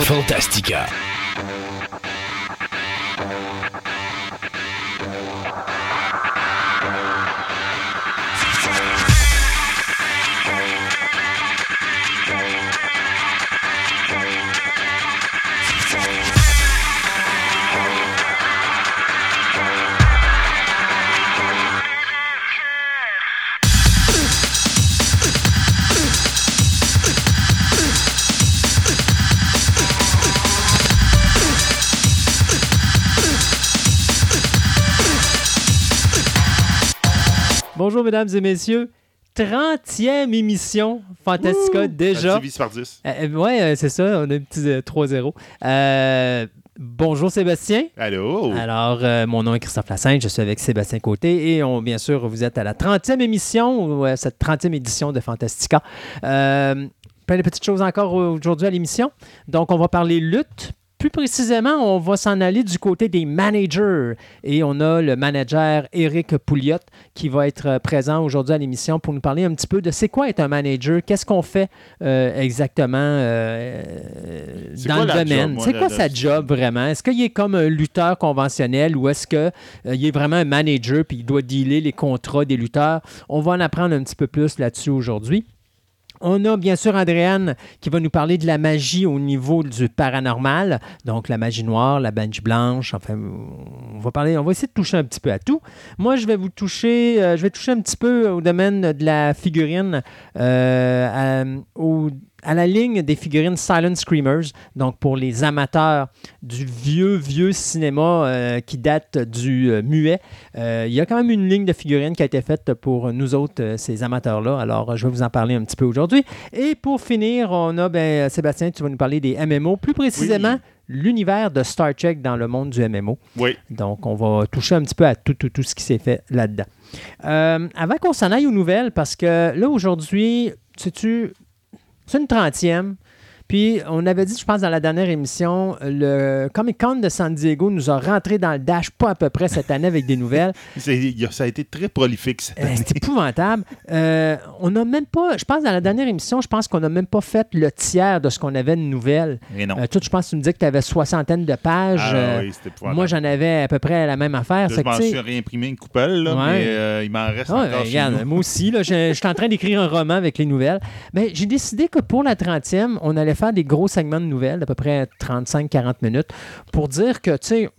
Fantastica. Bonjour, mesdames et messieurs. 30e émission Fantastica déjà. Ça divise par 10. Euh, euh, ouais, euh, c'est ça, on a un petit euh, 3-0. Euh, bonjour Sébastien. Allô? Alors, euh, mon nom est Christophe Lassaigne, je suis avec Sébastien Côté et on, bien sûr, vous êtes à la 30e émission, ou cette 30e édition de Fantastica. Plein de petites choses encore aujourd'hui à l'émission. Donc, on va parler lutte. Plus précisément, on va s'en aller du côté des managers. Et on a le manager Eric Pouliot qui va être euh, présent aujourd'hui à l'émission pour nous parler un petit peu de c'est quoi être un manager, qu'est-ce qu'on fait euh, exactement euh, dans quoi le domaine? C'est quoi sa job vraiment? Est-ce qu'il est comme un lutteur conventionnel ou est-ce qu'il est vraiment un manager puis il doit dealer les contrats des lutteurs? On va en apprendre un petit peu plus là-dessus aujourd'hui. On a bien sûr Andréane qui va nous parler de la magie au niveau du paranormal, donc la magie noire, la magie blanche, enfin, on va parler, on va essayer de toucher un petit peu à tout. Moi, je vais vous toucher, euh, je vais toucher un petit peu au domaine de la figurine, euh, au- à la ligne des figurines Silent Screamers, donc pour les amateurs du vieux, vieux cinéma euh, qui date du euh, muet. Euh, il y a quand même une ligne de figurines qui a été faite pour nous autres, ces amateurs-là. Alors, je vais vous en parler un petit peu aujourd'hui. Et pour finir, on a, ben, Sébastien, tu vas nous parler des MMO, plus précisément l'univers de Star Trek dans le monde du MMO. Oui. Donc, on va toucher un petit peu à tout, tout, tout ce qui s'est fait là-dedans. Avant qu'on s'en aille aux nouvelles, parce que là, aujourd'hui, sais-tu, c'est une trentième. Puis, on avait dit, je pense, dans la dernière émission, le Comic Con de San Diego nous a rentré dans le dash pas à peu près cette année avec des nouvelles. Ça a été très prolifique cette Euh, année. c'est épouvantable. Euh, on n'a même pas, je pense, dans la dernière émission, je pense qu'on n'a même pas fait le tiers de ce qu'on avait de nouvelles. Et non. Euh, toi, je pense que tu me disais que tu avais soixantaine de pages. Ah Euh, oui, c'était épouvantable. moi, j'en avais à peu près la même affaire. Là, je m'en suis réimprimé une coupelle, là, Ouais. mais il m'en reste Ah, encore ben, chez regarde, nous. moi aussi, là, je, je suis en train d'écrire un roman avec les nouvelles. Mais j'ai décidé que pour la 30e, on allait faire des gros segments de nouvelles d'à peu près 35-40 minutes pour dire que, tu sais,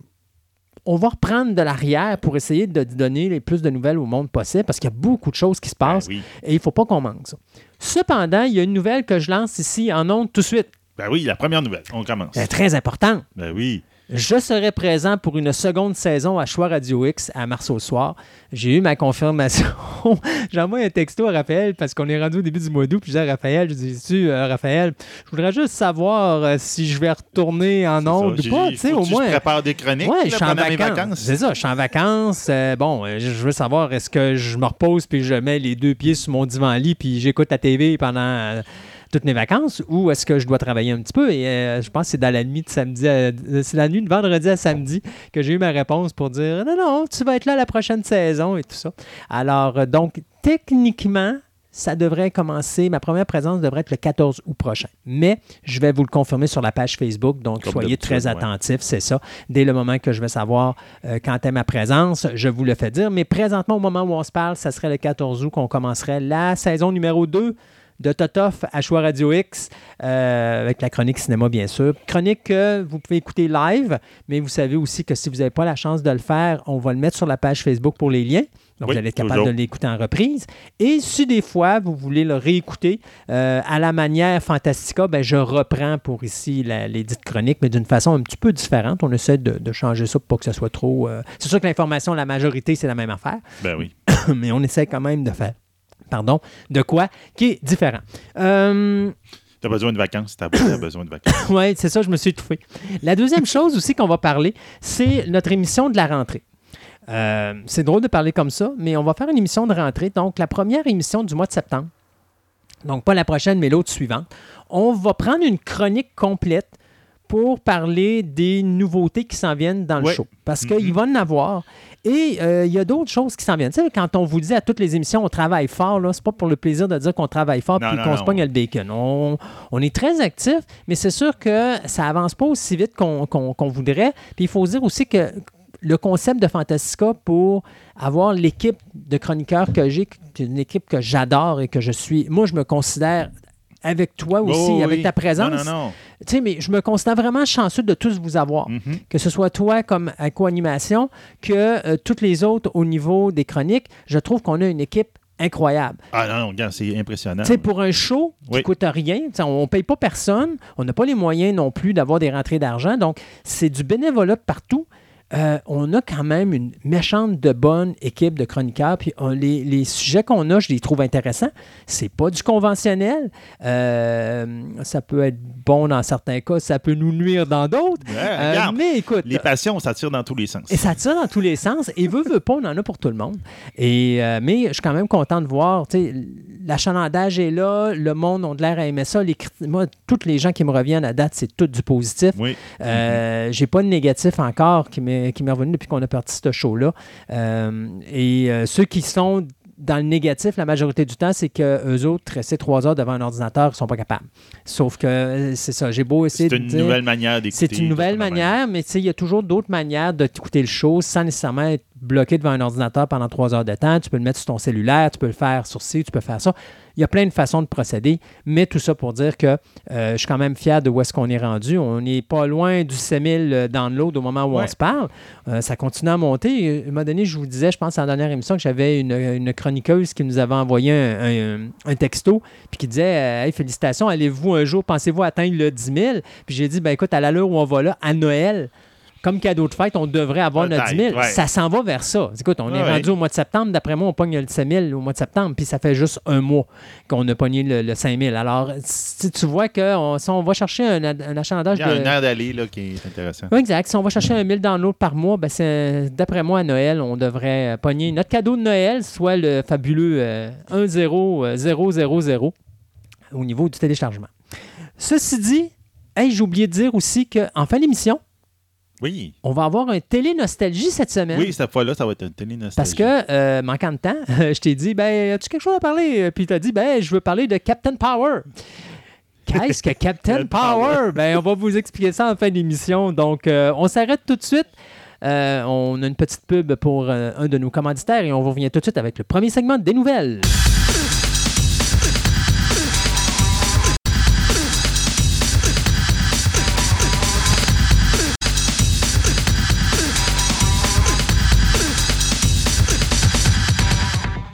on va reprendre de l'arrière pour essayer de donner les plus de nouvelles au monde possible parce qu'il y a beaucoup de choses qui se Ben passent oui. et il ne faut pas qu'on manque ça. Cependant, il y a une nouvelle que je lance ici en ondes tout de suite. Ben oui, la première nouvelle. On commence. Elle est très importante. Ben oui. Je serai présent pour une seconde saison à Choix Radio X à mars au soir. J'ai eu ma confirmation. J'envoie un texto à Raphaël parce qu'on est rendu au début du mois d'août. Puis je dis à Raphaël, je dis, tu euh, Raphaël, je voudrais juste savoir euh, si je vais retourner en ondes ou J'ai- pas. Tu sais, au moins. Je prépare des chroniques Ouais, je suis en vacances. C'est ça, je suis en vacances. Euh, bon, je veux savoir, est-ce que je me repose puis je mets les deux pieds sur mon divan-lit puis j'écoute la TV pendant toutes mes vacances ou est-ce que je dois travailler un petit peu? Et euh, je pense que c'est dans la nuit de samedi, à- c'est la nuit de vendredi à samedi que j'ai eu ma réponse pour dire non, non, tu vas être là la prochaine saison et tout ça. Alors, euh, donc, techniquement, ça devrait commencer, ma première présence devrait être le 14 août prochain. Mais je vais vous le confirmer sur la page Facebook, donc Comme soyez très ouais. attentifs, c'est ça. Dès le moment que je vais savoir euh, quand est ma présence, je vous le fais dire. Mais présentement, au moment où on se parle, ça serait le 14 août qu'on commencerait la saison numéro 2 de Totoff à Choix Radio X, euh, avec la chronique cinéma, bien sûr. Chronique que vous pouvez écouter live, mais vous savez aussi que si vous n'avez pas la chance de le faire, on va le mettre sur la page Facebook pour les liens. Donc, Oui, vous allez être capable toujours. de l'écouter en reprise. Et si des fois, vous voulez le réécouter euh, à la manière Fantastica, ben, je reprends pour ici la- les dites chroniques, mais d'une façon un petit peu différente. On essaie de, de changer ça pour pas que ce soit trop... euh, C'est sûr que l'information, la majorité, c'est la même affaire Ben oui. mais on essaie quand même de faire, pardon, de quoi qui est différent. Euh, T'as besoin de vacances. T'as besoin de vacances. oui, c'est ça, je me suis étouffé. La deuxième chose aussi qu'on va parler, c'est notre émission de la rentrée. Euh, c'est drôle de parler comme ça, mais on va faire une émission de rentrée. Donc, la première émission du mois de septembre, donc pas la prochaine, mais l'autre suivante, on va prendre une chronique complète pour parler des nouveautés qui s'en viennent dans le show. Parce Mhm. qu'il va en avoir. Et euh, il y a d'autres choses qui s'en viennent. Tu sais, quand on vous dit à toutes les émissions, on travaille fort, là, c'est pas pour le plaisir de dire qu'on travaille fort puis qu'on se pogne le bacon. On, on est très actif, mais c'est sûr que ça avance pas aussi vite qu'on qu'on- qu'on voudrait. Puis il faut dire aussi que le concept de Fantastica pour avoir l'équipe de chroniqueurs que j'ai, une équipe que j'adore et que je suis. Moi, je me considère avec toi aussi, Oh, avec ta présence. Non, non, non. Tu sais, mais je me considère vraiment chanceux de tous vous avoir. Mhm. Que ce soit toi comme à co-animation, que euh, toutes les autres au niveau des chroniques, je trouve qu'on a une équipe incroyable. Ah non, non, regarde, c'est impressionnant. Tu sais, pour un show qui Oui. coûte rien, on ne paye pas personne, on n'a pas les moyens non plus d'avoir des rentrées d'argent, donc c'est du bénévolat partout. Euh, on a quand même une méchante de bonne équipe de chroniqueurs. Puis on- les, les sujets qu'on a, je les trouve intéressants. C'est pas du conventionnel. Euh, ça peut être bon dans certains cas, ça peut nous nuire dans d'autres. Ouais, Euh, regarde, mais écoute, les passions, ça tire dans tous les sens. et ça tire dans tous les sens. Et veut, veut pas, on en a pour tout le monde. Et, mais je suis quand même content de voir, tu sais, l'achalandage est là, le monde a de l'air à aimer ça. Les moi, tous les gens qui me reviennent à date, c'est tout du positif. Oui. J'ai pas de négatif encore qui m'est m'est revenu depuis qu'on a parti ce show-là. Euh, et euh, ceux qui sont dans le négatif, la majorité du temps, c'est que eux autres, rester trois heures devant un ordinateur, ils sont pas capables. Sauf que euh, c'est ça. J'ai beau essayer C'est de une dire- nouvelle manière d'écouter. c'est une nouvelle manière, mais il y a toujours d'autres manières de t'écouter le show sans nécessairement être bloqué devant un ordinateur pendant trois heures de temps. Tu peux le mettre sur ton cellulaire, tu peux le faire sur ci, tu peux faire ça. Il y a plein de façons de procéder, mais tout ça pour dire que euh, je suis quand même fier de où est-ce qu'on est rendu. On n'est pas loin du 6000 downloads au moment où on se parle. Euh, ça continue à monter. À un moment donné, je vous disais, je pense à la dernière émission, que j'avais une, une chroniqueuse qui nous avait envoyé un, un- un texto puis qui disait euh, Hey, félicitations, allez-vous un jour, pensez-vous atteindre le 10 000 Puis j'ai dit ben écoute, à l'allure où on va là, à Noël, comme cadeau de fête, on devrait avoir notre 10 000. Peut-être, ouais. Ça s'en va vers ça. Écoute, on est Ouais, rendu au mois de septembre. D'après moi, on pogne le 5 000 au mois de septembre, puis ça fait juste un mois qu'on a pogné le, le 5 000. Alors, si tu vois que on, si on va chercher un, un achalandage Il y a de. un air d'aller là, qui est intéressant. Oui, exact. Si on va chercher un 1000 downloads par mois, ben c'est- d'après moi, à Noël, on devrait pogner notre cadeau de Noël, soit le fabuleux euh, 1-0-0-0-0 au niveau du téléchargement. Ceci dit, hey, j'ai oublié de dire aussi qu'en fin d'émission, Oui. on va avoir un télé-nostalgie cette semaine. Oui, cette fois-là, ça va être une télé Parce que, euh, manquant de temps, je t'ai dit, ben, as-tu quelque chose à parler? Puis tu as dit, ben, je veux parler de Captain Power. Qu'est-ce que Captain Power? Ben, on va vous expliquer ça en fin d'émission. Donc, euh, on s'arrête tout de suite. Euh, on a une petite pub pour euh, un de nos commanditaires et on revient tout de suite avec le premier segment des nouvelles.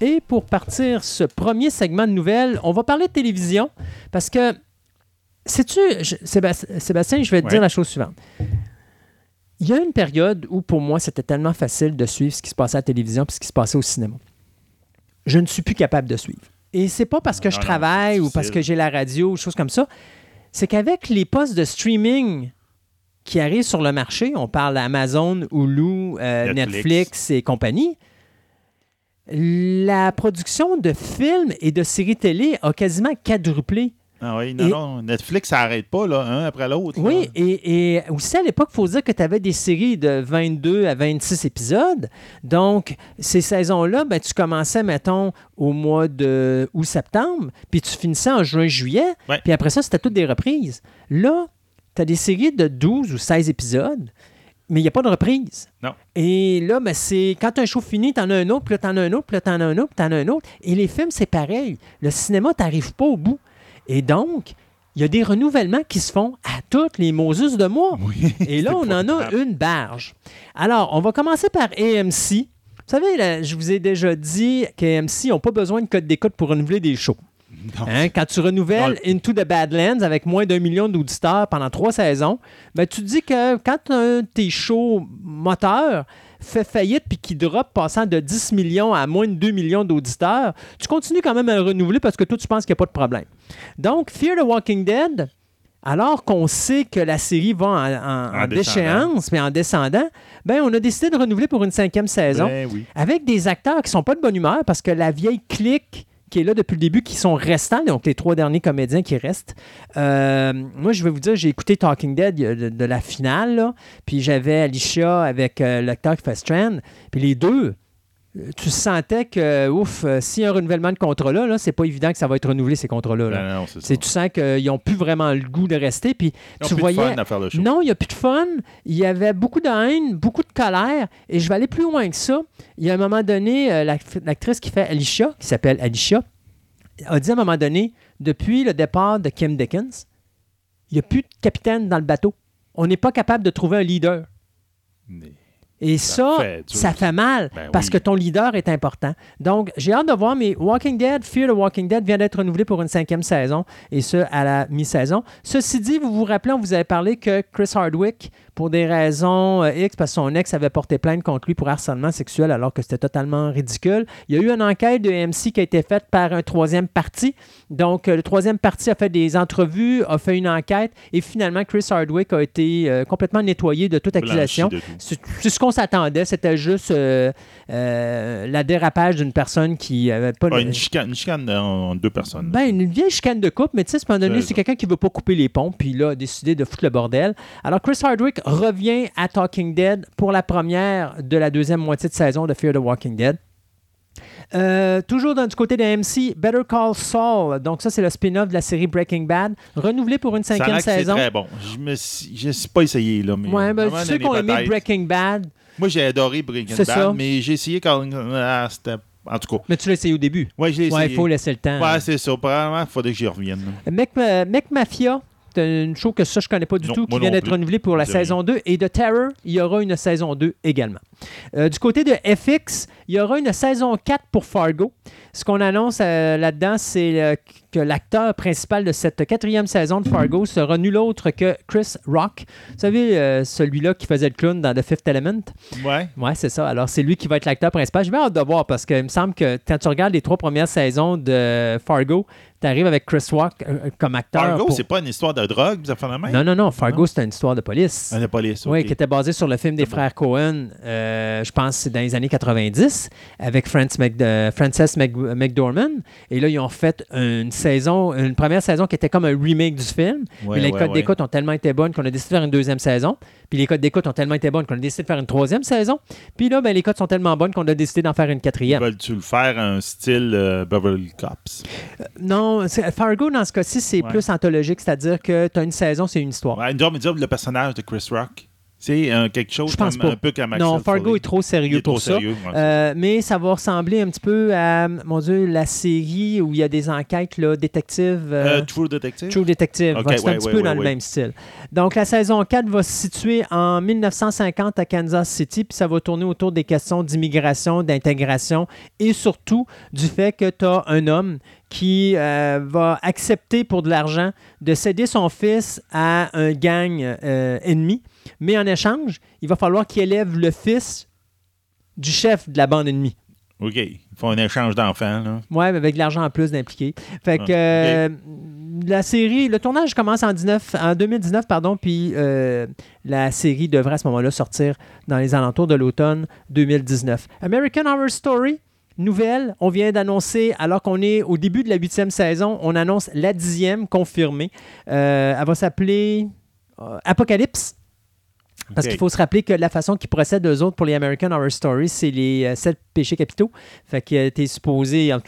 Et pour partir ce premier segment de nouvelles, on va parler de télévision parce que, sais-tu, Sébastien, je vais te Ouais. dire la chose suivante. Il y a une période où pour moi c'était tellement facile de suivre ce qui se passait à la télévision et ce qui se passait au cinéma. Je ne suis plus capable de suivre. Et c'est pas parce que Non, je travaille ou parce que j'ai la radio ou choses comme ça. C'est qu'avec les postes de streaming qui arrivent sur le marché, on parle d'Amazon, Hulu, euh, Netflix. Netflix et compagnie, la production de films et de séries télé a quasiment quadruplé. Ah oui, non, Et- non. Netflix, ça n'arrête pas, là, un après l'autre. Oui, et aussi à l'époque, il faut dire que tu avais des séries de 22 à 26 épisodes. Donc, ces saisons-là, ben, tu commençais, mettons, au mois de août-septembre, puis tu finissais en juin-juillet, Ouais. puis après ça, c'était toutes des reprises. Là, tu as des séries de 12 ou 16 épisodes, mais il n'y a pas de reprise. Non. Et là, ben, c'est quand un show finit, tu en as un autre, puis là, tu en as un autre, puis là, tu en as un autre, puis tu en as un autre. Et les films, c'est pareil. Le cinéma, tu n'arrives pas au bout. Et donc, il y a des renouvellements qui se font à toutes les Moses de mois. Oui. Et là, on en a une barge. Alors, on va commencer par AMC. savez, là, je vous ai déjà dit qu'AMC n'ont pas besoin de code d'écoute pour renouveler des shows. Hein, Quand tu renouvelles Into the Badlands avec moins d'un million d'auditeurs pendant trois saisons, ben, tu te dis que quand un de tes shows moteurs fait faillite puis qui drop passant de 10 millions à moins de 2 millions d'auditeurs, tu continues quand même à le renouveler parce que toi, tu penses qu'il n'y a pas de problème. Donc, Fear the Walking Dead, alors qu'on sait que la série va en, en- En en descendant. déchéance, mais en descendant, ben, on a décidé de renouveler pour une cinquième saison Ben oui. avec des acteurs qui sont pas de bonne humeur parce que la vieille clique qui est là depuis le début, qui sont restants, donc les trois derniers comédiens qui restent. Euh, moi, je vais vous dire, j'ai écouté Talking Dead de, la finale, là, puis j'avais Alicia avec euh, l'acteur qui fait Strand, puis les deux, tu sentais que, ouf, euh, s'il y a un renouvellement de contrat là, là c'est pas évident que ça va être renouvelé, ces contrats-là. là. Ben non, c'est tu sens qu'ils n'ont plus vraiment le goût de rester, puis Ils tu plus de voyais... fun à faire le show. Non, il n'y a plus de fun. Il y avait beaucoup de haine, beaucoup de colère. Et je vais aller plus loin que ça. Il y a un moment donné, euh, l'act- l'actrice qui fait Alicia, qui s'appelle Alicia, a dit à un moment donné, depuis le départ de Kim Dickens, il n'y a plus de capitaine dans le bateau. On n'est pas capable de trouver un leader. Mais- Et Ça ça, fait dur. ça fait mal Ben parce oui. que ton leader est important. Donc, j'ai hâte de voir, mais Walking Dead, Fear the Walking Dead vient d'être renouvelé pour une cinquième saison, et ce, à la mi-saison. Ceci dit, vous vous rappelez, on vous avait parlé que Chris Hardwick, pour des raisons euh, X, parce que son ex avait porté plainte contre lui pour harcèlement sexuel alors que c'était totalement ridicule, il y a eu une enquête de MC qui a été faite par un troisième parti. Donc, euh, le troisième parti a fait des entrevues, a fait une enquête, et finalement, Chris Hardwick a été euh, complètement nettoyé de toute accusation. C'est ce qu'on s'attendait. C'était juste euh, euh, la dérapage d'une personne qui avait pas. Ah, une chicane, une chicane en deux personnes. ben, une vieille chicane de couple, mais tu sais, à un moment donné, C'est quelqu'un qui veut pas couper les ponts, puis là, a décidé de foutre le bordel. Alors, Chris Hardwick revient à Talking Dead pour la première de la deuxième moitié de saison de Fear the Walking Dead. Euh, toujours dans, du côté de MC, Better Call Saul. Donc, ça, c'est le spin-off de la série Breaking Bad, renouvelé pour une cinquième que c'est saison. très bon. Je me suis, suis pas essayé, là. Mais Ouais, ben, ceux qui ont aimé. Breaking Bad, Moi, j'ai adoré Breaking Bad, ça. mais j'ai essayé quand. ah, En tout cas. mais tu l'as essayé au début. Je l'ai essayé. il faut laisser le temps. Ouais, c'est ça. Probablement, il faudrait que j'y revienne. Mec, euh, Mec Mafia, une show que ça, je connais pas du Non, tout, qui vient d'être renouvelée pour la saison 2. Et de Terror, il y aura une saison 2 également. Euh, du côté de FX, il y aura une saison 4 pour Fargo. Ce qu'on annonce euh, là-dedans, c'est euh, que l'acteur principal de cette quatrième saison de Fargo sera nul autre que Chris Rock. Vous savez, euh, celui-là qui faisait le clown dans The Fifth Element? Ouais. Ouais, c'est ça. Alors, c'est lui qui va être l'acteur principal. J'ai bien hâte de voir parce qu'il me semble que quand tu regardes les trois premières saisons de Fargo, tu arrives avec Chris Rock euh, comme acteur. Fargo, pour- c'est pas une histoire de drogue, vous avez même? Non, non, non. Fargo, c'est une histoire de police. Ah, la police. Oui, qui était basé sur le film des bon. frères Cohen, euh, je pense c'est dans les années 90, avec Mc- euh, Frances Mc- McDormand. Et là, ils ont fait une saison, une première saison qui était comme un remake du film. Ouais, mais les ouais, codes ouais. d'écoute ont tellement été bonnes qu'on a décidé de faire une deuxième saison. Puis les codes d'écoute ont tellement été bonnes qu'on a décidé de faire une troisième saison. Puis là, ben, les codes sont tellement bonnes qu'on a décidé d'en faire une quatrième. Veulent-tu le faire un style euh, Beverly Cops? Non, c'est- Fargo, dans ce cas-ci, c'est plus anthologique, c'est-à-dire que tu as une saison, c'est une histoire. Ouais, dire le personnage de Chris Rock. C'est euh, quelque chose pense comme pas. un peu comme Axel non, Fargo Foley. est trop sérieux est pour trop ça. sérieux. Euh, mais ça va ressembler un petit peu à, mon Dieu, la série où il y a des enquêtes là, détectives. euh, Euh, True Detective? True Detective. Ouais, c'est un ouais, petit ouais, peu dans le même style. Donc, la saison 4 va se situer en 1950 à Kansas City, puis ça va tourner autour des questions d'immigration, d'intégration et surtout du fait que tu as un homme qui euh, va accepter pour de l'argent de céder son fils à un gang euh, ennemi, mais en échange, il va falloir qu'il élève le fils du chef de la bande ennemie. OK. Ils font un échange d'enfants, là. Ouais, mais avec de l'argent en plus d'impliquer. Fait que Ah, euh, la série, le tournage commence en, 19, en 2019, pardon, puis euh, la série devrait à ce moment-là sortir dans les alentours de l'automne 2019. American Horror Story, nouvelle, on vient d'annoncer, alors qu'on est au début de la huitième saison, on annonce la dixième confirmée. Euh, elle va s'appeler Apocalypse. Parce qu'il faut se rappeler que la façon qu'ils procèdent eux autres pour les American Horror Stories, c'est les euh, sept péchés capitaux. Fait que euh, t'es supposé, en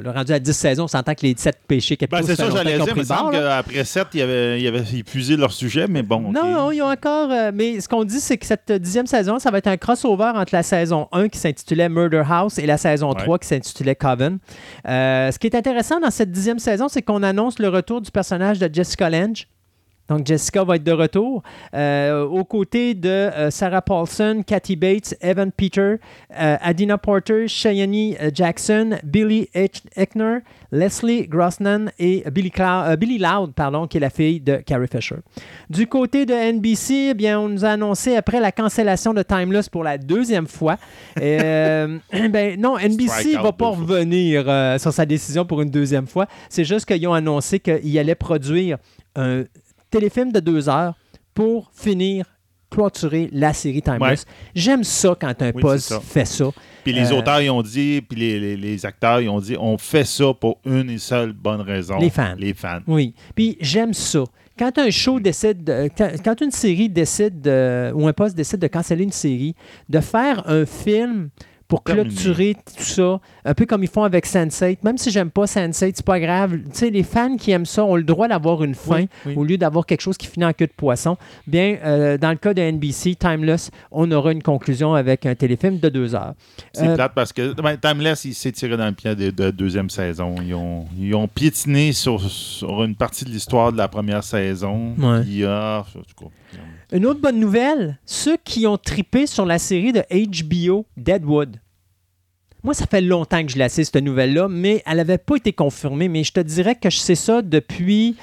le rendu à 10 saisons, on s'entend que les sept péchés capitaux, Ben, c'est ça j'allais dire. semble là. qu'après 7, il avait, il avait épuisé leur sujet, mais bon. Non, non, ils ont encore. euh, mais ce qu'on dit, c'est que cette dixième saison, ça va être un crossover entre la saison 1 qui s'intitulait Murder House et la saison Ouais. 3 qui s'intitulait Coven. Euh, ce qui est intéressant dans cette dixième saison, c'est qu'on annonce le retour du personnage de Jessica Lange, Donc, Jessica va être de retour. Euh, aux côtés de euh, Sarah Paulson, Kathy Bates, Evan Peter, euh, Adina Porter, Cheyenne Jackson, Billy Eckner, Leslie Grossman et Billy, euh, Loud, pardon, qui est la fille de Carrie Fisher. Du côté de NBC, eh bien, on nous a annoncé après la cancellation de Timeless pour la deuxième fois. euh, ben, non, NBC Strike va pas revenir euh, sur sa décision pour une deuxième fois. C'est juste qu'ils ont annoncé qu'ils allaient produire un téléfilm de deux heures pour finir, clôturer la série Timeless. J'aime ça quand un Oui, poste ça. fait ça. Puis les Euh, auteurs, ils ont dit, puis les, les- les acteurs, ils ont dit, on fait ça pour une et seule bonne raison. Les fans. Les fans. Oui. Puis j'aime ça. Quand un show décide, de- quand, quand une série décide, de- ou un poste décide de canceller une série, de faire un film pour Terminé. clôturer tout ça, un peu comme ils font avec Sense8. Même si j'aime pas Sense8, c'est pas grave. Tu sais, les fans qui aiment ça ont le droit d'avoir une fin Oui, oui. au lieu d'avoir quelque chose qui finit en queue de poisson. Bien, euh, dans le cas de NBC, Timeless, on aura une conclusion avec un téléfilm de deux heures. C'est Euh, plate parce que ben, Timeless, il s'est tiré dans le pied de, de la deuxième saison. Ils ont, ils ont piétiné sur, sur une partie de l'histoire de la première saison. Ouais. Puis, ah, en tout cas, Une autre bonne nouvelle, ceux qui ont tripé sur la série de HBO Deadwood. Moi, ça fait longtemps que je la sais, cette nouvelle-là, mais elle n'avait pas été confirmée. Mais je te dirais que je sais ça depuis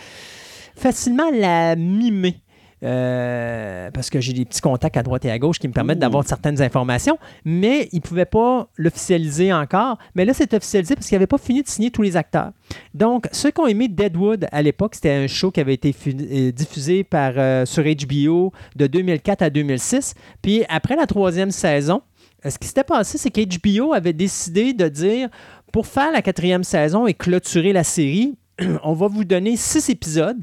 facilement la mi-mai. Euh, parce que j'ai des petits contacts à droite et à gauche qui me permettent d'avoir certaines informations, mais ils ne pouvaient pas l'officialiser encore. Mais là, c'est officialisé parce qu'ils n'avaient pas fini de signer tous les acteurs. Donc, ceux qui ont aimé Deadwood à l'époque, c'était un show qui avait été euh, diffusé par, euh, sur HBO de 2004 à 2006. Puis après la troisième saison, ce qui s'était passé, c'est qu'HBO avait décidé de dire, pour faire la quatrième saison et clôturer la série, on va vous donner six épisodes.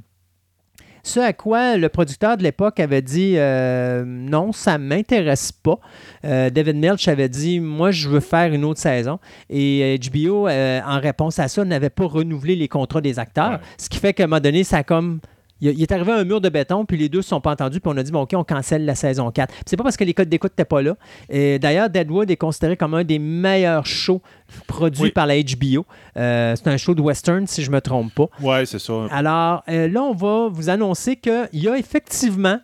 Ce à quoi le producteur de l'époque avait dit euh, non, ça ne m'intéresse pas. Euh, David Milch avait dit moi, je veux faire une autre saison. Et HBO, euh, en réponse à ça, n'avait pas renouvelé les contrats des acteurs. Ouais. Ce qui fait qu'à un moment donné, ça a comme. Il il est arrivé à un mur de béton, puis les deux ne se sont pas entendus, puis on a dit, bon, OK, on cancelle la saison 4. Puis C'est pas parce que les codes d'écoute n'étaient pas là. Et D'ailleurs, Deadwood est considéré comme un des meilleurs shows produits Oui. par la HBO. Euh, c'est un show de western, si je ne me trompe pas. ouais, c'est ça. Alors euh, là, on va vous annoncer qu'il y a effectivement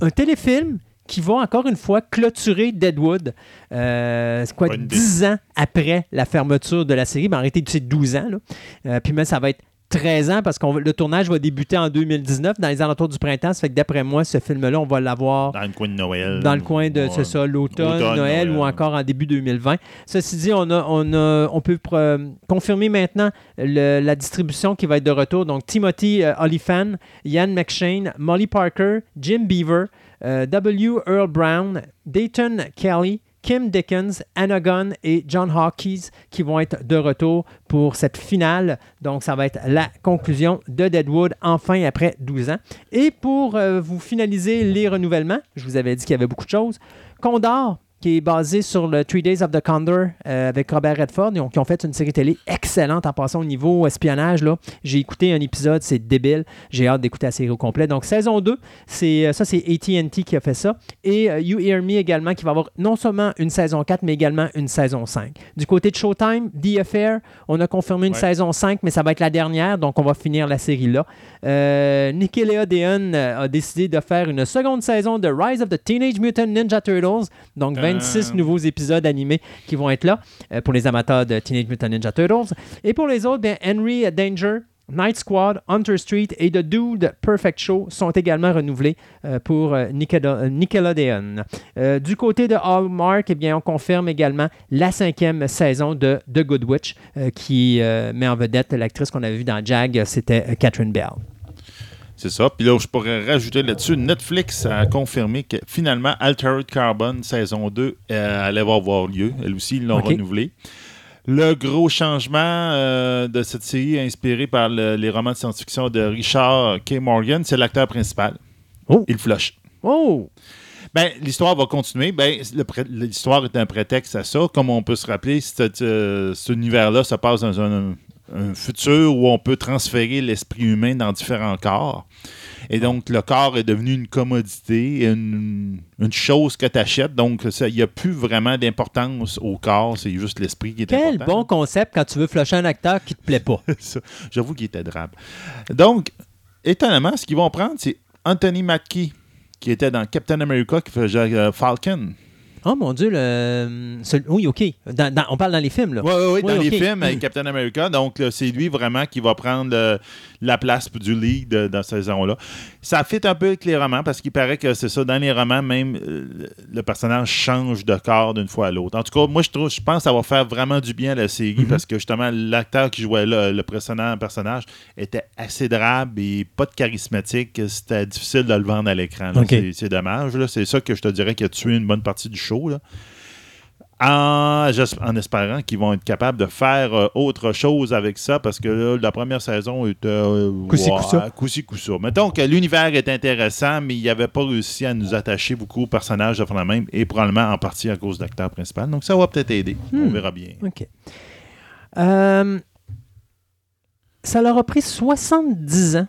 un téléfilm qui va encore une fois clôturer Deadwood. Euh, c'est quoi, Bonne idée. 10 ans après la fermeture de la série. Mais en réalité, c'est 12 ans. Là. Euh, puis même, ça va être 13 ans parce que le tournage va débuter en 2019 dans les alentours du printemps. Ça fait que d'après moi, ce film-là, on va l'avoir Dans le coin de Noël. dans le coin de, Ouais. c'est ça, l'automne, Automne, Noël, Noël. ou encore en début 2020. Ceci dit, on, a, on, a- on peut pr- confirmer maintenant le- la distribution qui va être de retour. Donc, Timothy euh, Olyphant, Ian McShane, Molly Parker, Jim Beaver, euh, W. Earl Brown, Dayton Kelly, Kim Dickens, Anna Gunn et John Hawkes qui vont être de retour pour cette finale. Donc, ça va être la conclusion de Deadwood, enfin après 12 ans. Et pour euh, vous finaliser les renouvellements, je vous avais dit qu'il y avait beaucoup de choses. Condor, qui est basé sur le Three Days of the Condor euh, avec Robert Redford, ils ont, qui ont fait une série télé excellente en passant au niveau espionnage. là. J'ai écouté un épisode, c'est débile. J'ai hâte d'écouter la série au complet. Donc, saison 2, c'est, euh, ça, c'est AT&T qui a fait ça. Et euh, You Hear Me également, qui va avoir non seulement une saison 4, mais également une saison 5. Du côté de Showtime, The Affair, on a confirmé une Ouais. saison 5, mais ça va être la dernière, donc on va finir la série là. Euh, Nickelodeon a décidé de faire une seconde saison de Rise of the Teenage Mutant Ninja Turtles, donc 26 Euh. nouveaux épisodes animés qui vont être là euh, pour les amateurs de Teenage Mutant Ninja Turtles. Et pour les autres, bien, Henry Danger, Night Squad, Hunter Street et The Dude Perfect Show sont également renouvelés euh, pour euh, Nickelodeon. Du côté de Hallmark, eh bien, on confirme également la cinquième saison de The Good Witch qui met en vedette l'actrice qu'on avait vue dans Jag, c'était Catherine Bell. C'est ça. Puis là, je pourrais rajouter là-dessus, Netflix a confirmé que finalement, Altered Carbon saison 2 euh, allait avoir lieu. Elle aussi, ils l'ont Ok. renouvelé. Le gros changement euh, de cette série inspirée par le- les romans de science-fiction de Richard K. Morgan, c'est l'acteur principal. Oh. Il flush. Oh! Ben, l'histoire va continuer. Ben, l'histoire est un prétexte à ça. Comme on peut se rappeler, cet, euh, cet univers-là se passe dans un, un futur où on peut transférer l'esprit humain dans différents corps. Et donc, le corps est devenu une commodité, une, une chose que tu achètes. Donc, ça- il n'y a plus vraiment d'importance au corps. C'est juste l'esprit qui est Quel important. bon concept quand tu veux flusher un acteur qui te plaît pas. J'avoue qu'il est adorable. Donc, étonnamment, ce qu'ils vont prendre, c'est Anthony Mackie, qui était dans Captain America, qui faisait euh, Falcon. Oh mon Dieu, le... celui- oui, OK. Dans- dans- on parle dans les films, là. Oui, oui, oui, dans les films avec Captain America. Donc, c'est lui vraiment qui va prendre euh, la place du lead euh, dans cette saison-là. Ça fit un peu avec les romans parce qu'il paraît que c'est ça. Dans les romans, même, euh, le personnage change de corps d'une fois à l'autre. En tout cas, moi, je trouve, je pense que ça va faire vraiment du bien à la série Mhm. parce que justement, l'acteur qui jouait là, le précédent personnage était assez drabe et pas de charismatique. C'était difficile de le vendre à l'écran. C'est- dommage. C'est ça que je te dirais qui a tué une bonne partie du show. Là. En, espérant qu'ils vont être capables de faire euh, autre chose avec ça, parce que là, la première saison était. euh, coup-ci, coup-ça. Mettons que l'univers est intéressant, mais il n'avait pas réussi à nous attacher beaucoup aux personnages de la même, et probablement en partie à cause de l'acteur principal. Donc ça va peut-être aider. On Hmm. verra bien. OK. Euh, ça leur a pris 70 ans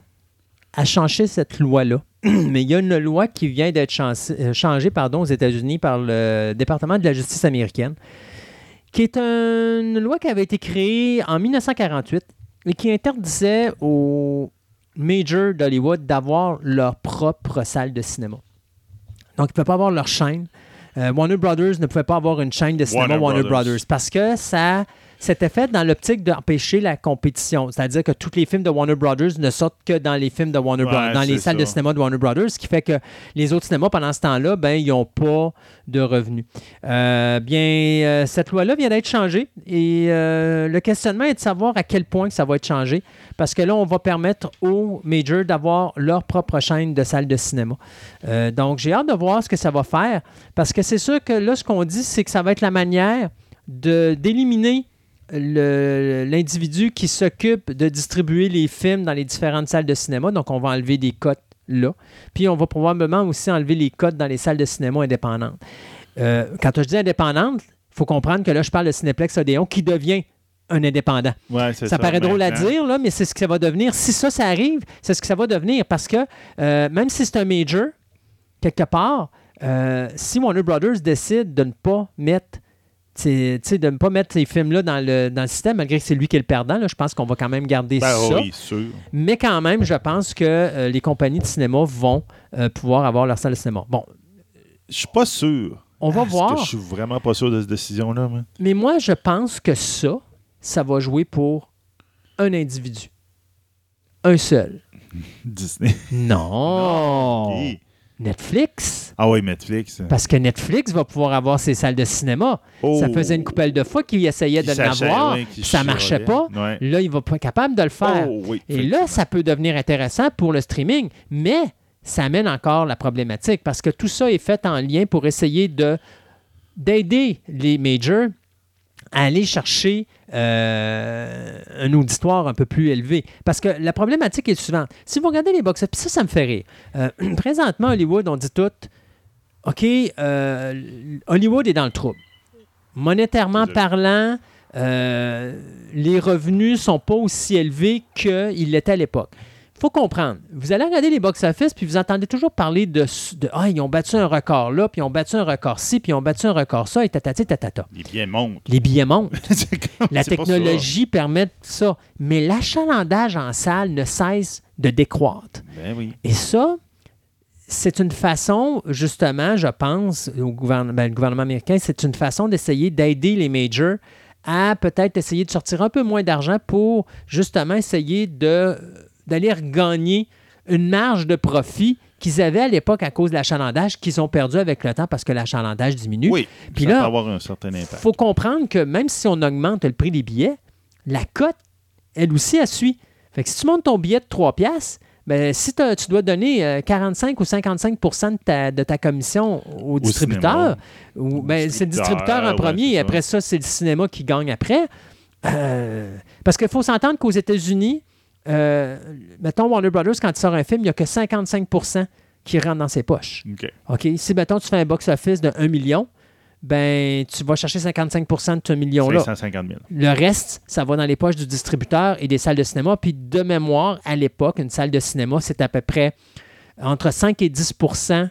à changer cette loi-là. Mais il y a une loi qui vient d'être euh, changée pardon, aux États-Unis par le département de la justice américaine, qui est une loi qui avait été créée en 1948 et qui interdisait aux majors d'Hollywood d'avoir leur propre salle de cinéma. Donc, ils ne pouvaient pas avoir leur chaîne. Euh, Warner Brothers ne pouvait pas avoir une chaîne de cinéma Warner Warner, Brothers. Brothers. parce que ça c'était fait dans l'optique d'empêcher la compétition. C'est-à-dire que tous les films de Warner Brothers ne sortent que dans les films de Warner Ouais, Brothers, dans les salles de cinéma de Warner Brothers, ce qui fait que les autres cinémas, pendant ce temps-là, ben, ils n'ont pas de revenus. Euh, bien, euh, cette loi-là vient d'être changée et euh, le questionnement est de savoir à quel point que ça va être changé parce que là, on va permettre aux majors d'avoir leur propre chaîne de salles de cinéma. Donc, j'ai hâte de voir ce que ça va faire parce que c'est sûr que là, ce qu'on dit, c'est que ça va être la manière d'éliminer l'individu qui s'occupe de distribuer les films dans les différentes salles de cinéma. Donc, on va enlever des cotes là. Puis, on va probablement aussi enlever les cotes dans les salles de cinéma indépendantes. Euh, quand je dis indépendante, il faut comprendre que là, je parle de Cinéplex Odéon qui devient un indépendant. Ouais, c'est Ça, paraît drôle à dire, là, mais c'est ce que ça va devenir. Si ça, ça arrive, c'est ce que ça va devenir. Parce que euh, même si c'est un major, quelque part, euh, si Warner Brothers décide de ne pas mettre de ne pas mettre ces films-là dans le, dans le système, malgré que c'est lui qui est le perdant, là, je pense qu'on va quand même garder Ben ça. oui, sûr. Mais quand même, je pense que euh, les compagnies de cinéma vont euh, pouvoir avoir leur salle de cinéma. Bon, Je suis pas sûr. on va voir. Je suis vraiment pas sûr de cette décision-là. moi? Mais moi, je pense que ça, ça va jouer pour un individu. Un seul. Disney. Non. Netflix. Ah oui, Netflix. Parce que Netflix va pouvoir avoir ses salles de cinéma. Oh. Ça faisait une coupelle de fois qu'il essayait de l'avoir, ça marchait pas. Ouais. Là, il va pas être capable de le faire. Oh, oui, Et là, ça peut devenir intéressant pour le streaming, mais ça amène encore la problématique parce que tout ça est fait en lien pour essayer de d'aider les majors à aller chercher euh, un auditoire un peu plus élevé. Parce que la problématique est suivante. Si vous regardez les box-office, ça, ça me fait rire. Euh, présentement, Hollywood, on dit tout, OK, euh, Hollywood est dans le trouble. Monétairement parlant, les revenus sont pas aussi élevés qu'ils l'étaient à l'époque. Il faut comprendre. Vous allez regarder les box-office, puis vous entendez toujours parler de, de Ah, ils ont battu un record là, puis ils ont battu un record ci, puis ils ont battu un record ça, et tatati tatata. Les biens montent. Les billets montent. Comme- La technologie permet ça. Mais l'achalandage en salle ne cesse de décroître. Ben oui. Et ça, c'est une façon, justement, je pense, au gouvernement, ben, le gouvernement américain, c'est une façon d'essayer d'aider les majors à peut-être essayer de sortir un peu moins d'argent pour justement essayer de d'aller regagner une marge de profit qu'ils avaient à l'époque à cause de l'achalandage qu'ils ont perdu avec le temps parce que l'achalandage diminue. Oui. Puis ça là, peut avoir un certain impact. Il faut comprendre que même si on augmente le prix des billets, la cote, elle aussi, elle suit. Fait que si tu montes ton billet de 3 piastres, ben, si tu dois donner euh, 45 ou 55 de ta, de ta commission au, distributeur, ou, ben, c'est le distributeur en premier, et après ça, c'est le cinéma qui gagne après. Euh, parce qu'il faut s'entendre qu'aux États-Unis, euh, mettons Warner Brothers, quand il sort un film, il n'y a que 55% qui rentrent dans ses poches. OK. OK? Si, mettons, tu fais un box-office de 1 million, ben, tu vas chercher 55% de ce million-là. 550 000. Le reste, ça va dans les poches du distributeur et des salles de cinéma. Puis, de mémoire, à l'époque, une salle de cinéma, c'est à peu près entre 5 et 10%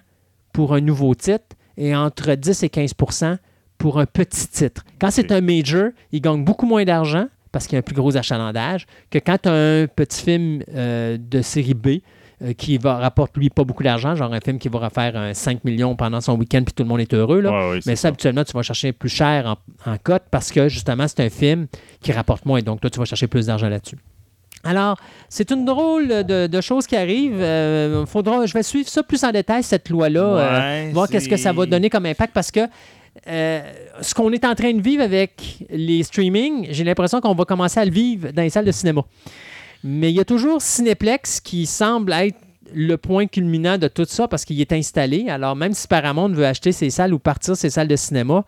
pour un nouveau titre et entre 10 et 15% pour un petit titre. Quand c'est un major, il gagne beaucoup moins d'argent parce qu'il y a un plus gros achalandage que quand tu as un petit film euh, de série B euh, qui va rapporte lui pas beaucoup d'argent, genre un film qui va refaire un 5 millions pendant son week-end puis tout le monde est heureux. Là. Ouais, Mais ça, habituellement, tu vas chercher plus cher en, en cote parce que justement, c'est un film qui rapporte moins. Donc, toi, tu vas chercher plus d'argent là-dessus. Alors, c'est une drôle de, de chose qui arrive. Euh, faudra, je vais suivre ça plus en détail, cette loi-là, euh, voir qu'est-ce que ça va donner comme impact parce que euh, ce qu'on est en train de vivre avec les streamings, j'ai l'impression qu'on va commencer à le vivre dans les salles de cinéma. Mais il y a toujours Cinéplex qui semble être le point culminant de tout ça parce qu'il est installé. Alors, même si Paramount veut acheter ses salles ou partir ses salles de cinéma,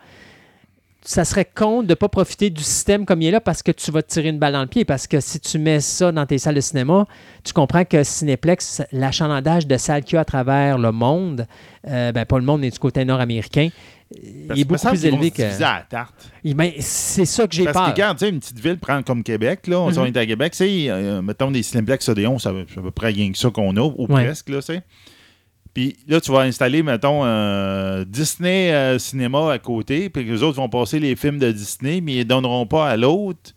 ça serait con de ne pas profiter du système comme il est là parce que tu vas te tirer une balle dans le pied. Parce que si tu mets ça dans tes salles de cinéma, tu comprends que Cinéplex, l'achalandage de salles qu'il y a à travers le monde, euh, ben, pas le monde, mais du côté nord-américain, il est beaucoup plus élevé que. à la tarte. Il- ben, c'est ça que j'ai Parce peur. que, regarde, tu sais, une petite ville prend comme Québec, là, on Mhm. est à Québec, tu sais, euh, mettons des Cineplex Odéon, ça c'est à peu près rien que ça qu'on a, ou Ouais. presque, là, tu sais. Puis là, tu vas installer, mettons, euh, Disney euh, Cinéma à côté, puis les autres vont passer les films de Disney, mais ils ne donneront pas à l'autre.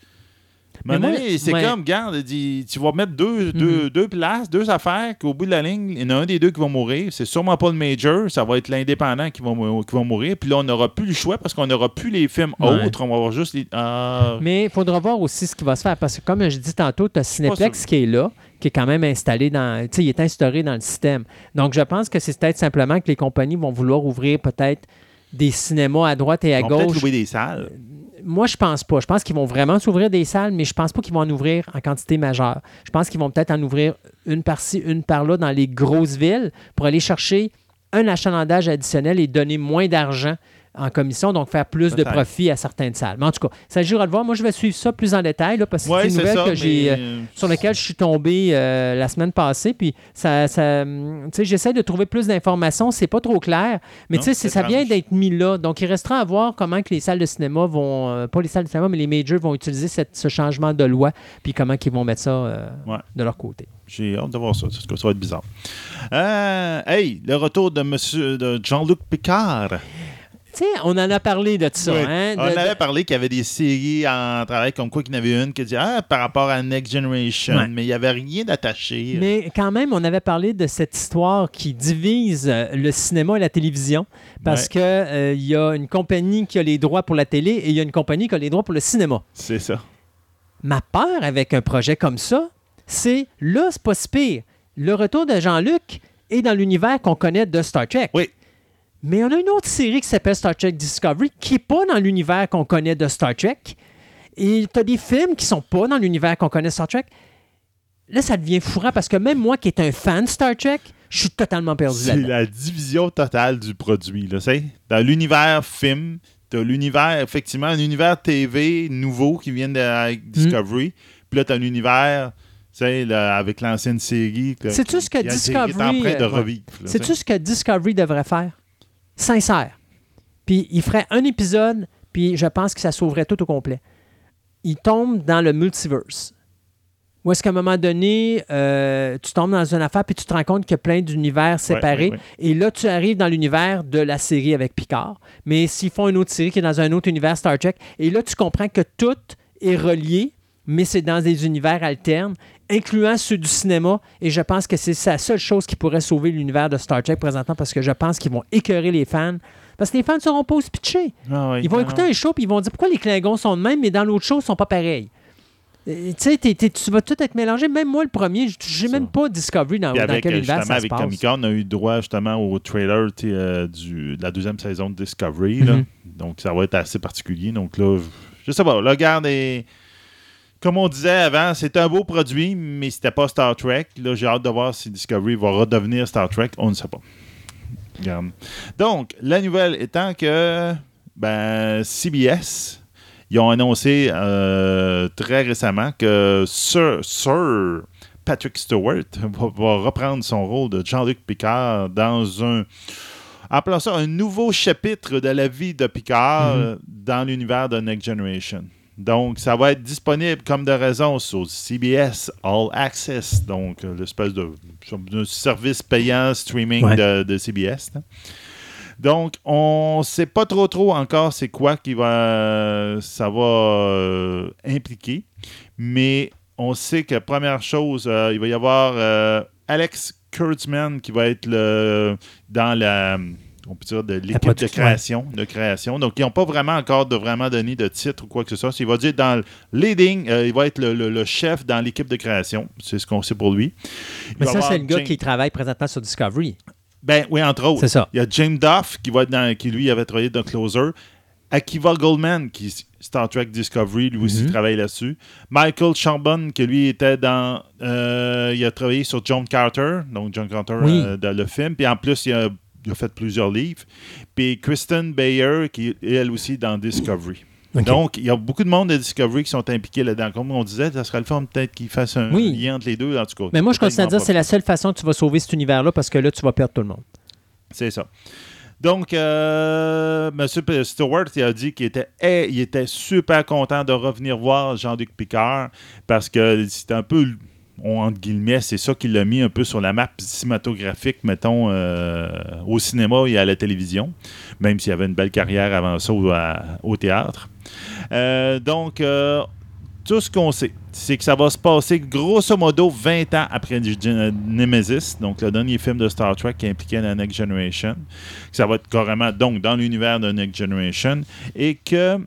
Mais c'est ouais. comme, regarde, dis- tu vas mettre deux, deux, Mhm. deux places, deux affaires, qu'au bout de la ligne, il y en a un des deux qui va mourir. C'est sûrement pas le major, ça va être l'indépendant qui va, qui va mourir. Puis là, on n'aura plus le choix parce qu'on n'aura plus les films Ouais. autres, on va avoir juste les. Ah, Mais il faudra voir aussi ce qui va se faire. Parce que, comme je dis tantôt, tu as Cineplex qui est là, qui est quand même installé dans. Tu sais, il est instauré dans le système. Donc, je pense que c'est peut-être simplement que les compagnies vont vouloir ouvrir peut-être des cinémas à droite et à va peut-être gauche. louer des salles. Moi, je pense pas. Je pense qu'ils vont vraiment s'ouvrir des salles, mais je pense pas qu'ils vont en ouvrir en quantité majeure. Je pense qu'ils vont peut-être en ouvrir une par-ci, une par-là dans les grosses villes pour aller chercher un achalandage additionnel et donner moins d'argent en commission, donc faire plus de profit à certaines salles. Mais en tout cas, ça s'agira de voir. Moi, je vais suivre ça plus en détail là, parce que c'est une nouvelle ça. que j'ai. euh, sur lequel je suis tombé euh, la semaine passée. Puis ça, ça, hum, tu sais, j'essaie de trouver plus d'informations. C'est pas trop clair, mais Non, tu sais, c'est- ça vient d'être mis là. Donc, il restera à voir comment que les salles de cinéma vont, euh, pas les salles de cinéma, mais les majors vont utiliser cette- ce changement de loi, puis comment ils vont mettre ça Ouais. de leur côté. J'ai hâte de voir ça. Ça ça va être bizarre. Hey, le retour de monsieur de Jean-Luc Picard. On en a parlé de ça. Oui. hein, de- On avait parlé qu'il y avait des séries en travail, comme quoi qu'il y en avait une qui disait Ah, par rapport à Next Generation, Ouais. mais il n'y avait rien d'attaché. Mais quand même, on avait parlé de cette histoire qui divise euh, le cinéma et la télévision parce Ouais. que euh, il y a une compagnie qui a les droits pour la télé et il y a une compagnie qui a les droits pour le cinéma. C'est ça. Ma peur avec un projet comme ça, c'est là, c'est pas si pire. Le retour de Jean-Luc est dans l'univers qu'on connaît de Star Trek. Oui. Mais on a une autre série qui s'appelle Star Trek Discovery qui n'est pas dans l'univers qu'on connaît de Star Trek. Et tu as des films qui sont pas dans l'univers qu'on connaît de Star Trek. Là, ça devient fourrant parce que même moi qui est un fan de Star Trek, je suis totalement perdu C'est la division totale du produit. Là, c'est Dans l'univers film, tu as l'univers, effectivement, un univers TV nouveau qui vient de avec Mm. Discovery. Puis là, tu as l'univers tu sais, là, avec l'ancienne série. Sais-tu qui- ce que Discovery, euh, tu sais. ce que Discovery devrait faire? Sincère. Puis il ferait un épisode, puis je pense que ça sauverait tout au complet. Il tombe dans le multiverse. Où est-ce qu'à un moment donné, euh, tu tombes dans une affaire, puis tu te rends compte qu'il y a plein d'univers séparés. ouais, ouais. Et là, tu arrives dans l'univers de la série avec Picard. Mais s'ils font une autre série qui est dans un autre univers Star Trek, et là, tu comprends que tout est relié, mais c'est dans des univers alternes, incluant ceux du cinéma. Et je pense que c'est la seule chose qui pourrait sauver l'univers de Star Trek présentement, parce que je pense qu'ils vont écœurer les fans. Parce que les fans ne seront pas pitchés. Ah Ils vont non. écouter un show, puis ils vont dire pourquoi les Klingons sont de même, mais dans l'autre show, ils sont pas pareils? Euh, Tu sais, tu vas tout être mélangé. Même moi, le premier, j'ai Ça. même pas Discovery dans, dans quel euh, univers ça se avec passe. Comic Con, on a eu droit justement au trailer euh, du, de la deuxième saison de Discovery. là. Mhm. Donc, ça va être assez particulier. Donc là, je sais pas. Là, regarde, et- comme on disait avant, c'est un beau produit, mais c'était pas Star Trek. Là, j'ai hâte de voir si Discovery va redevenir Star Trek. On ne sait pas. Regarde. Donc, la nouvelle étant que ben, CBS, ils ont annoncé euh, très récemment que Sir, Sir Patrick Stewart va, va reprendre son rôle de Jean-Luc Picard dans un. Appelons ça un nouveau chapitre de la vie de Picard Mhm. euh, dans l'univers de Next Generation. Donc, ça va être disponible comme de raison sur CBS All Access, donc euh, l'espèce de, de service payant streaming Ouais. de, de CBS. là. Donc, on ne sait pas trop trop encore c'est quoi qui va ça va euh, impliquer, mais on sait que première chose, euh, il va y avoir euh, Alex Kurtzman qui va être le, dans la on peut dire de l'équipe de création, de création. Donc, ils n'ont pas vraiment encore de vraiment donné de titre ou quoi que ce soit. Il va dire dans le leading, euh, il va être le, le- le chef dans l'équipe de création. C'est ce qu'on sait pour lui. Il Mais ça, c'est le gars James- qui travaille présentement sur Discovery. Ben oui, entre autres. C'est ça. Il y a James Duff qui va être dans, qui lui avait travaillé dans Closer. Akiva Goldman, qui Star Trek Discovery, lui aussi Mhm. travaille là-dessus. Michael Chambon, qui lui était dans. euh, il a travaillé sur John Carter, donc John Carter Oui. euh, dans le film. Puis en plus, il a, il a fait plusieurs livres. Puis Kristen Bayer, qui est elle aussi dans Discovery. Donc, il y a beaucoup de monde de Discovery qui sont impliqués là-dedans. Comme on disait, ça serait le fun peut-être qu'ils fassent un Oui. lien entre les deux, en tout cas. Mais moi, je continue à dire que c'est la seule façon que tu vas sauver cet univers-là parce que là, tu vas perdre tout le monde. C'est ça. Donc, euh, M. Stewart, il a dit qu'il était, il était super content de revenir voir Jean-Luc Picard parce que c'était un peu, on- entre guillemets, c'est ça qui l'a mis un peu sur la map cinématographique, mettons, euh, au cinéma et à la télévision, même s'il avait une belle carrière avant ça au, au théâtre. Euh, donc, euh, tout ce qu'on sait, c'est que ça va se passer grosso modo 20 ans après Nemesis, donc le dernier film de Star Trek qui impliquait la Next Generation. Que ça va être carrément dans l'univers de Next Generation. Et que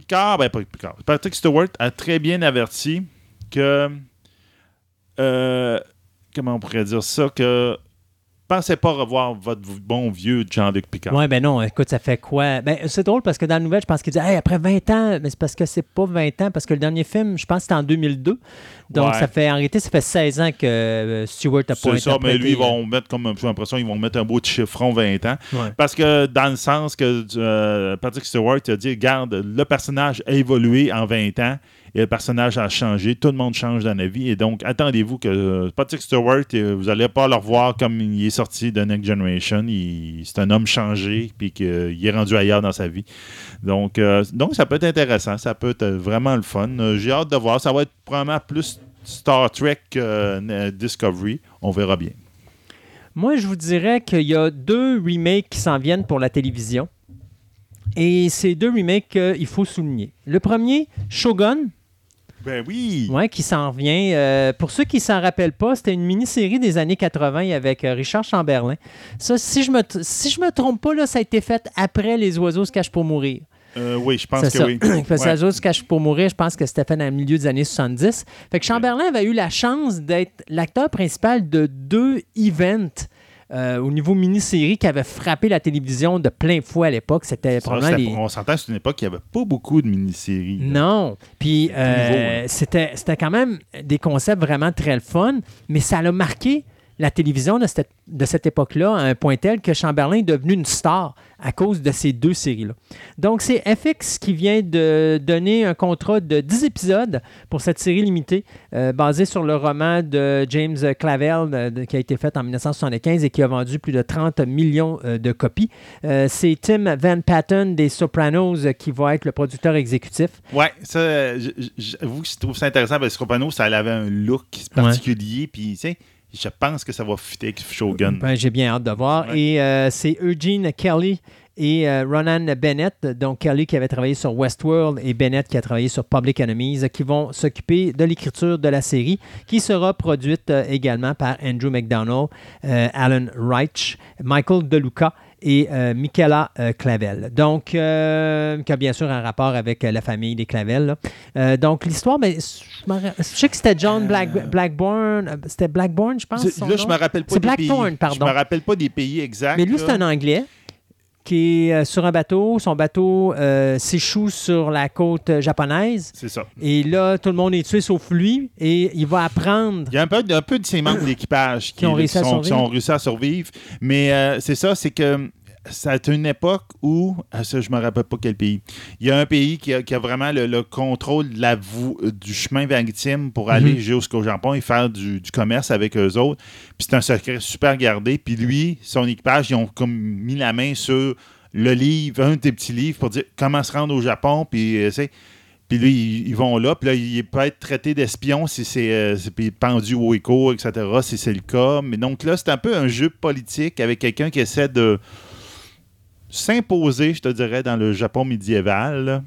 Picard, ben pas Picard, Patrick Stewart a très bien averti que euh, comment on pourrait dire ça, que pensez pas revoir votre bon vieux Jean-Luc Picard. Ouais, ben non, écoute, ça fait quoi? Ben, c'est drôle parce que dans la nouvelle, je pense qu'il dit Hey, après 20 ans, mais c'est parce que c'est pas 20 ans, parce que le dernier film, je pense que c'était en 2002. Donc, Ouais. ça fait, en réalité, ça fait 16 ans que euh, Stewart a pas C'est ça, mais lui, ils vont mettre comme j'ai l'impression ils vont mettre un beau chiffron 20 ans. Ouais. Parce que dans le sens que euh, Patrick Stewart a dit Regarde, le personnage a évolué en 20 ans et le personnage a changé. Tout le monde change dans la vie. Et donc, attendez-vous que euh, Patrick Stewart, euh, vous n'allez pas le revoir comme il est sorti de Next Generation. C'est un homme changé puis qu'il est rendu ailleurs dans sa vie. Donc, euh, ça peut être intéressant. Ça peut être vraiment le fun. Euh, J'ai hâte de voir. Ça va être probablement plus Star Trek euh, Discovery. On verra bien. Moi, je vous dirais qu'il y a deux remakes qui s'en viennent pour la télévision. Et ces deux remakes, euh, il faut souligner. Le premier, Shogun, Ben oui! ouais, qui s'en vient. Euh, pour ceux qui ne s'en rappellent pas, c'était une mini-série des années 80 avec euh, Richard Chamberlain. Ça, si je me, si je me trompe pas, là, ça a été fait après Les oiseaux se cachent pour mourir. Euh, oui, je pense C'est que ça. oui. Fait que Les Ouais. oiseaux se cachent pour mourir, je pense que c'était fait dans le milieu des années 70. Fait que Chamberlain avait eu la chance d'être l'acteur principal de deux events. Euh, au niveau mini-série qui avait frappé la télévision de plein fouet à l'époque. C'était probablement les... On s'entend, c'est une époque il n'y avait pas beaucoup de mini-séries. Non. Puis euh, hein. c'était c'était quand même des concepts vraiment très fun, mais ça a marqué la télévision de cette, de cette époque-là à un point tel que Chamberlain est devenu une star à cause de ces deux séries-là. Donc, c'est FX qui vient de donner un contrat de 10 épisodes pour cette série limitée, euh, basée sur le roman de James Clavell euh, qui a été fait en 1975 et qui a vendu plus de 30 millions euh, de copies. C'est Tim Van Patten des Sopranos qui va être le producteur exécutif. Ouais, ça, j'avoue que je trouve ça intéressant parce que Scopano, ça avait un look particulier. Puis, tu sais, je pense que ça va fitter avec Shogun. Ben, J'ai bien hâte de voir. Ouais. Et euh, c'est Eugene Kelly et euh, Ronan Bennett, donc Kelly qui avait travaillé sur Westworld et Bennett qui a travaillé sur Public Enemies, qui vont s'occuper de l'écriture de la série, qui sera produite euh, également par Andrew McDonald, Alan Reich, Michael DeLuca et euh, Michaela euh, Clavel. Donc, euh, qui a bien sûr un rapport avec euh, la famille des Clavel. là. Euh, donc, l'histoire, ben, je, sais que c'était John Black- Blackburn. C'était Blackburn, je pense. Là, je me rappelle pas C'est des Blackthorn, pays. pardon. Je me rappelle pas des pays exacts. Mais lui, c'est un Anglais qui est euh, sur un bateau. Son bateau euh, s'échoue sur la côte japonaise. C'est ça. Et là, tout le monde est tué sauf lui. Et il va apprendre. Il y a un peu, un peu de ces membres d'équipage qui, Qui ont réussi à sont, qui survivre. ont réussi à survivre. Mais euh, c'est ça, c'est que été une époque où, ah, ça, je me rappelle pas quel pays. Il y a un pays qui a, qui a vraiment le, le contrôle de la euh, du chemin maritime pour aller Mhm. jusqu'au Japon et faire du, du commerce avec eux autres. Puis c'est un secret super gardé. Puis lui, son équipage, ils ont comme mis la main sur le livre, un des petits livres pour dire comment se rendre au Japon. Puis, euh, tu sais, puis lui, ils, vont là, puis là, il peut être traité d'espion si c'est euh, c'est- pendu au écho, etc., si c'est le cas. Mais donc là, c'est un peu un jeu politique avec quelqu'un qui essaie de s'imposer, je te dirais, dans le Japon médiéval. là.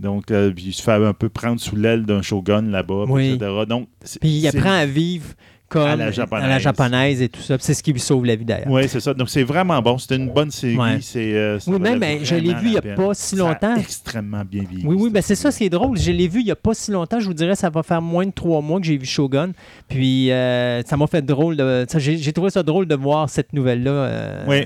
Donc, euh, puis il se fait un peu prendre sous l'aile d'un shogun là-bas, Oui. etc. Donc, Puis il apprend à vivre comme À la japonaise. à la japonaise et tout ça. C'est ce qui lui sauve la vie d'ailleurs. Oui, c'est ça. Donc, c'est vraiment bon. C'était une bonne série. Ouais. C'est, euh, Oui, même, ben, je l'ai vu il y a peine. pas si Ça a longtemps. extrêmement bien vieilli. Oui, oui, ben c'est ça, c'est drôle. Je l'ai vu il n'y a pas si longtemps. Je vous dirais, ça va faire moins de trois mois que j'ai vu Shogun. Puis euh, ça m'a fait drôle. De, j'ai, trouvé ça drôle de voir cette nouvelle-là euh, Oui.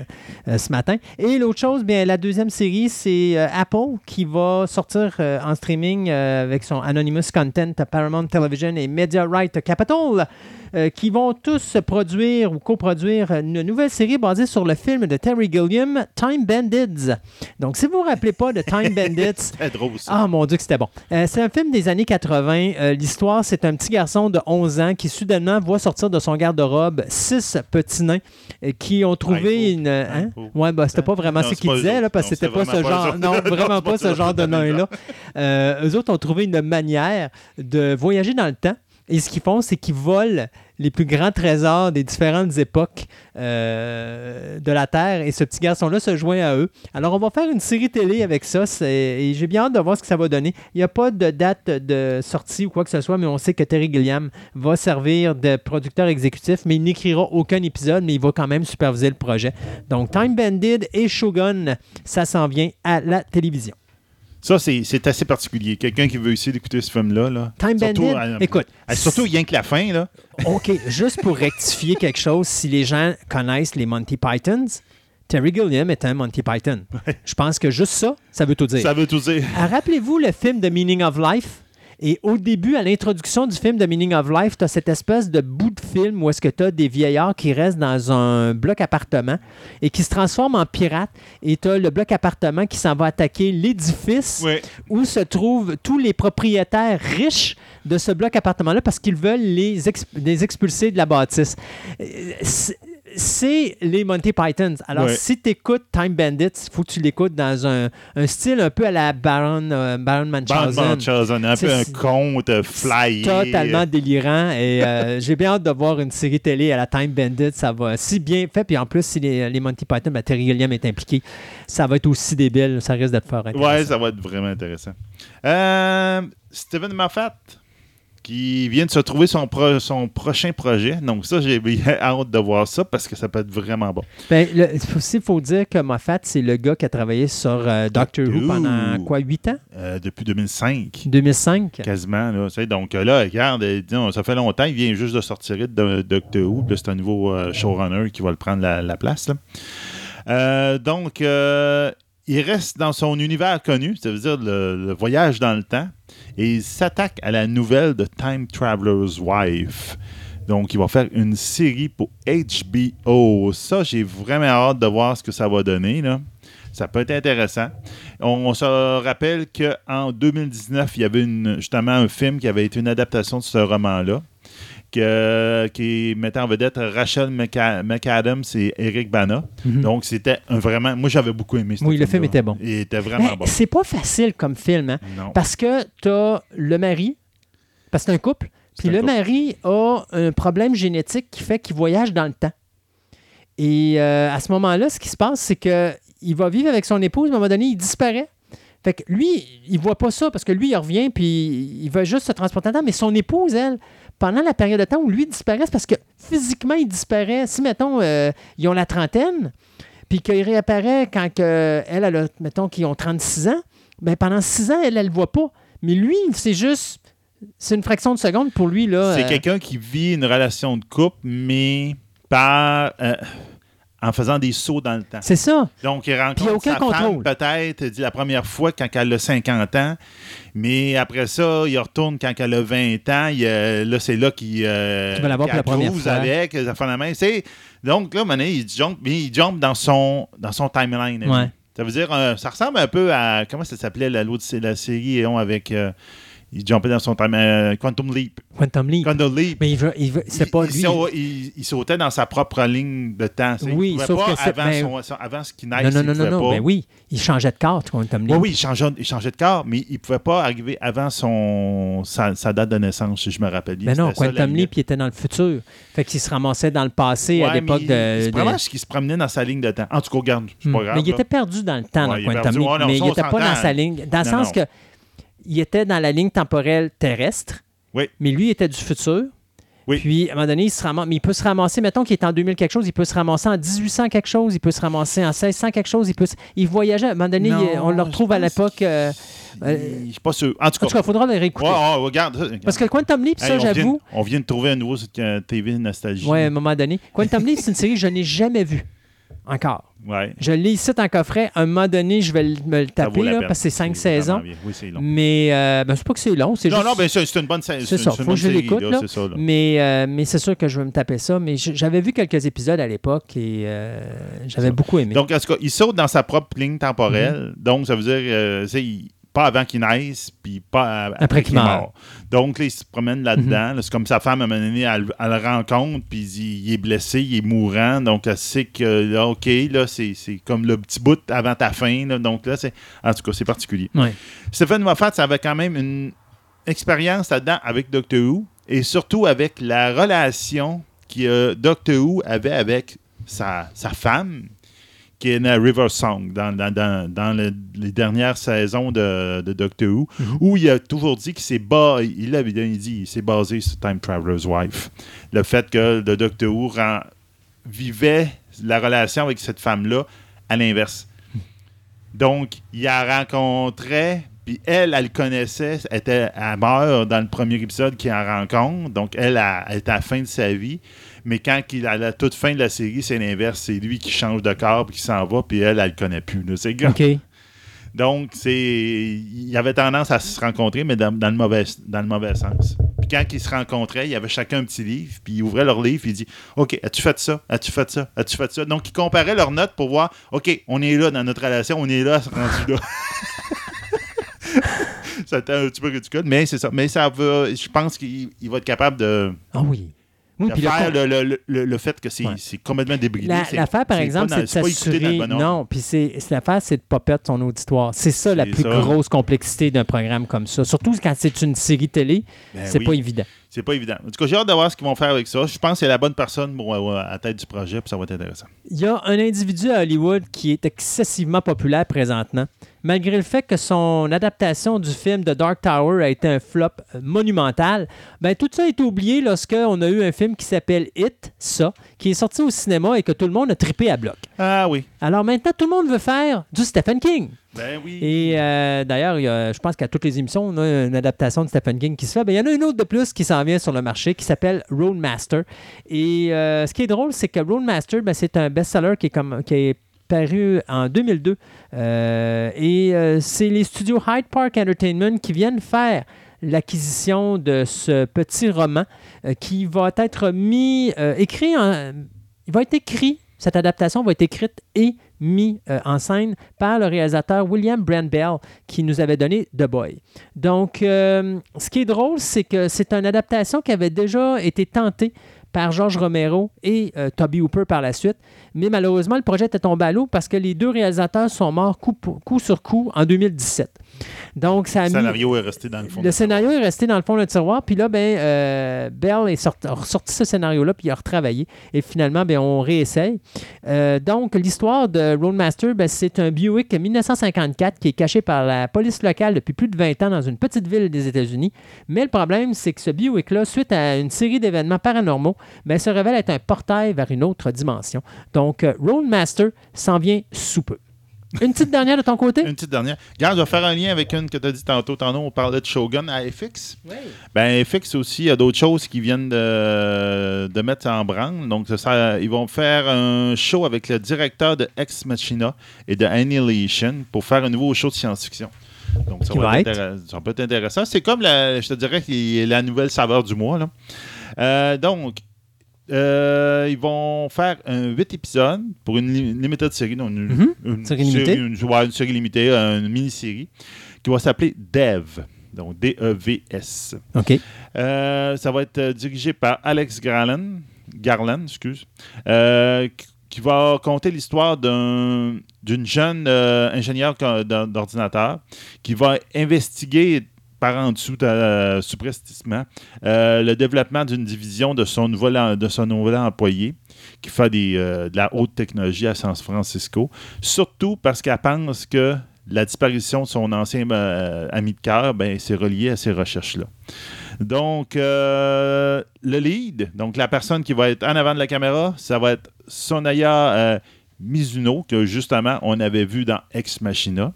euh, ce matin. Et l'autre chose, bien, la deuxième série, c'est Apple qui va sortir en streaming avec son Anonymous Content Paramount Television et Media Right Capital. Euh, qui vont tous produire ou coproduire une nouvelle série basée sur le film de Terry Gilliam, Time Bandits. Donc, si vous ne vous rappelez pas de Time Bandits, drôle, ça. ah mon Dieu que c'était bon. Euh, c'est un film des années 80. Euh, L'histoire, c'est un petit garçon de 11 ans qui soudainement voit sortir de son garde-robe six petits nains qui ont trouvé une... Hein? Ouais, bah, c'était pas vraiment Non, ce c'est qu'il pas eux disait, là, parce que c'était pas ce genre... Non, vraiment pas ce genre de nains-là. Eux autres ont trouvé une manière de voyager dans le temps. Et ce qu'ils font, c'est qu'ils volent les plus grands trésors des différentes époques euh, de la Terre. Et ce petit garçon-là se joint à eux. Alors, on va faire une série télé avec ça. Et j'ai bien hâte de voir ce que ça va donner. Il n'y a pas de date de sortie ou quoi que ce soit, mais on sait que Terry Gilliam va servir de producteur exécutif, mais il n'écrira aucun épisode, mais il va quand même superviser le projet. Donc, Time Bandit et Shogun, ça s'en vient à la télévision. Ça, c'est c'est assez particulier. Quelqu'un qui veut essayer d'écouter ce film-là. Là. Time Surtout, Bandit, euh, écoute. euh, surtout rien que la fin. Là. OK, juste pour rectifier quelque chose, si les gens connaissent les Monty Pythons, Terry Gilliam est un Monty Python. Je pense que juste ça, ça veut tout dire. Ça veut tout dire. Ah, Rappelez-vous le film The Meaning of Life? Et au début, à l'introduction du film The Meaning of Life, tu as cette espèce de bout de film où est-ce que tu as des vieillards qui restent dans un bloc appartement et qui se transforment en pirates. Et tu as le bloc appartement qui s'en va attaquer l'édifice Ouais. où se trouvent tous les propriétaires riches de ce bloc appartement-là parce qu'ils veulent les, exp- les expulser de la bâtisse. C'est- les Monty Pythons. Alors, Ouais. si tu écoutes Time Bandits, il faut que tu l'écoutes dans un, un style un peu à la Baron, euh, Baron Munchausen. Munchausen, un peu un conte fly. Totalement délirant. Et euh, j'ai bien hâte de voir une série télé à la Time Bandit. Ça va si bien fait. Puis en plus, si les, les Monty Python, ben, Terry Gilliam est impliqué, ça va être aussi débile. Ça risque d'être fort intéressant. Ouais, ça va être vraiment intéressant. Euh, Steven Moffat, qui vient de se trouver son, pro- son prochain projet. Donc ça, j'ai bien hâte de voir ça parce que ça peut être vraiment bon. Ben, le- aussi, il faut dire que Moffat, c'est le gars qui a travaillé sur euh, Doctor Who pendant quoi, 8 ans? Euh, depuis 2005. 2005 Quasiment. Là, donc euh, là, regarde, disons, ça fait longtemps, il vient juste de sortir de de Doctor Who. C'est un nouveau euh, showrunner qui va le prendre la, la place. là. Donc, il reste dans son univers connu, ça veut dire le, voyage dans le temps, et il s'attaque à la nouvelle de Time Traveler's Wife. Donc, il va faire une série pour HBO. Ça, j'ai vraiment hâte de voir ce que ça va donner. Ça peut être intéressant. On, se rappelle qu'en 2019, il y avait justement un film qui avait été une adaptation de ce roman-là, que- qui mettait en vedette Rachel McA- McAdams et Eric Bana. Mhm. Donc, c'était un vraiment. Moi, j'avais beaucoup aimé ce Oui, le film était bon. Il était vraiment Mais bon. c'est pas facile comme film, hein? Non. Parce que tu as le mari, parce que c'est un couple, puis le couple. mari a un problème génétique qui fait qu'il voyage dans le temps. Et euh, à ce moment-là, ce qui se passe, c'est que il va vivre avec son épouse, à un moment donné, il disparaît. Fait que lui, il voit pas ça parce que lui, il revient puis il va juste se transporter dans le temps. Mais son épouse, elle, pendant la période de temps où lui disparaît, c'est parce que physiquement, il disparaît. Si, mettons, euh, ils ont la trentaine, puis qu'il réapparaît quand que, elle, elle a, mettons, qu'ils ont 36 ans, ben pendant 6 ans, elle, elle le voit pas. Mais lui, c'est juste. C'est une fraction de seconde pour lui. là. C'est euh, quelqu'un qui vit une relation de couple, mais par. Euh, en faisant des sauts dans le temps. C'est ça. Donc, il rencontre aucun sa contrôle. femme peut-être la première fois quand elle a 50 ans, mais après ça, il retourne quand elle a 20 ans. Il, euh, là, c'est là qu'il euh, qu'il pour la première cruise fois. avec, ça fait la main. Donc, là, maintenant, il jump, il jump dans son, dans son timeline. Ouais. Ça veut dire, euh, ça ressemble un peu à, comment ça s'appelait la, la série on, avec, euh, il jumpait dans son euh, Quantum Leap. Quantum Leap. Quantum Leap. Mais il veut, il veut- c'est Il- pas il, lui. il- il sautait dans sa propre ligne de temps. Oui, il sauf pas que avant, son, son- avant ce qu'il naisse, Non, non, non, non, non. Ben oui, il changeait de carte, Quantum Leap. Oui, oui, il changeait, il changeait de corps, mais il ne pouvait pas arriver avant son, sa, sa date de naissance, si je me rappelle bien. Mais non, ça, Quantum. Leap, il était dans le futur. Fait qu'il se ramassait dans le passé à l'époque de. C'est vraiment ce qui se promenait dans sa ligne de temps. En tout cas, regarde, c'est Hmm. pas grave. Mais il était perdu dans le temps dans Quantum. Leap, mais il on n'était pas dans sa ligne. Dans le sens que il était dans la ligne temporelle terrestre, Oui. mais lui il était du futur. Oui. Puis, à un moment donné, il, se ramasse- mais il peut se ramasser, mettons qu'il est en 2000 quelque chose, il peut se ramasser en 1800 quelque chose, il peut se ramasser en 1600 quelque chose, il peut se- Il voyageait, à un moment donné, Non, il- on le retrouve à l'époque... euh, euh, Je suis pas sûr. En tout en tout cas, il faudra le réécouter. Ouais, ouais, regarde. Parce que Quantum Leap, ça, j'avoue, On vient de trouver un nouveau euh, TV Nostalgie. ouais, à un moment donné. Quantum Leap, c'est une série que je n'ai jamais vue. Encore. Ouais. Je l'ai ici en coffret. À un moment donné, je vais me le taper, là, parce que c'est cinq saisons. Oui, c'est long. Mais euh, ben, c'est pas que c'est long, c'est Non, juste... non, ben c'est une bonne série. C'est ça, une faut que je l'écoute, là. C'est ça, là. Mais, euh, mais c'est sûr que je vais me taper ça. Mais j'avais vu quelques épisodes à l'époque et euh, j'avais beaucoup aimé. Donc, en tout cas, il saute dans sa propre ligne Mhm. temporelle. Donc, ça veut dire, euh, il- pas avant qu'il naisse, puis pas Après qu'il mort. Donc, là, il se promène là-dedans. Mhm. là. C'est comme sa femme, à un moment donné, elle, elle le rencontre, puis il, il est blessé, il est mourant. Donc, elle sait que, là, OK, là, c'est comme le petit bout avant ta fin. là. Donc, là, c'est. En tout cas, c'est particulier. Stephen Moffat, ça avait quand même une expérience là-dedans avec Doctor Who et surtout avec la relation que euh, Doctor Who avait avec sa, sa femme, qui est dans River Song, dans, dans, dans, dans le- les dernières saisons de, de Doctor Who, Mhm. où il a toujours dit qu'il s'est bas, il l'avait il dit, il s'est basé sur Time Traveler's Wife. Le fait que le Doctor Who rend- vivait la relation avec cette femme-là à l'inverse. Donc, il la rencontrait, puis elle, elle le connaissait, elle, était, elle meurt dans le premier épisode qu'il en rencontre, donc elle, est à la fin de sa vie. Mais quand il, à la toute fin de la série, c'est l'inverse, c'est lui qui change de corps, puis qui s'en va, puis elle, elle le connaît plus. C'est OK. donc, c'est, il avait tendance à se rencontrer, mais dans, dans le, mauvais, dans le mauvais sens. Puis quand ils se rencontraient, il y avait chacun un petit livre, puis ils ouvraient leur livre, puis ils disaient OK, as-tu fait ça? As-tu fait ça? As-tu fait ça Donc, ils comparaient leurs notes pour voir OK, on est là dans notre relation, on est là, rendu là. C'était un petit peu ridicule, mais c'est ça. Mais ça va, je pense qu'il il va être capable de, Ah oui. Oui, de puis le fait que c'est, Ouais. complètement débridé. La- L'affaire, par exemple, c'est de s'assurer. Non, puis l'affaire, c'est de pas perdre son auditoire. C'est ça la plus ça. grosse complexité d'un programme comme ça. Surtout quand c'est une série télé, Ben c'est oui. pas évident. C'est pas évident. En tout cas, j'ai hâte de voir ce qu'ils vont faire avec ça. Je pense que c'est la bonne personne pour, à la tête du projet, puis ça va être intéressant. Il y a un individu à Hollywood qui est excessivement populaire présentement, malgré le fait que son adaptation du film de Dark Tower a été un flop monumental. Ben, tout ça a été oublié lorsqu'on a eu un film qui s'appelle It, ça, qui est sorti au cinéma et que tout le monde a trippé à bloc. Ah oui. Alors maintenant, tout le monde veut faire du Stephen King. Ben oui. Et euh, d'ailleurs, je pense qu'à toutes les émissions, on a une adaptation de Stephen King qui se fait. Ben, il y en a une autre de plus qui s'en vient sur le marché qui s'appelle Roadmaster. Et euh, ce qui est drôle, c'est que Roadmaster, ben, c'est un best-seller qui est, comme, qui est paru en 2002. Euh, et euh, c'est les studios Hyde Park Entertainment qui viennent faire l'acquisition de ce petit roman euh, qui va être mis, écrit en, il va être écrit, cette adaptation va être écrite et mis en scène par le réalisateur William Brandbell qui nous avait donné The Boy. Donc, ce qui est drôle, c'est que c'est une adaptation qui avait déjà été tentée par George Romero et euh, Toby Hooper par la suite. Mais malheureusement, le projet était tombé à l'eau parce que les deux réalisateurs sont morts coup, coup sur coup en 2017. Donc, ça a Le mis... scénario est resté dans le fond. Le scénario est resté dans le fond de tiroir, puis là, ben, euh, Bell est sorti, a ressorti ce scénario-là, puis il a retravaillé. Et finalement, ben, on réessaye. Euh, donc, l'histoire de Roadmaster, ben, c'est un Buick 1954 qui est caché par la police locale depuis plus de 20 ans dans une petite ville des États-Unis. Mais le problème, c'est que ce Buick-là, suite à une série d'événements paranormaux, ben, se révèle être un portail vers une autre dimension. Donc, euh, Roadmaster s'en vient sous peu. Une petite dernière de ton côté? Une petite dernière. Regarde, je vais faire un lien avec une que tu as dit tantôt. Tantôt, on parlait de Shogun à FX. Oui. Ben, FX aussi, il y a d'autres choses qui viennent de, de mettre en branle. Donc, ça, ça- ils vont faire un show avec le directeur de Ex Machina et de Annihilation pour faire un nouveau show de science-fiction. Donc, ça Qui va, être ça peut être intéressant. C'est comme, la, je te dirais, la nouvelle saveur du mois. Là. Euh, donc, euh, ils vont faire un 8 épisodes pour une, li- limited série. donc une, Mhm. une Série limitée. Une, ouais, une série limitée, une mini-série, qui va s'appeler Dev. Donc, D-E-V-S. OK. Euh, ça va être euh, dirigé par Alex Garland, Garland excuse, euh, qui- va conter l'histoire d'un- d'une jeune ingénieure d'ordinateur qui va investiguer par en dessous de euh, subrepticement, euh, le développement d'une division de son nouvel, employé qui fait euh, de la haute technologie à San Francisco, surtout parce qu'elle pense que la disparition de son ancien euh, ami de cœur, ben, c'est relié à ces recherches-là. Donc, le lead, donc la personne qui va être en avant de la caméra, ça va être Sonaya Mizuno, que justement, on avait vu dans Ex Machina.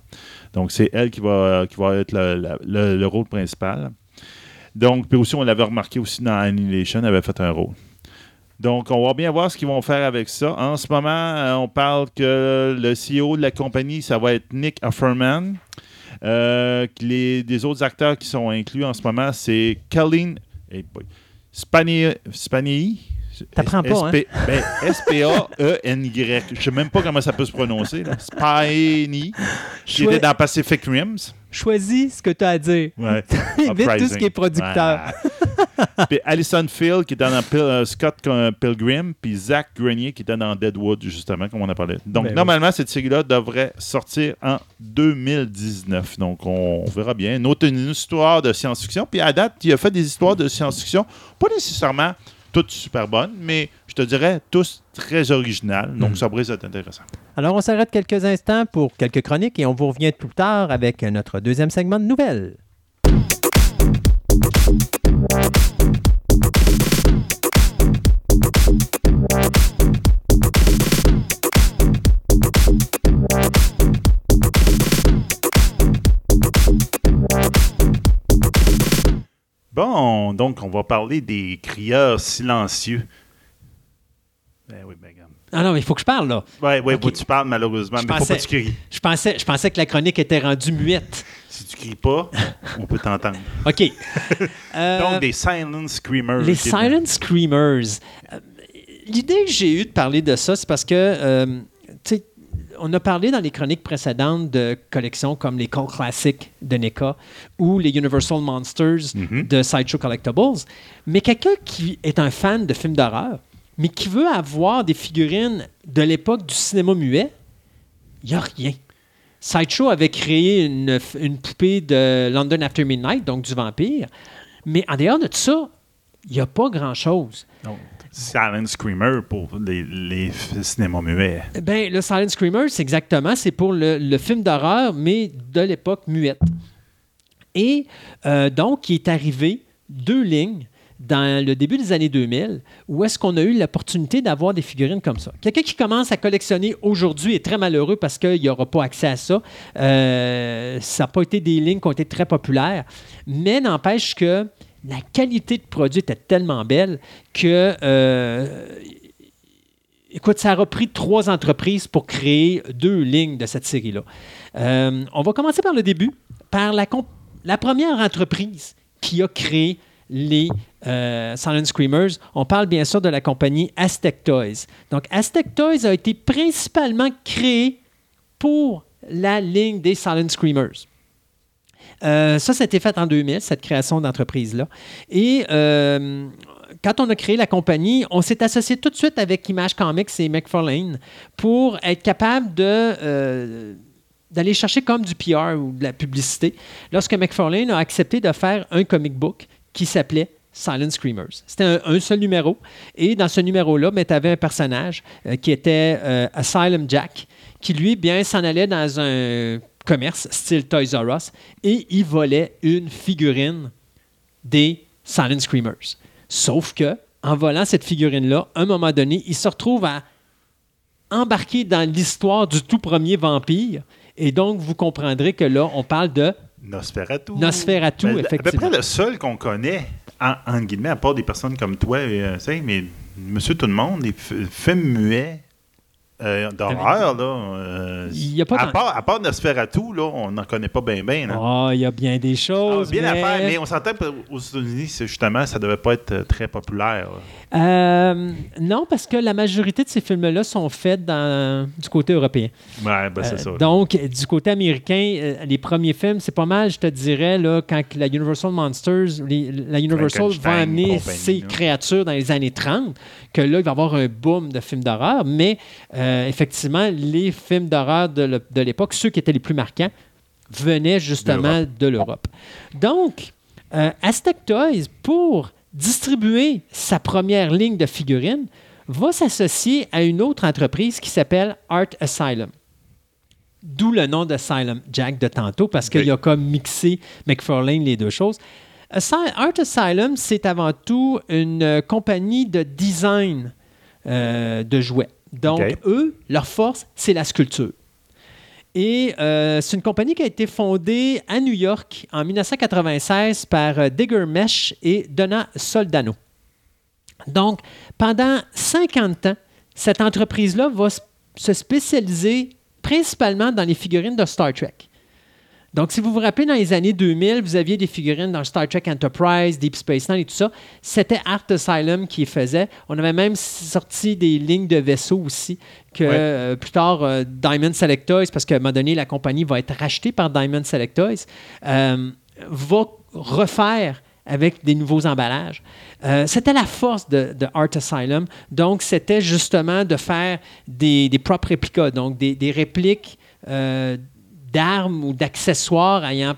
Donc, c'est elle qui va, qui va être le, rôle principal. Donc, puis aussi, on l'avait remarqué aussi dans Annihilation, elle avait fait un rôle. Donc, on va bien voir ce qu'ils vont faire avec ça. En ce moment, euh, on parle que le CEO de la compagnie, ça va être Nick Offerman. Euh, les, des autres acteurs qui sont inclus en ce moment, c'est Colleen hey Spani- Spanii. T'apprends pas, hein? SP ben, S-P-A-E-N-Y. Je sais même pas comment ça peut se prononcer. là. Spiny, qui était dans Pacific Rims. Choisis ce que tu as à dire. Ouais. Évite tout ce qui est producteur. Ouais. puis Alison Field qui était dans Pil- euh, Scott euh, Pilgrim, puis Zach Grenier qui était dans Deadwood, justement, comme on a parlé. Donc, Ben oui. normalement, cette série-là devrait sortir en 2019. Donc, on, on verra bien. Une autre une histoire de science-fiction. Puis à date, il a fait des histoires de science-fiction, pas nécessairement toutes super bonnes, mais je te dirais tous très originales. Donc, Mhm. ça pourrait être intéressant. Alors, on s'arrête quelques instants pour quelques chroniques et on vous revient plus tard avec notre deuxième segment de nouvelles. Bon, donc, on va parler des crieurs silencieux. Ben oui, ben. Ah non, mais il faut que je parle, là. Ouais, ouais, Ok. faut que tu parles malheureusement, Je mais faut pensais- pas que tu cries. Je pensais, je pensais que la chronique était rendue muette. Si tu cries pas, on peut t'entendre. OK. Euh, Donc, des silent screamers. les Silent Screamers. Euh, L'idée que j'ai eue de parler de ça, c'est parce que, euh, tu sais, on a parlé dans les chroniques précédentes de collections comme les Cult Classics de NECA ou les Universal Monsters Mhm. de Sideshow Collectibles. Mais quelqu'un qui est un fan de films d'horreur, mais qui veut avoir des figurines de l'époque du cinéma muet, il n'y a rien. Sideshow avait créé une, une poupée de London After Midnight, donc du vampire. Mais en dehors de ça, il n'y a pas grand-chose. Silent screamer pour les, cinémas muets. Ben, le Silent Screamer, c'est exactement, c'est pour le, le film d'horreur, mais de l'époque muette. Et euh, donc, il est arrivé deux lignes dans le début des années 2000 où est-ce qu'on a eu l'opportunité d'avoir des figurines comme ça. Quelqu'un qui commence à collectionner aujourd'hui est très malheureux parce qu'il n'y aura pas accès à ça. Euh, ça n'a pas été des lignes qui ont été très populaires, mais n'empêche que la qualité de produit était tellement belle que euh, Écoute, ça a pris trois entreprises pour créer deux lignes de cette série-là. Euh, on va commencer par le début, par la première entreprise qui a créé les euh, Silent Screamers. On parle bien sûr de la compagnie Aztec Toys. Donc, Aztec Toys a été principalement créé pour la ligne des Silent Screamers. Euh, ça, ça a été fait en 2000, cette création d'entreprise-là. Et euh, quand on a créé la compagnie, on s'est associé tout de suite avec Image Comics et McFarlane pour être capable euh, d'aller chercher comme du PR ou de la publicité lorsque McFarlane a accepté de faire un comic book qui s'appelait Silent Screamers. C'était un, seul numéro. Et dans ce numéro-là, tu avais un personnage qui était Asylum Jack, qui lui, bien, s'en allait dans un commerce style Toys R Us et il volait une figurine des Silent Screamers. Sauf que, en volant cette figurine-là, à un moment donné, il se retrouve à embarquer dans l'histoire du tout premier vampire. Et donc, vous comprendrez que là, on parle de Nosferatu. Nosferatu, Ben, À peu effectivement. près le seul qu'on connaît, en, en guillemets, à part des personnes comme toi, euh, tu sais, mais monsieur tout le monde, les films muets euh, d'horreur, là. euh, Il y a pas à, part, à part Nosferatu, là, on n'en connaît pas bien, bien. Ah, il y a bien des Ah, choses. bien à mais- faire, mais on s'entend qu'aux États-Unis, justement, ça devait pas être euh, très populaire. là. Euh, non, parce que la majorité de ces films-là sont faits dans, du côté européen. Ouais, ben c'est Euh, ça. donc, du côté américain, euh, les premiers films, c'est pas mal, je te dirais, là, quand la Universal Monsters, les- la Universal va amener ses là. créatures dans les années 30, que là, il va y avoir un boom de films d'horreur. Mais effectivement, les films d'horreur de l'époque, ceux qui étaient les plus marquants, venaient justement de l'Europe. Donc, Aztec Toys, pour distribuer sa première ligne de figurines, va s'associer à une autre entreprise qui s'appelle Art Asylum. D'où le nom de Asylum Jack de tantôt, parce qu'il Oui. a comme mixé McFarlane les deux choses. Art Asylum, c'est avant tout une compagnie de design euh, de jouets. Donc, eux, leur force, c'est la sculpture. Et euh, c'est une compagnie qui a été fondée à New York en 1996 par euh, Digger Mesh et Donna Soldano. Donc, pendant 50 ans, cette entreprise-là va se spécialiser principalement dans les figurines de Star Trek. Donc, si vous vous rappelez, dans les années 2000, vous aviez des figurines dans Star Trek Enterprise, Deep Space Nine et tout ça. C'était Art Asylum qui les faisait. On avait même sorti des lignes de vaisseaux aussi, que Ouais. euh, plus tard, euh, Diamond Select Toys, parce qu'à un moment donné, la compagnie va être rachetée par Diamond Select Toys, euh, va refaire avec des nouveaux emballages. Euh, c'était la force de, de Art Asylum. Donc, c'était justement de faire des, des propres réplicas, donc des, des répliques euh, d'armes ou d'accessoires ayant,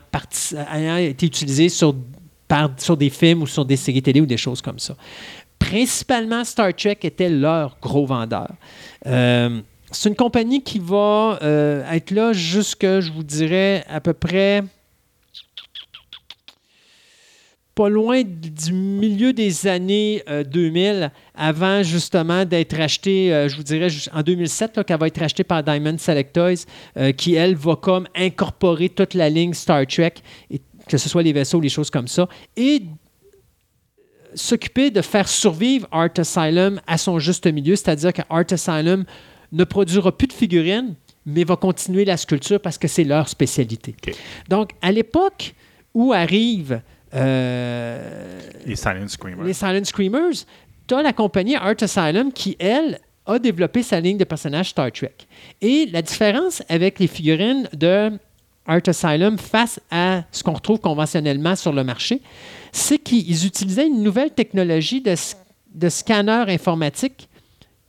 été utilisés sur des films ou sur des séries télé ou des choses comme ça. Principalement, Star Trek était leur gros vendeur. Euh, c'est une compagnie qui va euh, être là jusque, je vous dirais, à peu près pas loin du milieu des années euh, 2000, avant justement d'être racheté, euh, je vous dirais en 2007, là, qu'elle va être rachetée par Diamond Select Toys, euh, qui, elle, va comme incorporer toute la ligne Star Trek, et que ce soit les vaisseaux, les choses comme ça, et s'occuper de faire survivre Art Asylum à son juste milieu, c'est-à-dire que Art Asylum ne produira plus de figurines, mais va continuer la sculpture parce que c'est leur spécialité. Donc, à l'époque où arrivent euh, Les Silent Screamers. les Silent Screamers, tu as la compagnie Art Asylum qui, elle, a développé sa ligne de personnages Star Trek. Et la différence avec les figurines de Art Asylum face à ce qu'on retrouve conventionnellement sur le marché, c'est qu'ils utilisaient une nouvelle technologie de, scanner informatique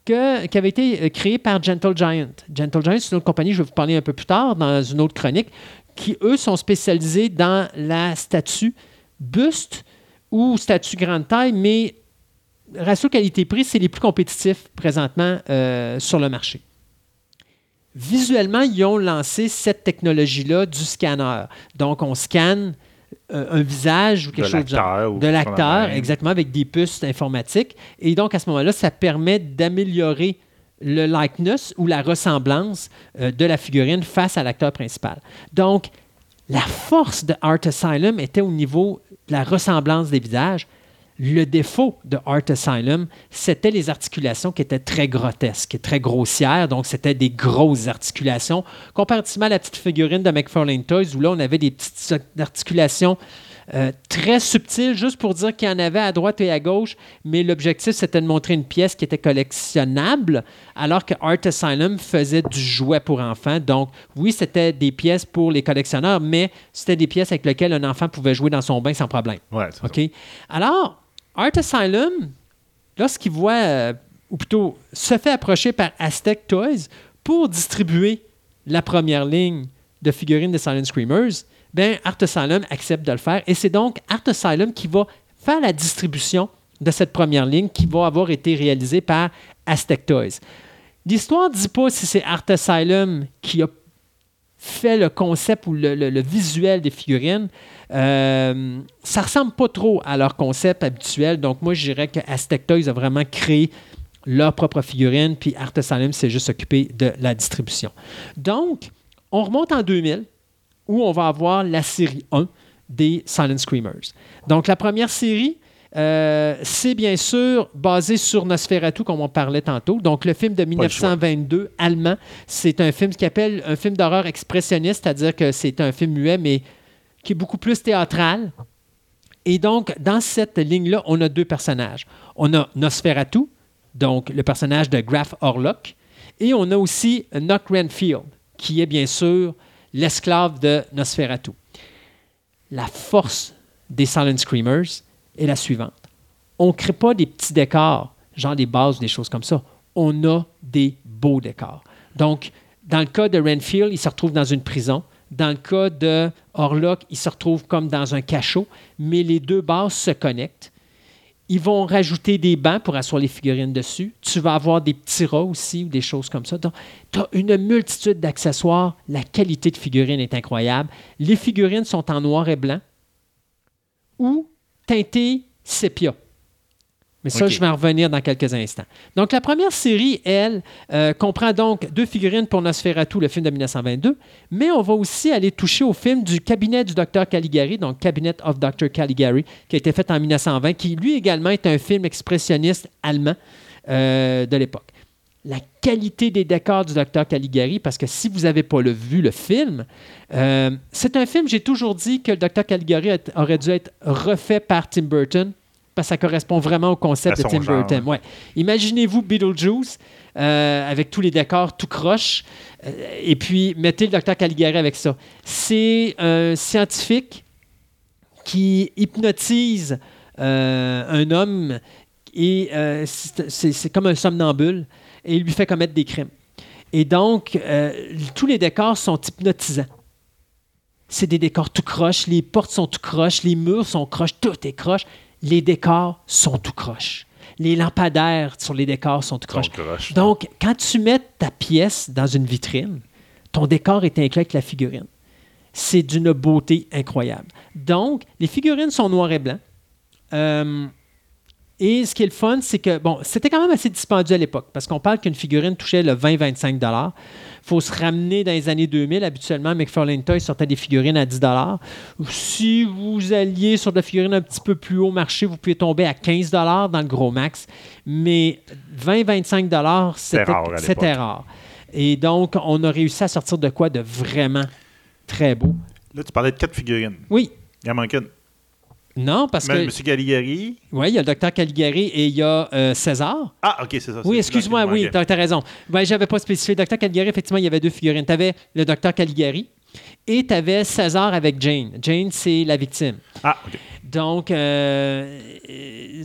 que- qui avait été euh, créée par Gentle Giant. Gentle Giant, c'est une autre compagnie, je vais vous parler un peu plus tard dans une autre chronique, qui, eux, sont spécialisés dans la statue buste ou statue grande taille, mais ratio qualité-prix, c'est les plus compétitifs présentement euh, sur le marché. Visuellement, ils ont lancé cette technologie-là du scanner. Donc, on scanne euh, un visage ou quelque De chose genre. ou De l'acteur, exactement, avec des puces informatiques. Et donc, à ce moment-là, ça permet d'améliorer le likeness ou la ressemblance euh, de la figurine face à l'acteur principal. Donc, la force de Art Asylum était au niveau la ressemblance des visages. Le défaut de Art Asylum, c'était les articulations qui étaient très grotesques très grossières. Donc, c'était des grosses articulations. Comparativement à la petite figurine de McFarlane Toys, où là, on avait des petites articulations euh, très subtiles, juste pour dire qu'il y en avait à droite et à gauche. Mais l'objectif, c'était de montrer une pièce qui était collectionnable, alors que Art Asylum faisait du jouet pour enfants. Donc, oui, c'était des pièces pour les collectionneurs, mais c'était des pièces avec lesquelles un enfant pouvait jouer dans son bain sans problème. Ouais. OK? Alors, Art Asylum, lorsqu'il voit, euh, ou plutôt se fait approcher par Aztec Toys pour distribuer la première ligne de figurines de Silent Screamers, ben Art Asylum accepte de le faire. Et c'est donc Art Asylum qui va faire la distribution de cette première ligne qui va avoir été réalisée par Aztec Toys. L'histoire ne dit pas si c'est Art Asylum qui a fait le concept ou le, visuel des figurines, euh, ça ressemble pas trop à leur concept habituel. Donc, moi, je dirais que Aztec Toys a vraiment créé leur propre figurine, puis Art Asylum s'est juste occupé de la distribution. Donc, on remonte en 2000, où on va avoir la série 1 des Silent Screamers. Donc, la première série, euh, c'est bien sûr basé sur Nosferatu, comme on parlait tantôt. Donc, le film de le choix. 1922, allemand, c'est un film qui appelle un film d'horreur expressionniste, c'est-à-dire que c'est un film muet, mais qui est beaucoup plus théâtral. Et donc, dans cette ligne-là, on a deux personnages. On a Nosferatu, donc le personnage de Graf Orlok, et on a aussi Knock Renfield, qui est bien sûr l'esclave de Nosferatu. La force des Silent Screamers est la suivante. On ne crée pas des petits décors, genre des bases ou des choses comme ça. On a des beaux décors. Donc, dans le cas de Renfield, il se retrouve dans une prison. Dans le cas de Orlok, il se retrouve comme dans un cachot, mais les deux bases se connectent. Ils vont rajouter des bancs pour asseoir les figurines dessus. Tu vas avoir des petits rats aussi ou des choses comme ça. Donc, tu as une multitude d'accessoires. La qualité de figurines est incroyable. Les figurines sont en noir et blanc ou teintées sépia. Mais ça, je vais en revenir dans quelques instants. Donc, la première série, elle, euh, comprend donc deux figurines pour Nosferatu, le film de 1922, mais on va aussi aller toucher au film du cabinet du docteur Caligari, donc Cabinet of Dr. Caligari, qui a été fait en 1920, qui lui également est un film expressionniste allemand euh, de l'époque. La qualité des décors du docteur Caligari, parce que si vous n'avez pas le, vu le film, euh, c'est un film, j'ai toujours dit que le docteur Caligari a- aurait dû être refait par Tim Burton, parce que ça correspond vraiment au concept À de Tim Burton. Ouais. Imaginez-vous Beetlejuice euh, avec tous les décors tout croche, euh, et puis mettez le docteur Caligari avec ça. C'est un scientifique qui hypnotise euh, un homme et c'est comme un somnambule et il lui fait commettre des crimes. Et donc, euh, tous les décors sont hypnotisants. C'est des décors tout croche, les portes sont tout croche, les murs sont croche, tout est croche. Les décors sont tout croche. Les lampadaires sur les décors sont tout croche. Son croche. Donc, quand tu mets ta pièce dans une vitrine, ton décor est inclus avec la figurine. C'est d'une beauté incroyable. Donc, les figurines sont noires et blancs. Euh, et ce qui est le fun, c'est que, bon, c'était quand même assez dispendieux à l'époque, parce qu'on parle qu'une figurine touchait le 20-25 Il faut se ramener dans les années 2000. Habituellement, McFarlane Toys sortait des figurines à 10 Si vous alliez sur de la figurine un petit peu plus haut marché, vous pouvez tomber à 15 dans le gros max. Mais 20-25 c'était rare rare. Et donc, on a réussi à sortir de quoi de vraiment très beau. Là, tu parlais de quatre figurines. Oui. Il en manque une. Non, parce Mais que. Monsieur Caligari? Oui, il y a le docteur Caligari et il y a euh, César. Ah, OK, c'est ça. Oui, excuse-moi, oui, tu as, raison. Ben, J'avais pas spécifié. Docteur Caligari, effectivement, il y avait deux figurines. Tu avais le docteur Caligari et tu avais César avec Jane. Jane, c'est la victime. Ah, OK. Donc, euh,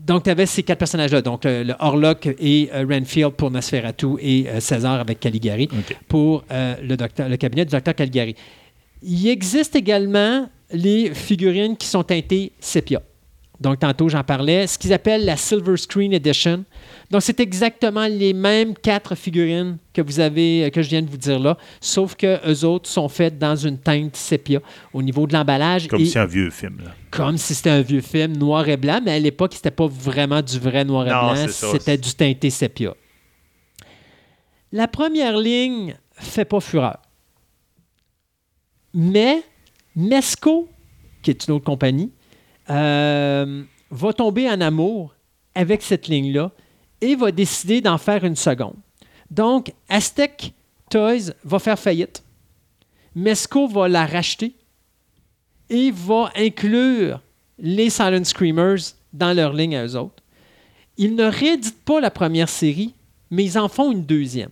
donc tu avais ces quatre personnages-là. Donc, euh, le Orlok et euh, Renfield pour Nosferatu et César avec Caligari pour le, docteur, le cabinet du docteur Caligari. Il existe également les figurines qui sont teintées sépia. Donc, tantôt, j'en parlais. Ce qu'ils appellent la Silver Screen Edition. Donc, c'est exactement les mêmes quatre figurines que vous avez, euh, que je viens de vous dire là, sauf que eux autres sont faites dans une teinte sépia au niveau de l'emballage. Comme et si un vieux film. Là. comme si c'était un vieux film noir et blanc, mais à l'époque, c'était pas vraiment du vrai noir et Non, blanc, c'était du teinté sépia. La première ligne fait pas fureur. Mais Mesco, qui est une autre compagnie, euh, va tomber en amour avec cette ligne-là et va décider d'en faire une seconde. Donc, Aztec Toys va faire faillite. Mesco va la racheter et va inclure les Silent Screamers dans leur ligne à eux autres. Ils ne rééditent pas la première série, mais ils en font une deuxième.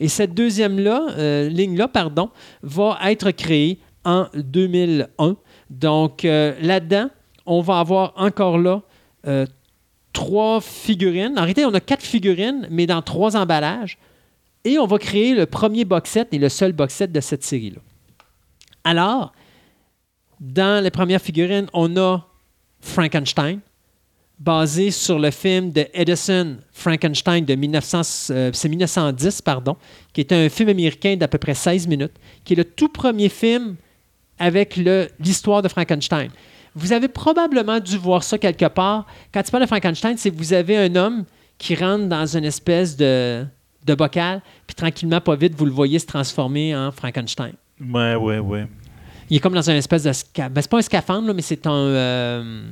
Et cette deuxième-là, euh, ligne-là, pardon, va être créée en 2001. Donc euh, là-dedans, on va avoir encore là euh, trois figurines. En réalité, on a quatre figurines, mais dans trois emballages. Et on va créer le premier box set et le seul box set de cette série-là. Alors, dans les premières figurines, on a Frankenstein, basé sur le film de Edison Frankenstein de 1900, euh, 1910, pardon, qui est un film américain d'à peu près 16 minutes, qui est le tout premier film avec l'histoire de Frankenstein. Vous avez probablement dû voir ça quelque part. Quand tu parles de Frankenstein, c'est que vous avez un homme qui rentre dans une espèce de, de bocal, puis tranquillement, pas vite, vous le voyez se transformer en Frankenstein. Ouais, ouais, ouais. Il est comme dans une espèce de scaphandre. Ben, c'est pas un scaphandre, là, mais c'est un. euh,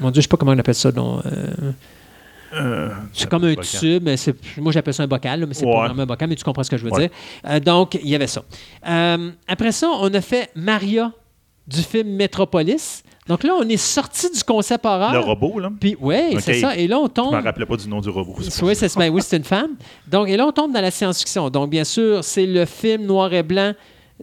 Mon Dieu, je sais pas comment on appelle ça. donc, euh, Euh, C'est comme un bocal. tube. mais c'est- Moi, j'appelle ça un bocal, là, mais c'est Ouais. pas vraiment un bocal, mais tu comprends ce que je veux Ouais. dire. Euh, donc, il y avait ça. Euh, après ça, on a fait Maria du film Metropolis. Donc là, on est sorti du concept horreur. Le robot, là. Puis, Ok. c'est ça. Et là, on Je tombe. me rappelais pas du nom du robot. c'est Oui, c'est ben oui, c'est une femme. Donc, et là, on tombe dans la science-fiction. Donc, bien sûr, c'est le film noir et blanc,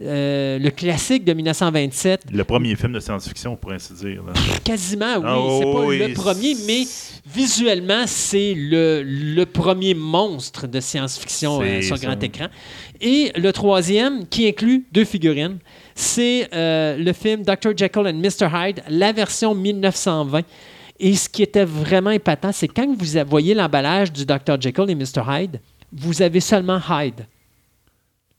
euh, le classique de 1927. Le premier film de science-fiction, pour ainsi dire. là. Quasiment, oui. Ah, c'est pas oui, le premier, mais visuellement, c'est le, le premier monstre de science-fiction euh, C'est sur ça. grand écran. Et le troisième, qui inclut deux figurines, c'est euh, le film Dr. Jekyll and Mr. Hyde, la version 1920. Et ce qui était vraiment épatant, c'est quand vous voyez l'emballage du Dr. Jekyll et Mr. Hyde, vous avez seulement Hyde.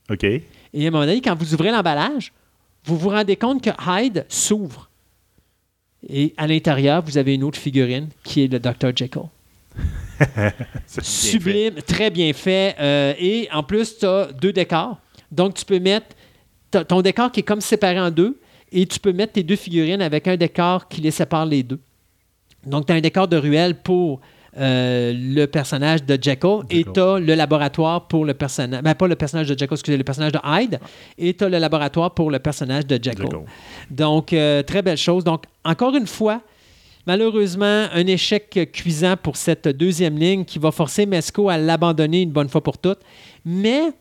OK. Et à un moment donné, quand vous ouvrez l'emballage, vous vous rendez compte que Hyde s'ouvre. Et à l'intérieur, vous avez une autre figurine qui est le Dr. Jekyll. Bien Sublime, très bien fait. euh, et en plus, tu as deux décors. Donc, tu peux mettre ton décor qui est comme séparé en deux et tu peux mettre tes deux figurines avec un décor qui les sépare les deux. Donc, tu as un décor de ruelle pour euh, le personnage de Jekyll et Jekyll. tu as le laboratoire pour le personnage. Ben, pas le personnage de Jekyll, excusez, le personnage de Hyde. Et tu as le laboratoire pour le personnage de Jekyll. Jekyll. Donc, euh, très belle chose. Donc, encore une fois, malheureusement, un échec cuisant pour cette deuxième ligne qui va forcer Mesco à l'abandonner une bonne fois pour toutes. Mais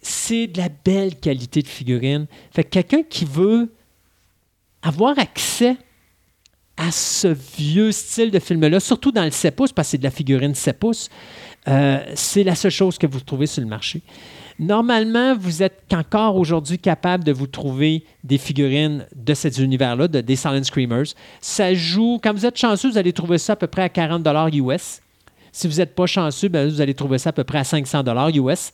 c'est de la belle qualité de figurine. Fait que quelqu'un qui veut avoir accès à ce vieux style de film-là, surtout dans le 7 pouces, parce que c'est de la figurine 7 pouces, euh, c'est la seule chose que vous trouvez sur le marché. Normalement, vous êtes encore aujourd'hui capable de vous trouver des figurines de cet univers-là, de, des Silent Screamers. Ça joue, quand vous êtes chanceux, vous allez trouver ça à peu près à 40 US. Si vous n'êtes pas chanceux, ben, vous allez trouver ça à peu près à 500 US.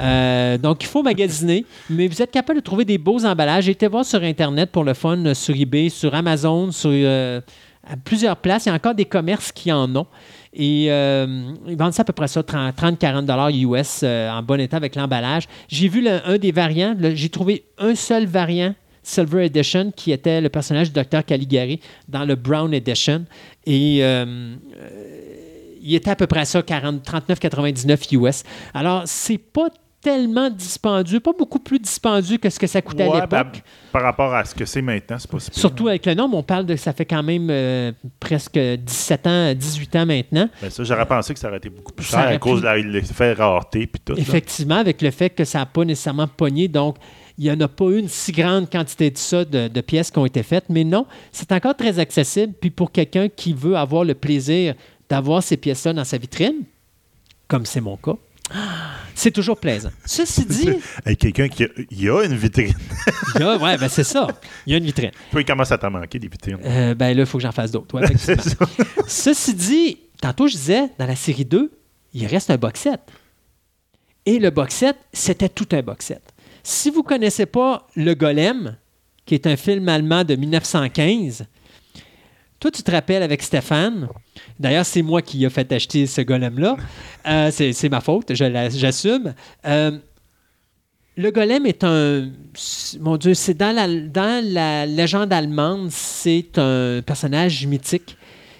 Euh, donc, il faut magasiner, mais vous êtes capable de trouver des beaux emballages. Été voir sur Internet pour le fun, sur eBay, sur Amazon, sur euh, à plusieurs places. Il y a encore des commerces qui en ont. Et euh, ils vendent ça à peu près ça, 30-40 US en bon état avec l'emballage. J'ai vu un des variants. J'ai trouvé un seul variant Silver Edition qui était le personnage du Dr. Caligari dans le Brown Edition. Et il était à peu près à ça, 40 39,99 US. Alors, c'est pas tellement dispendieux, pas beaucoup plus dispendieux que ce que ça coûtait à l'époque. ben, par rapport à ce que c'est maintenant, c'est pas si pire. Surtout avec le nombre, on parle de ça fait quand même euh, presque 17 ans, 18 ans maintenant. Ben, ça, j'aurais pensé que ça aurait été beaucoup plus cher à cause pu- de la- l'effet rareté puis tout. là. Effectivement, avec le fait que ça n'a pas nécessairement pogné, donc il n'y en a pas eu une si grande quantité de ça, de, de pièces qui ont été faites, mais non, c'est encore très accessible. Puis pour quelqu'un qui veut avoir le plaisir d'avoir ces pièces-là dans sa vitrine, comme c'est mon cas, c'est toujours plaisant. Ceci dit, Hey, quelqu'un qui a, il y a une vitrine. il y a- ouais, ben c'est ça, il y a une vitrine. Toi, il commence à t'en manquer des vitrines. Euh, ben là, il faut que j'en fasse d'autres. ouais. Ceci dit, tantôt je disais, dans la série 2, il reste un box set. Et le box set, c'était tout un box set. Si vous ne connaissez pas Le Golem, qui est un film allemand de 1915, toi, tu te rappelles avec Stéphane? D'ailleurs, c'est moi qui ai fait acheter ce golem-là. Euh, c'est ma faute, j'assume. Euh, le golem est un. Mon Dieu, c'est dans la, dans la légende allemande, c'est un personnage mythique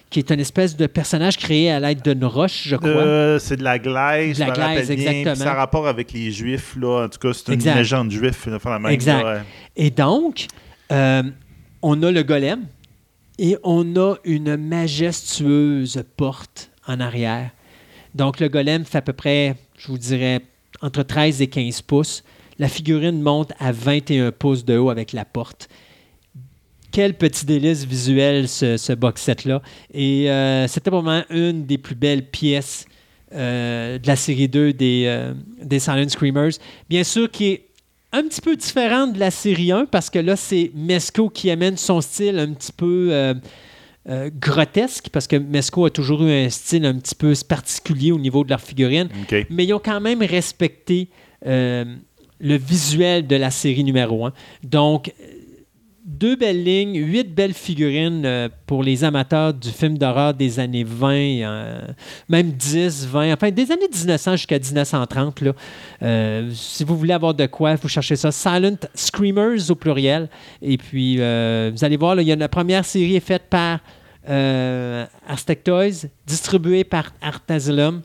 qui est une espèce de personnage créé à l'aide d'une roche, je crois. Euh, c'est de la glaise, De la je me glaise, bien, exactement. Ça a rapport avec les Juifs, là. En tout cas, c'est une Exact. légende juive, la même, Exact. là, ouais. Et donc, euh, on a le golem et on a une majestueuse porte en arrière. Donc, le golem fait à peu près, je vous dirais, entre 13 et 15 pouces. La figurine monte à 21 pouces de haut avec la porte. Quel petit délice visuel, ce, box set-là. Et euh, c'était vraiment une des plus belles pièces euh, de la série 2 des, euh, des Silent Screamers. Bien sûr, qui est un petit peu différente de la série 1 parce que là, c'est Mesco qui amène son style un petit peu euh, euh, grotesque parce que Mesco a toujours eu un style un petit peu particulier au niveau de leur figurine. OK. Mais ils ont quand même respecté euh, le visuel de la série numéro 1. Donc, deux belles lignes, huit belles figurines euh, pour les amateurs du film d'horreur des années 20, euh, même 10, 20, enfin des années 1900 jusqu'à 1930. Là. Euh, si vous voulez avoir de quoi, vous cherchez ça. Silent Screamers au pluriel. Et puis, vous allez voir, il y a la première série faite par Aztec Toys, distribuée par Art Asylum.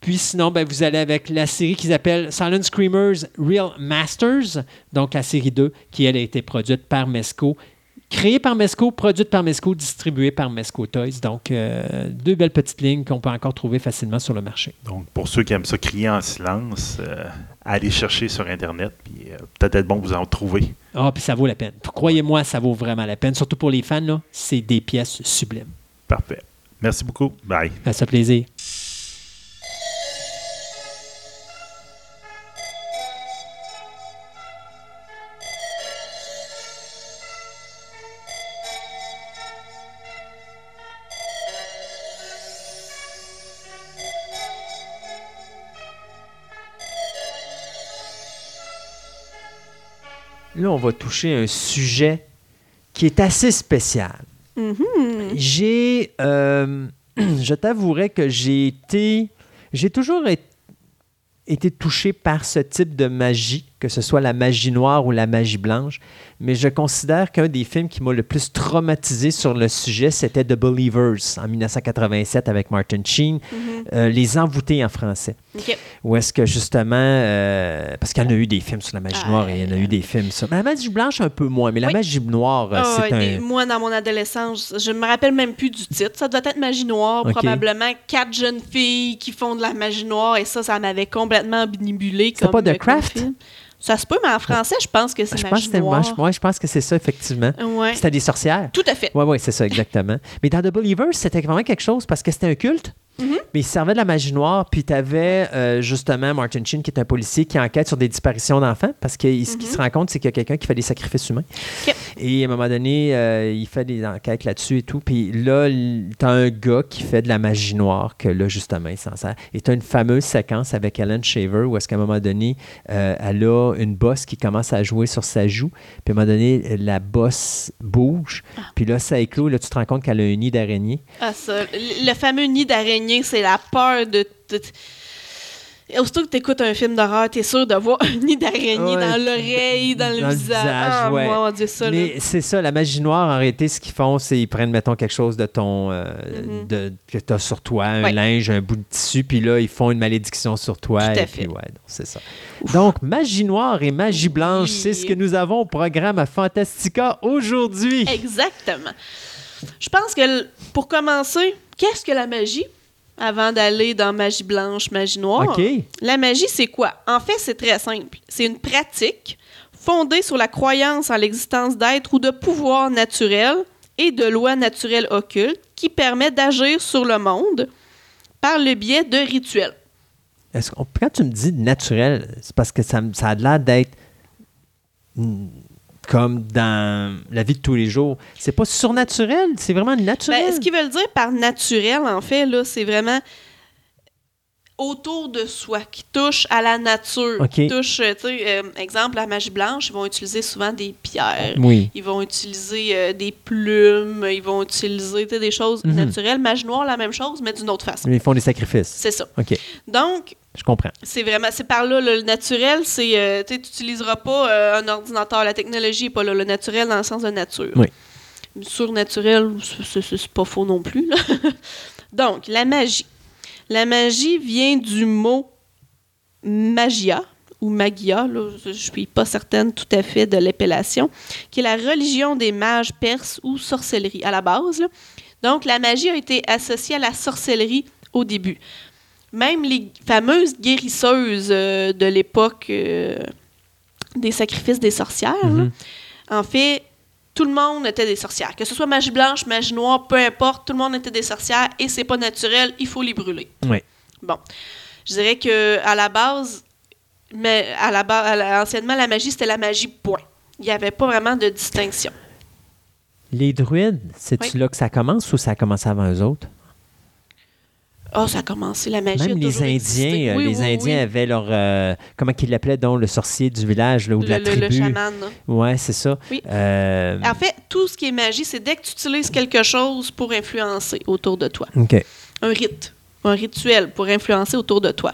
Puis sinon, ben, vous allez avec la série qu'ils appellent Silent Screamers Real Masters, donc la série 2, qui elle a été produite par Mesco, créée par Mesco, produite par Mesco, distribuée par Mesco Toys. Donc, euh, deux belles petites lignes qu'on peut encore trouver facilement sur le marché. Donc, pour ceux qui aiment ça crier en silence, euh, allez chercher sur Internet, puis euh, peut-être être bon que vous en trouver. Ah, puis ça vaut la peine. Croyez-moi, ça vaut vraiment la peine. Surtout pour les fans, là, c'est des pièces sublimes. Parfait. Merci beaucoup. Bye. Ça fait plaisir. Là, on va toucher un sujet qui est assez spécial. Mhm. J'ai, euh, je t'avouerai que j'ai été, j'ai toujours été, été touché par ce type de magie, que ce soit la magie noire ou la magie blanche. Mais je considère qu'un des films qui m'a le plus traumatisé sur le sujet, c'était The Believers en 1987 avec Martin Sheen, Mhm. euh, Les Envoûtés en français. OK. Où est-ce que justement, euh, parce qu'il y en a eu des films sur la magie Ah, noire et il y en a eu des films sur la magie blanche un peu moins, mais la Oui. magie noire, euh, Ah, c'est des- un. Moi, dans mon adolescence, je me rappelle même plus du titre. Ça doit être Magie Noire, probablement. Quatre jeunes filles qui font de la magie noire, et ça, ça m'avait complètement. C'est comme- pas The comme Craft? film. Ça se peut, mais en français, je pense que c'est Je pense, moi, je, pense que c'est ça, effectivement. Ouais. C'était des sorcières. Tout à fait. Oui, oui, c'est ça, exactement. Mais dans The Believers, c'était vraiment quelque chose parce que c'était un culte. Mhm. Mais il servait de la magie noire, puis tu avais justement Martin Sheen, qui est un policier qui enquête sur des disparitions d'enfants, parce que ce qu'il se rend compte, c'est qu'il y a quelqu'un qui fait des sacrifices humains. Mhm. Et à un moment donné, euh, il fait des enquêtes là-dessus et tout. Puis là, tu as un gars qui fait de la magie noire, que là, justement, il s'en sert. Et tu as une fameuse séquence avec Ellen Shaver, où est-ce qu'à un moment donné, euh, elle a une bosse qui commence à jouer sur sa joue. Puis à un moment donné, la bosse bouge. Ah. Puis là, ça éclot. Là, tu te rends compte qu'elle a un nid d'araignée. Ah, ça. Le le fameux nid d'araignée, c'est la peur de. de- Aussitôt que tu écoutes un film d'horreur, tu es sûr de voir un nid d'araignée Ouais, dans l'oreille, dans, le dans le visage. visage, ah, ouais. mon Dieu, ça. là. Mais c'est ça, la magie noire, en réalité, ce qu'ils font, c'est qu'ils prennent, mettons, quelque chose de ton. euh, Mhm. de, que tu as sur toi, un Ouais. linge, un bout de tissu, puis là, ils font une malédiction sur toi. Tout à et fait. c'est ça. Donc, magie noire et magie blanche, Oui. c'est ce que nous avons au programme à Fantastica aujourd'hui. Exactement. Je pense que pour commencer, qu'est-ce que la magie? Avant d'aller dans magie blanche, magie noire. La magie, c'est quoi? En fait, c'est très simple. C'est une pratique fondée sur la croyance en l'existence d'êtres ou de pouvoirs naturels et de lois naturelles occultes qui permet d'agir sur le monde par le biais de rituels. Est-ce quand tu me dis naturel, c'est parce que ça, ça a l'air d'être comme dans la vie de tous les jours. C'est pas surnaturel, c'est vraiment naturel. Ben, ce qu'ils veulent dire par naturel, en fait, là, c'est vraiment autour de soi, qui touche à la nature, OK. qui touche, euh, tu sais, euh, exemple, la magie blanche, ils vont utiliser souvent des pierres, Oui. ils vont utiliser euh, des plumes, ils vont utiliser des choses Mhm. naturelles. Magie noire, la même chose, mais d'une autre façon. Ils font des sacrifices. C'est ça. OK, Donc, je comprends. c'est vraiment, c'est par là, le naturel, c'est, euh, tu n'utiliseras pas un ordinateur, la technologie n'est pas là, le naturel dans le sens de nature. Oui. Surnaturel, c'est- pas faux non plus. là. Donc, la magie. La magie vient du mot magia ou magia, là, je ne suis pas certaine tout à fait de l'appellation, qui est la religion des mages perses ou sorcellerie à la base. là. Donc, la magie a été associée à la sorcellerie au début. Même les fameuses guérisseuses euh, de l'époque euh, des sacrifices des sorcières, là, Mhm. en fait, tout le monde était des sorcières. Que ce soit magie blanche, magie noire, peu importe, tout le monde était des sorcières et c'est pas naturel, il faut les brûler. Oui. Bon, je dirais que à la base, mais à la base, anciennement la magie c'était la magie point. Il n'y avait pas vraiment de distinction. Les druides, c'est-tu Oui. là que ça commence ou ça a commencé avant eux autres? Oh, ça a commencé la magie. a Même les Indiens, euh, Oui, les oui, Indiens oui. avaient leur. euh, comment qu'ils l'appelaient donc, le sorcier du village là, ou de la le, le- le tribu? chaman. là. ouais, c'est ça. Oui. Euh, En fait, tout ce qui est magie, c'est dès que tu utilises quelque chose pour influencer autour de toi. OK. un rite, un rituel pour influencer autour de toi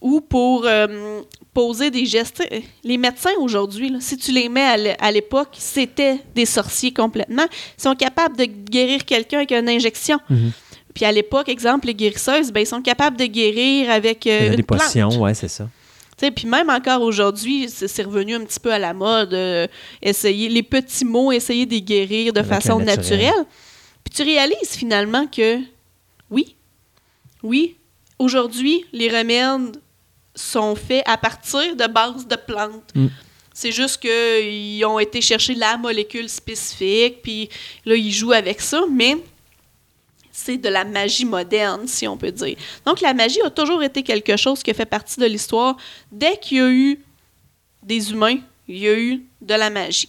ou pour euh, poser des gestes. Les médecins aujourd'hui, là, si tu les mets à l'é- à l'époque, c'était des sorciers complètement. Ils sont capables de guérir quelqu'un avec une injection. Mhm. Puis à l'époque, exemple, les guérisseuses, ben, ils sont capables de guérir avec euh, une des plante. potions, ouais, c'est ça. Puis même encore aujourd'hui, c'est revenu un petit peu à la mode, euh, essayer les petits mots, essayer de les guérir de Avec façon le naturel. naturelle. Puis tu réalises finalement que oui, oui, aujourd'hui, les remèdes sont faits à partir de bases de plantes. Mm. C'est juste qu'ils ont été chercher la molécule spécifique, puis là, ils jouent avec ça, mais c'est de la magie moderne, si on peut dire. Donc, la magie a toujours été quelque chose qui a fait partie de l'histoire. Dès qu'il y a eu des humains, il y a eu de la magie.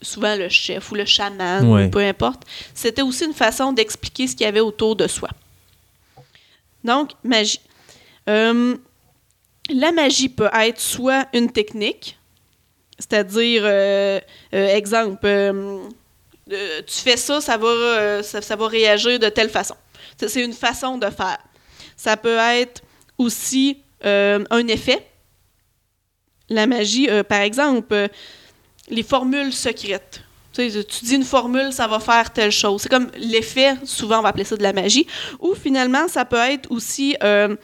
Souvent le chef ou le chaman, Ouais. ou peu importe. C'était aussi une façon d'expliquer ce qu'il y avait autour de soi. Donc, magie. Euh, la magie peut être soit une technique, C'est-à-dire, euh, euh, exemple, euh, tu fais ça, ça va, euh, ça, ça va réagir de telle façon. C'est une façon de faire. Ça peut être aussi euh, un effet. La magie, par exemple, les formules secrètes. Tu, sais, tu dis une formule, ça va faire telle chose. C'est comme l'effet, souvent on va appeler ça de la magie. Ou finalement, ça peut être aussi un.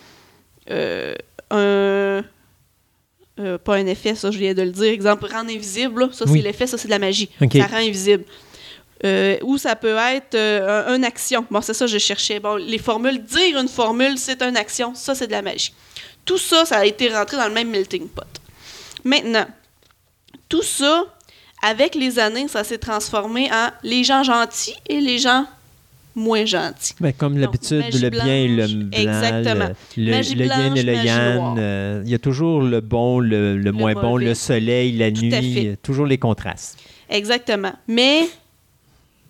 euh, pas un effet, ça je viens de le dire. Exemple, rendre invisible, là, ça Oui. c'est l'effet, ça c'est de la magie. Ça rend invisible. Euh, ou ça peut être euh, un- une action. Bon, c'est ça que je cherchais. Bon, les formules, dire une formule, c'est une action. Ça, c'est de la magie. Tout ça, ça a été rentré dans le même melting pot. Maintenant, tout ça, avec les années, ça s'est transformé en les gens gentils et les gens moins gentils. Ben, comme l'habitude, le bien et le blanc, exactement. le, le, yin et le yang. euh, Il y a toujours le bon, le, le moins bon, le soleil, la Tout nuit, toujours les contrastes. Exactement. Mais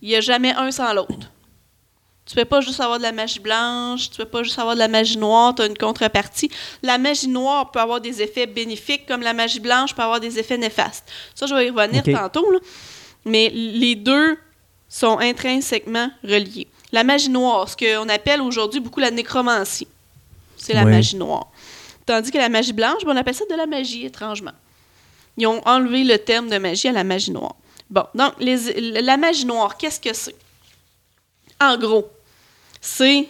il n'y a jamais un sans l'autre. Tu peux pas juste avoir de la magie blanche, tu peux pas juste avoir de la magie noire, tu as une contrepartie. La magie noire peut avoir des effets bénéfiques, comme la magie blanche peut avoir des effets néfastes. Ça, je vais y revenir tantôt. là. Mais les deux sont intrinsèquement reliés. La magie noire, ce qu'on appelle aujourd'hui beaucoup la nécromancie, c'est la Oui. magie noire. Tandis que la magie blanche, ben, on appelle ça de la magie, étrangement. Ils ont enlevé le terme de magie à la magie noire. Bon, donc, la magie noire, qu'est-ce que c'est? En gros, c'est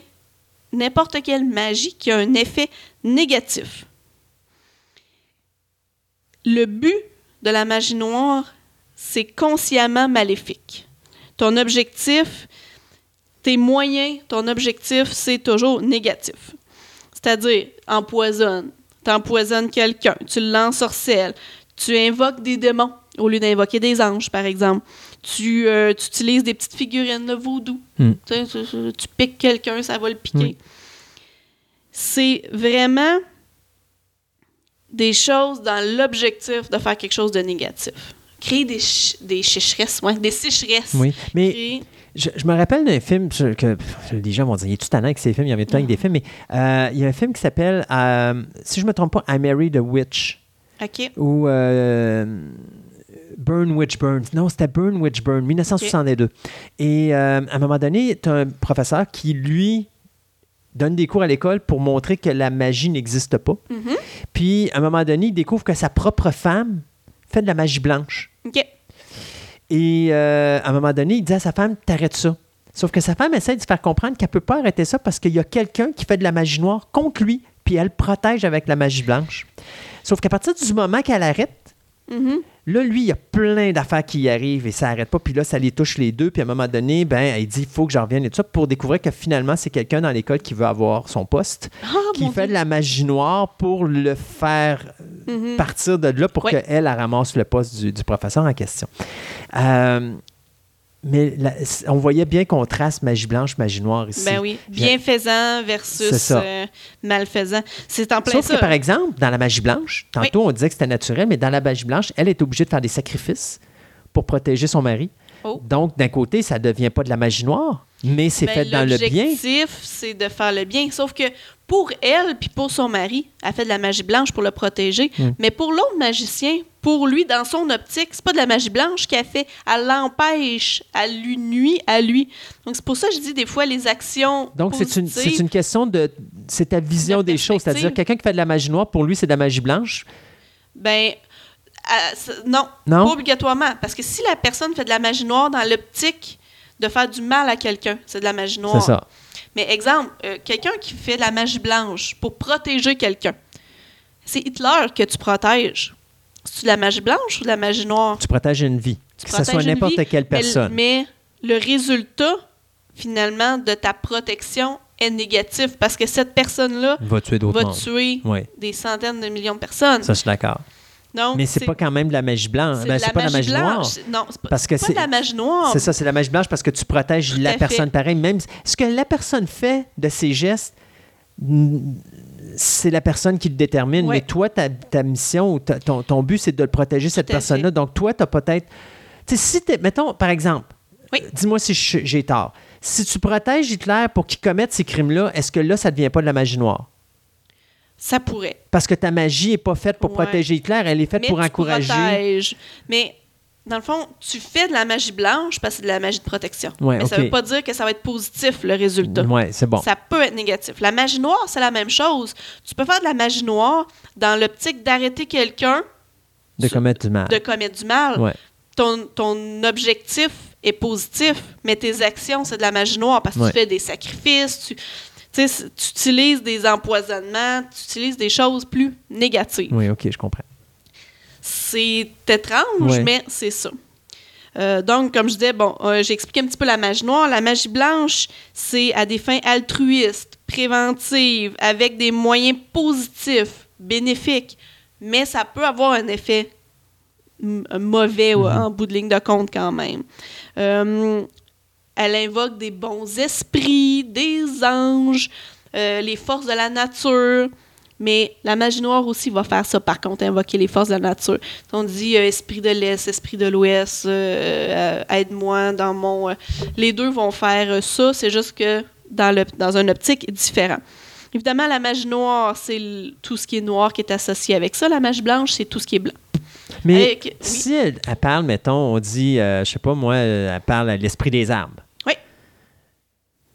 n'importe quelle magie qui a un effet négatif. Le but de la magie noire, c'est consciemment maléfique. Ton objectif, tes moyens, ton objectif, c'est toujours négatif. C'est-à-dire, empoisonne, t'empoisonnes quelqu'un, tu l'ensorcelles, tu invoques des démons au lieu d'invoquer des anges, par exemple. Tu, euh, tu utilises des petites figurines de vaudou. Hmm. Tu, piques quelqu'un, ça va le piquer. C'est vraiment des choses dans l'objectif de faire quelque chose de négatif. Créer des, des chicheresses, ouais, des sécheresses. Oui, mais Créer- je, je me rappelle d'un film que les gens vont dire il est tout tannant avec ces films, il y en a tout avec des films, mais euh, il y a un film qui s'appelle, euh, si je ne me trompe pas, I Married a Witch. OK. euh, Burn Witch Burns. Non, c'était Burn Witch Burn, 1962. Et euh, à un moment donné, tu as un professeur qui, lui, donne des cours à l'école pour montrer que la magie n'existe pas. Mhm. Puis, à un moment donné, il découvre que sa propre femme fait de la magie blanche. OK. Et euh, à un moment donné, il dit à sa femme, t'arrêtes ça. Sauf que sa femme essaie de se faire comprendre qu'elle ne peut pas arrêter ça parce qu'il y a quelqu'un qui fait de la magie noire contre lui, puis elle le protège avec la magie blanche. Sauf qu'à partir du moment qu'elle arrête, Mhm. Là, lui, il y a plein d'affaires qui y arrivent et ça n'arrête pas. Puis là, ça les touche les deux. Puis à un moment donné, ben, il dit il faut que je revienne et tout ça pour découvrir que finalement, c'est quelqu'un dans l'école qui veut avoir son poste, Ah, qui fait Dieu. de la magie noire pour le faire Mhm. partir de là pour Ouais. qu'elle, elle ramasse le poste du, du professeur en question. Euh, mais la- on voyait bien contraste magie blanche, magie noire ici. Ben oui. Bienfaisant versus euh, malfaisant. C'est en plein Sauf ça. que, par exemple, dans la magie blanche, tantôt on disait que c'était naturel, mais dans la magie blanche, elle est obligée de faire des sacrifices pour protéger son mari. Oh. Donc, d'un côté, ça ne devient pas de la magie noire, mais c'est Ben, fait dans le bien. L'objectif, c'est de faire le bien. Sauf que pour elle, puis pour son mari, elle fait de la magie blanche pour le protéger. Mm. Mais pour l'autre magicien, pour lui, dans son optique, c'est pas de la magie blanche qu'elle fait. Elle l'empêche. Elle lui nuit à lui. Donc, c'est pour ça que je dis des fois les actions. Donc, c'est une, une question de. C'est ta vision De des choses. C'est-à-dire, quelqu'un qui fait de la magie noire, pour lui, c'est de la magie blanche? Ben, euh, non, Non? pas obligatoirement. Parce que si la personne fait de la magie noire dans l'optique de faire du mal à quelqu'un, c'est de la magie noire. C'est ça. Mais exemple, euh, quelqu'un qui fait de la magie blanche pour protéger quelqu'un, c'est Hitler que tu protèges. C'est de la magie blanche ou de la magie noire? Tu protèges une vie. Tu que ce soit n'importe quelle personne. Mais, le résultat, finalement, de ta protection est négatif parce que cette personne-là va tuer d'autres va mondes. tuer Oui, des centaines de millions de personnes. ça, je suis d'accord. Donc, Mais c'est pas quand même de la magie blanche. c'est Ben, c'est pas de la magie blanche. noire. Non, c'est pas, Parce que pas de la magie noire. C'est ça, c'est la magie blanche parce que tu protèges la personne pareil. Même ce que la personne fait de ses gestes, c'est la personne qui le détermine. Ouais. Mais toi, ta, ta mission ou ta- ton, ton but, c'est de le protéger, cette personne-là. Donc, toi, tu as peut-être. Tu sais, si t'es- mettons, par exemple, Oui. dis-moi si j'ai tort. Si tu protèges Hitler pour qu'il commette ces crimes-là, est-ce que là, ça ne devient pas de la magie noire? Ça pourrait. Parce que ta magie n'est pas faite pour Ouais. protéger Hitler, elle est faite Mais pour tu encourager. protèges. Mais dans le fond, tu fais de la magie blanche parce que c'est de la magie de protection. Ouais, Mais ça ok. veut pas dire que ça va être positif, le résultat. Ouais, c'est bon. Ça peut être négatif. La magie noire, c'est la même chose. Tu peux faire de la magie noire dans l'optique d'arrêter quelqu'un De commettre du mal. de commettre du mal. Ouais. Ton, ton objectif est positif, mais tes actions, c'est de la magie noire parce que tu fais des sacrifices, tu, tu utilises des empoisonnements, tu utilises des choses plus négatives. Oui, OK, je comprends. C'est étrange, Ouais. mais c'est ça. Euh, donc, comme je disais, bon, euh, j'ai expliqué un petit peu la magie noire. La magie blanche, c'est à des fins altruistes, préventives, avec des moyens positifs, bénéfiques, mais ça peut avoir un effet m- mauvais ouais, en bout de ligne de compte quand même. Euh, elle invoque des bons esprits, des anges, euh, les forces de la nature. Mais la magie noire aussi va faire ça, par contre, invoquer les forces de la nature. On dit euh, esprit de l'Est, esprit de l'Ouest, euh, euh, aide-moi dans mon. euh, les deux vont faire ça, c'est juste que dans, le, dans un optique différent. Évidemment, la magie noire, c'est tout ce qui est noir qui est associé avec ça. La magie blanche, c'est tout ce qui est blanc. Mais Avec- oui. si elle, elle parle, mettons, on dit, je sais pas moi, elle parle à l'esprit des arbres.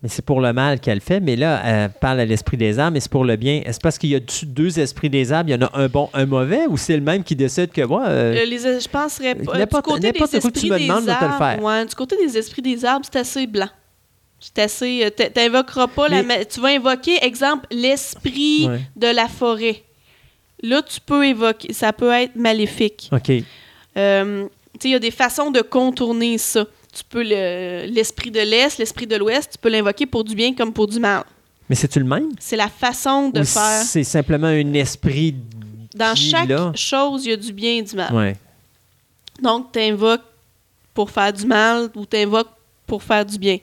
Mais c'est pour le mal qu'elle fait, mais là, elle parle à l'esprit des arbres, mais c'est pour le bien. Est-ce parce qu'il y a deux esprits des arbres, il y en a un bon, un mauvais, ou c'est le même qui décide que, moi, euh, Euh, les, je penserais pas. Du côté des que tu esprits me des demandes, je vais te le arbres, faire. ouais, du côté des esprits des arbres, c'est assez blanc. C'est assez. euh, T'invoqueras pas. Mais- Tu vas invoquer, exemple, l'esprit Ouais. de la forêt. Là, tu peux évoquer. Ça peut être maléfique. OK. Euh, il y a des façons de contourner ça. Tu peux le- l'esprit de l'Est, l'esprit de l'Ouest, tu peux l'invoquer pour du bien comme pour du mal. Mais c'est-tu le même? C'est la façon de Ou faire. c'est simplement un esprit Dans chaque là? chose, il y a du bien et du mal. Ouais. Donc, tu invoques pour faire du mal ou tu invoques pour faire du bien.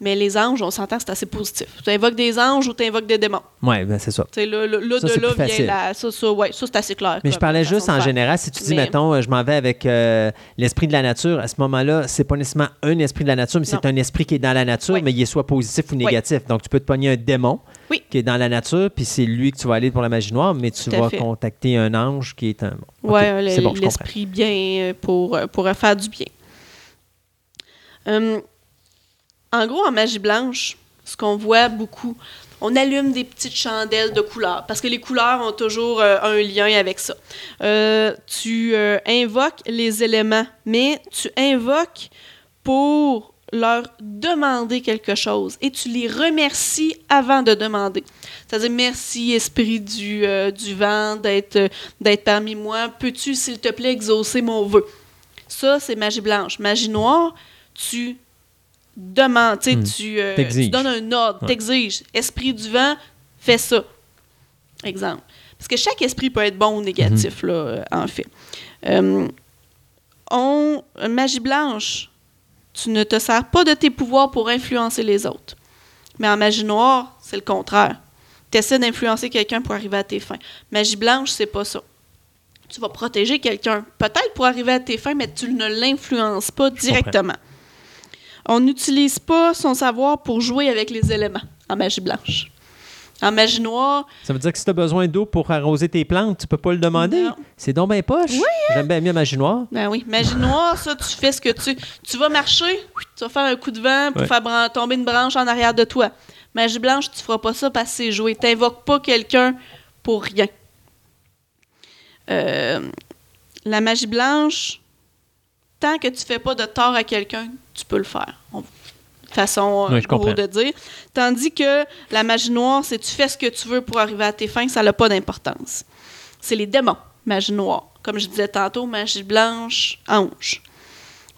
Mais les anges, on s'entend, c'est assez positif. Tu invoques des anges ou tu invoques des démons. Ouais, ben c'est ça. Tu sais, là, là, là, Ça, de c'est là vient facile. la. Ça, ça, ouais, ça c'est assez clair. Mais je parlais juste en général, si tu dis, Mais- mettons, euh, je m'en vais avec euh, l'esprit de la nature, à ce moment-là, c'est pas nécessairement un esprit de la nature, mais c'est un esprit qui est dans la nature, Oui. mais il est soit positif ou négatif. Donc, tu peux te pogner un démon Oui. qui est dans la nature, puis c'est lui que tu vas aller pour la magie noire, mais tu vas fait. contacter un ange qui est un... C'est bon, comprends. l'esprit bien euh, pour, euh, pour faire du bien. Hum, en gros, en magie blanche, ce qu'on voit beaucoup, on allume des petites chandelles de couleurs parce que les couleurs ont toujours euh, un lien avec ça. Euh, tu euh, invoques les éléments, mais tu invoques pour leur demander quelque chose et tu les remercies avant de demander. C'est-à-dire, merci, esprit du, euh, du vent, euh, d'être parmi moi. Peux-tu, s'il te plaît, exaucer mon vœu? Ça, c'est magie blanche. Magie noire, tu demandes, tu Hmm. tu, euh, tu donnes un ordre, Ouais. t'exiges. Esprit du vent, fais ça. Exemple. Parce que chaque esprit peut être bon ou négatif, là, euh, en fait. Euh, on, magie blanche, tu ne te sers pas de tes pouvoirs pour influencer les autres. Mais en magie noire, c'est le contraire. Tu essaies d'influencer quelqu'un pour arriver à tes fins. Magie blanche, c'est pas ça. Tu vas protéger quelqu'un, peut-être pour arriver à tes fins, mais tu ne l'influences pas directement. On n'utilise pas son savoir pour jouer avec les éléments en magie blanche. En magie noire, Ça veut dire que si tu as besoin d'eau pour arroser tes plantes, tu peux pas le demander? Non. C'est donc bien poche. J'aime bien mieux magie noire. Ben oui, magie noire, ça, tu fais ce que tu... Tu vas marcher, tu vas faire un coup de vent pour Ouais. faire tomber une branche en arrière de toi. Magie blanche, tu feras pas ça parce que c'est joué. T'invoques pas quelqu'un pour rien. Euh, la magie blanche, tant que tu fais pas de tort à quelqu'un, tu peux le faire. On- façon euh, Oui, gros de dire. Tandis que la magie noire, c'est tu fais ce que tu veux pour arriver à tes fins, ça n'a pas d'importance. C'est les démons, magie noire. Comme je disais tantôt, magie blanche, ange.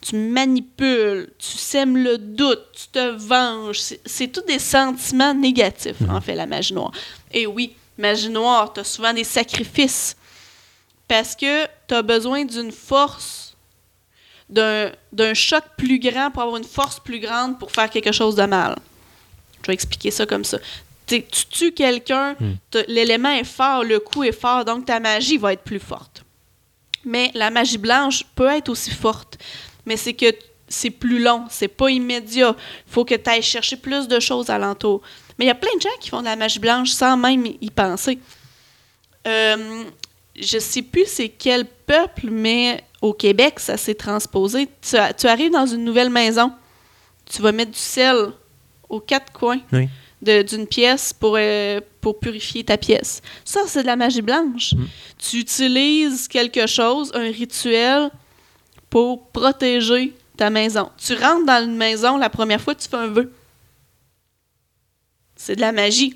Tu manipules, tu sèmes le doute, tu te venges. C'est- C'est tous des sentiments négatifs, en fait, la magie noire. Et oui, magie noire, tu as souvent des sacrifices. Parce que tu as besoin d'une force, d'un choc plus grand pour avoir une force plus grande pour faire quelque chose de mal. Je vais expliquer ça comme ça. T'sais, tu tues quelqu'un, t'as- l'élément est fort, le coup est fort, donc ta magie va être plus forte. Mais la magie blanche peut être aussi forte, mais c'est que c'est plus long, c'est pas immédiat. Il faut que tu ailles chercher plus de choses alentour. Mais il y a plein de gens qui font de la magie blanche sans même y y penser. Euh, je sais plus c'est quel peuple, mais au Québec, ça s'est transposé. Tu, tu arrives dans une nouvelle maison, tu vas mettre du sel aux quatre coins Oui. de- d'une pièce pour, euh, pour purifier ta pièce. Ça, c'est de la magie blanche. Mm. Tu utilises quelque chose, un rituel, pour protéger ta maison. Tu rentres dans une maison, la première fois, tu fais un vœu. C'est de la magie.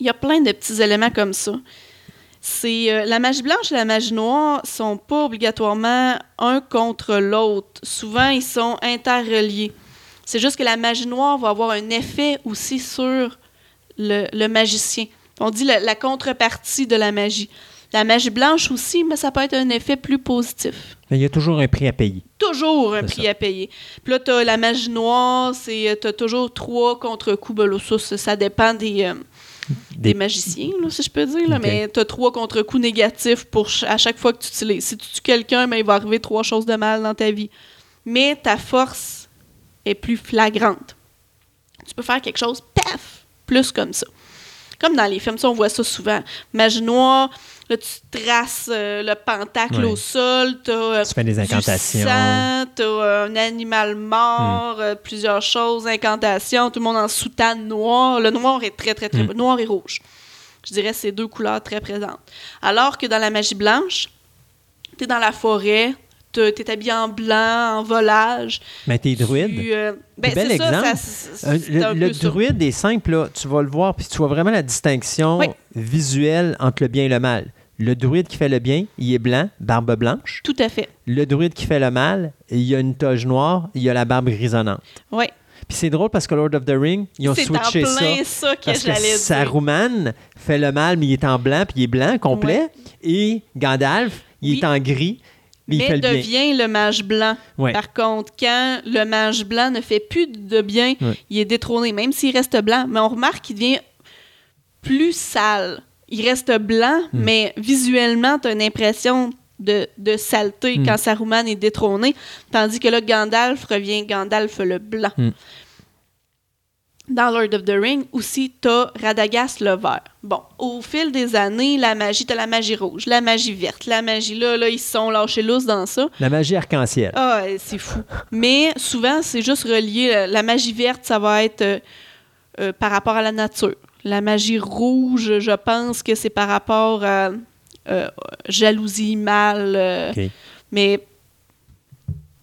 Il y a plein de petits éléments comme ça. C'est euh, la magie blanche et la magie noire sont pas obligatoirement un contre l'autre. Souvent, ils sont interreliés. C'est juste que la magie noire va avoir un effet aussi sur le, le magicien. On dit la, la contrepartie de la magie. La magie blanche aussi, mais ça peut être un effet plus positif Mais il y a toujours un prix à payer. toujours un prix ça. à payer. Puis là, t'as la magie noire, c'est t'as toujours trois contre-coups. Ben ça, ça dépend des, euh, des... Des- magiciens, là, si je peux dire. Là. Mais t'as trois contre-coups négatifs pour ch- à chaque fois que tu utilises. Si tu tues quelqu'un, ben, il va arriver trois choses de mal dans ta vie. Mais ta force est plus flagrante. Tu peux faire quelque chose, paf, plus comme ça. Comme dans les films, ça, on voit ça souvent. Magie noire, là, tu traces euh, le pentacle Ouais. au sol, t'as... euh, Tu fais des incantations. sang, t'as euh, un animal mort, Hmm. euh, plusieurs choses, incantations, tout le monde en soutane noire. Le noir est très, très, très... Mm. Noir et rouge. Je dirais ces deux couleurs très présentes. Alors que dans la magie blanche, t'es dans la forêt, t'es habillé en blanc, en volage. Mais t'es druide. Tu, euh, ben, Bel ça, exemple. ça, le druide est simple, là. tu vas le voir, puis tu vois vraiment la distinction Oui. visuelle entre le bien et le mal. Le druide qui fait le bien, il est blanc, barbe blanche. Tout à fait. Le druide qui fait le mal, il y a une toge noire, il y a la barbe grisonnante. Oui. Puis c'est drôle parce que Lord of the Ring, ils ont C'est en switché ça. plein ça, que Parce que. Saruman fait le mal, mais il est en blanc, puis il est blanc complet. Et Gandalf, il Oui. est en gris, mais il mais fait le bien. devient le mage blanc. Ouais. Par contre, quand le mage blanc ne fait plus de bien, Ouais. il est détrôné, même s'il reste blanc. Mais on remarque qu'il devient plus sale. Il reste blanc, Hmm. mais visuellement, tu as une impression de, de saleté Hmm. quand Saruman est détrôné. Tandis que là, Gandalf revient Gandalf le blanc. Hmm. Dans Lord of the Ring, aussi, t'as Radagast le vert. Bon, au fil des années, la magie, t'as la magie rouge, la magie verte, la magie là, là, ils se sont lâchés lousses dans ça. La magie arc-en-ciel. Ah, c'est fou. Mais souvent, c'est juste relié. La magie verte, ça va être euh, euh, par rapport à la nature. La magie rouge, je pense que c'est par rapport à euh, jalousie, mal. euh. Mais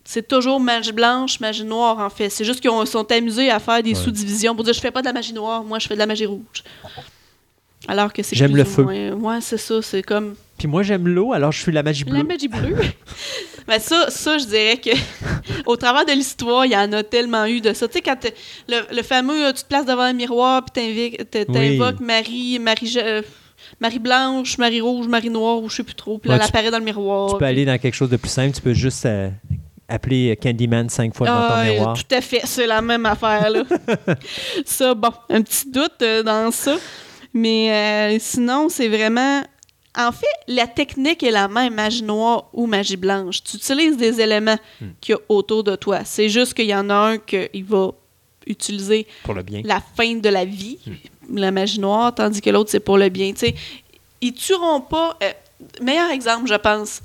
c'est toujours magie blanche, magie noire, en fait. C'est juste qu'ils ont- sont amusés à faire des Ouais. sous-divisions pour dire je fais pas de la magie noire, moi je fais de la magie rouge. Alors que c'est J'aime le feu. moins- Ouais, c'est ça. C'est comme Puis moi, j'aime l'eau, alors je suis la magie bleue. la magie bleue. Mais ça, ça, je dirais que au travers de l'histoire, il y en a tellement eu de ça. Tu sais, quand le, le fameux, tu te places devant un miroir puis Oui. t'invoques Marie, Marie, euh, Marie blanche, Marie rouge, Marie noire, ou je sais plus trop. Puis là, Ouais, elle apparaît dans le miroir. Tu peux puis- aller dans quelque chose de plus simple. Tu peux juste euh, appeler Candyman cinq fois devant Ah, ton ouais, miroir. tout à fait, c'est la même affaire là. ça, bon, un petit doute euh, dans ça, mais sinon c'est vraiment, en fait, la technique est la même, magie noire ou magie blanche. Tu utilises des éléments Hmm. qu'il y a autour de toi. C'est juste qu'il y en a un qu'il va utiliser Pour le bien. la fin de la vie, Hmm. la magie noire, tandis que l'autre, c'est pour le bien. Tu sais, ils tueront pas. euh, meilleur exemple, je pense.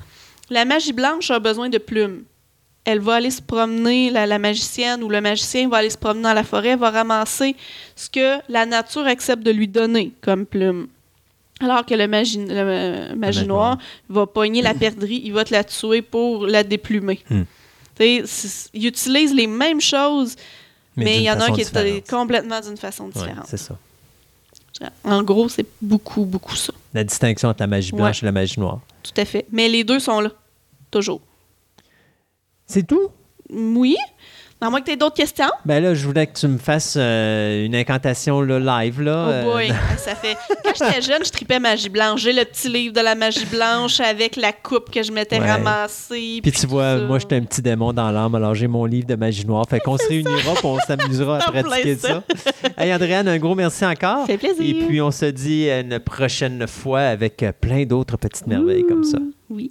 La magie blanche a besoin de plumes. Elle va aller se promener, la, la magicienne ou le magicien va aller se promener dans la forêt, va ramasser ce que la nature accepte de lui donner comme plume. Alors que le magie, le, euh, noire. va pogner la perdrix, il va te la tuer pour la déplumer. Hmm. Ils utilisent les mêmes choses, mais il y en a un qui est complètement d'une façon Ouais, différente. c'est ça. en gros, c'est beaucoup, beaucoup ça. La distinction entre la magie blanche Ouais. et la magie noire. Tout à fait. Mais les deux sont là. Toujours. C'est tout? Oui. À moins que tu aies d'autres questions. Ben là, je voulais que tu me fasses euh, une incantation là, live. Là, Oh euh, boy, ça fait. Quand j'étais jeune, je tripais magie blanche. J'ai le petit livre de la magie blanche avec la coupe que je m'étais Ouais. ramassée. Puis tu vois, ça. moi, j'étais un petit démon dans l'âme, alors j'ai mon livre de magie noire. Fait qu'on se réunira puis on s'amusera à pratiquer ça. ça. Hey, Andréane, un gros merci encore. Ça fait plaisir. Et puis, on se dit à une prochaine fois avec euh, plein d'autres petites merveilles comme ça. Oui.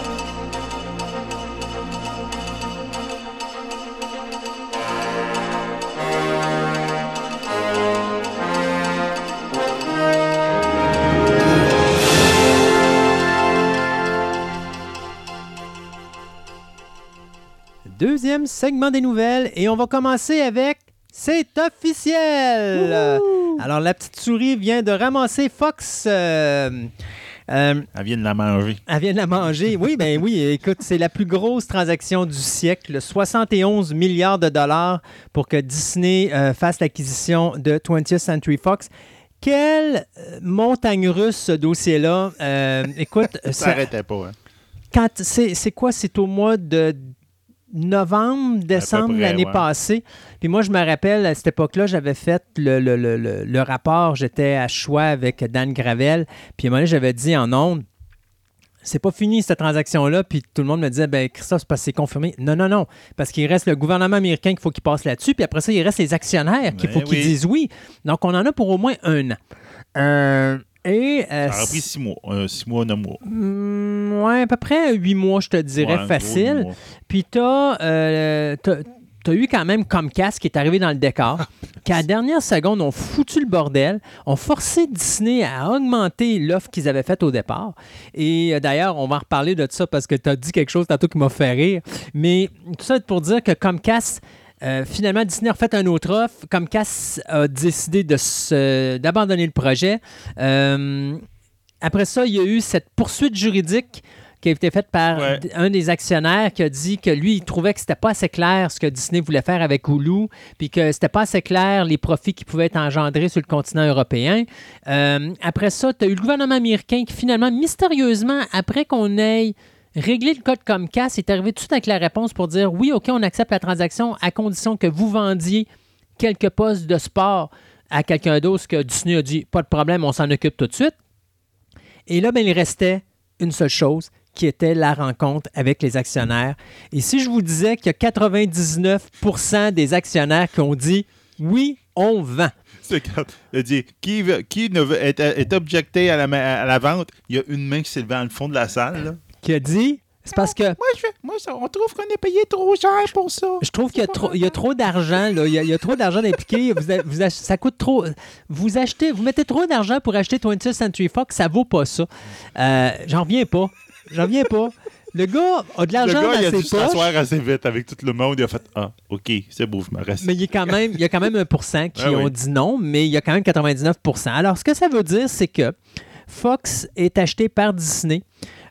Deuxième segment des nouvelles et on va commencer avec C'est officiel! Alors la petite souris vient de ramasser Fox. euh, euh, Elle vient de la manger. elle vient de la manger. Oui, ben oui, écoute, c'est la plus grosse transaction du siècle. 71 milliards de dollars pour que Disney euh, fasse l'acquisition de 20th Century Fox. Quelle montagne russe ce dossier-là? Euh, écoute, Ça ça- s'arrêtait pas. Hein. quand c'est c'est quoi? C'est au mois de novembre, décembre l'année ouais. passée. Puis moi, je me rappelle, à cette époque-là, j'avais fait le, le- le- le- rapport. J'étais à choix avec Dan Gravel. Puis à un moment donné, j'avais dit en ondes, c'est pas fini cette transaction-là. Puis tout le monde me disait, ben Christophe, c'est parce que c'est confirmé. Non, non, non. Parce qu'il reste le gouvernement américain qu'il faut qu'il passe là-dessus. Puis après ça, il reste les actionnaires qu'il Ben faut qu'ils oui. disent oui. Donc, on en a pour au moins un an. Euh, et euh, Ça a pris six mois. Euh, six mois, neuf mois. Hmm, ouais, à peu près huit mois, je te dirais, Ouais, en gros, facile. Puis t'as, euh, t'as, t'as eu quand même Comcast qui est arrivé dans le décor, qui à la dernière seconde ont foutu le bordel, ont forcé Disney à augmenter l'offre qu'ils avaient faite au départ. Et euh, d'ailleurs, on va en reparler de ça parce que tu as dit quelque chose tantôt qui m'a fait rire. Mais tout ça pour dire que Comcast euh, finalement, Disney a refait un autre offre. Comcast a décidé d'abandonner le projet. Euh, après ça, il y a eu cette poursuite juridique qui a été faite par Ouais. un des actionnaires qui a dit que lui, il trouvait que c'était pas assez clair ce que Disney voulait faire avec Hulu, puis que c'était pas assez clair les profits qui pouvaient être engendrés sur le continent européen. Euh, après ça, tu as eu le gouvernement américain qui finalement, mystérieusement, après qu'on ait réglé le code Comcast, est arrivé tout de suite avec la réponse pour dire oui, OK, on accepte la transaction à condition que vous vendiez quelques postes de sport à quelqu'un d'autre, ce que Disney a dit, pas de problème, on s'en occupe tout de suite. Et là, ben, il restait une seule chose, qui était la rencontre avec les actionnaires. Et si je vous disais qu'il y a 99% des actionnaires qui ont dit oui, on vend. C'est quand il qui, qui est, objecté à la, vente, il y a une main qui s'est levée dans le fond de la salle. Qui a dit c'est parce que Moi, je, moi ça- on trouve qu'on est payé trop cher pour ça. je trouve qu'il y a trop, il y a trop d'argent. là. Il y a, il y a trop d'argent impliqué. Vous, a- vous ach- ça coûte trop. Vous achetez, vous mettez trop d'argent pour acheter 20th Century Fox, ça vaut pas ça. Euh, J'en reviens pas. J'en reviens pas. Le gars a de Le l'argent gars, il a dans dû ses poches. s'asseoir assez vite avec tout le monde. Il a fait Ah, OK, c'est beau, je me reste. Mais il y, a quand même, il y a quand même qui Ah oui. ont dit non, mais il y a quand même 99% Alors, ce que ça veut dire, c'est que Fox est acheté par Disney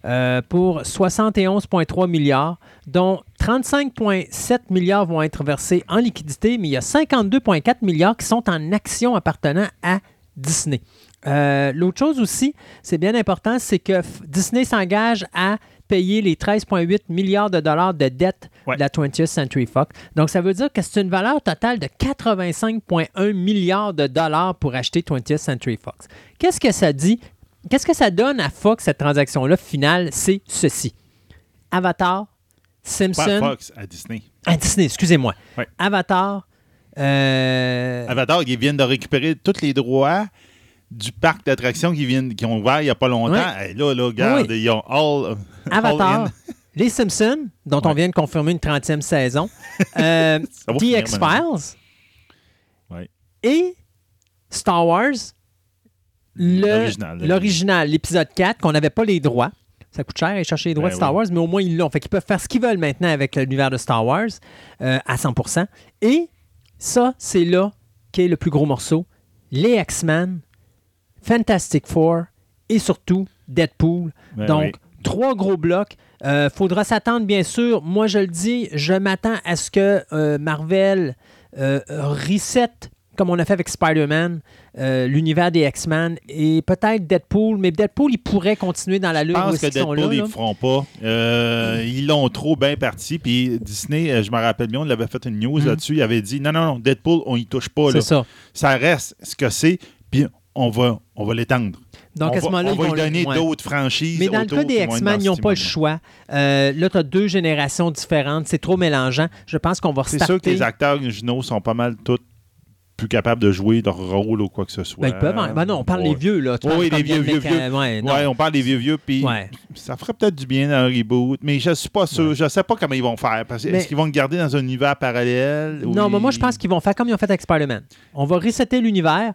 euh, pour 71,3 milliards, dont 35,7 milliards vont être versés en liquidité, mais il y a 52,4 milliards qui sont en actions appartenant à Disney. Euh, L'autre chose aussi, c'est bien important, c'est que Disney s'engage à payer les 13,8 milliards de dollars de dette Ouais. de la 20th Century Fox. Donc, ça veut dire que c'est une valeur totale de 85,1 milliards de dollars pour acheter 20th Century Fox. Qu'est-ce que ça dit? Qu'est-ce que ça donne à Fox, cette transaction-là finale? C'est ceci. Avatar, Pas Simpson, Fox à Disney. à Disney, excusez-moi. Avatar, euh, Avatar, ils viennent de récupérer tous les droits du parc d'attractions qui, viennent, qui ont ouvert il n'y a pas longtemps. Et là, là, regarde, Oui. ils ont all, all Avatar, in. Les Simpsons, dont on vient de confirmer une 30e saison, euh, The X-Files Ouais. et Star Wars, L'original. l'épisode 4, qu'on n'avait pas les droits. Ça coûte cher aller chercher les droits Ben de Star oui. Wars, mais au moins ils l'ont. Fait qu'ils peuvent faire ce qu'ils veulent maintenant avec l'univers de Star Wars euh, à 100%. Et ça, c'est là qu'est le plus gros morceau. Les X-Men, Fantastic Four et surtout Deadpool. Ben Donc, oui. trois gros blocs. Euh, faudra s'attendre, bien sûr. Moi, je le dis, je m'attends à ce que euh, Marvel euh, reset comme on a fait avec Spider-Man, euh, l'univers des X-Men et peut-être Deadpool, mais Deadpool, il pourrait continuer dans la Je lutte où pense que Deadpool, là. ils là. le feront pas. Euh, Ils l'ont trop bien parti. Puis Disney, euh, je me rappelle bien, on avait fait une news Mm. là-dessus. Il avait dit non, non, non, Deadpool, on y touche pas. C'est Là. ça. Ça reste ce que c'est. Puis on va, on va l'étendre. Donc, on à ce moment-là, on va lui donner ouais. d'autres franchises. Mais dans le cas des X-Men, ils n'ont pas le choix. Euh, là, tu as deux générations différentes. C'est trop mélangeant. Je pense qu'on va C'est sûr que restarter. les acteurs originaux sont pas mal tous plus capables de jouer leur rôle ou quoi que ce soit. Ben, ils peuvent. en- ben non, on parle des Ouais. vieux. Là. Tu Oui, les vieux, vieux, vieux. Ouais, on parle des vieux vieux, puis ça ferait peut-être du bien dans un reboot, mais je suis pas sûr. Je sais pas comment ils vont faire. Parce que Mais- Est-ce qu'ils vont le garder dans un univers parallèle? Non, mais moi, je pense qu'ils vont faire comme ils ont fait avec Spider-Man. On va resetter l'univers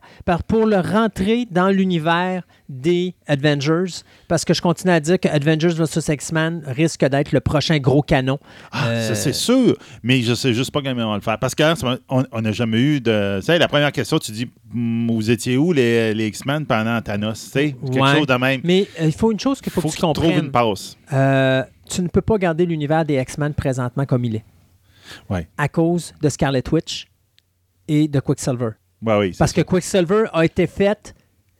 pour le rentrer dans l'univers des Avengers, parce que je continue à dire que Avengers vs. X-Men risque d'être le prochain gros canon. Ah, Euh, ça, c'est sûr, mais je sais juste pas comment ils vont le faire. Parce qu'on on n'a jamais eu de. Tu sais, la première question, tu dis, Hmm, vous étiez où les, les X-Men pendant Thanos? Tu sais, quelque Ouais. chose de même. Mais euh, il faut une chose qu'il faut, faut que tu comprennes. une passe. Euh, tu ne peux pas garder l'univers des X-Men présentement comme il est. Ouais. À cause de Scarlet Witch et de Quicksilver. Ouais, oui. Parce que. Quicksilver a été fait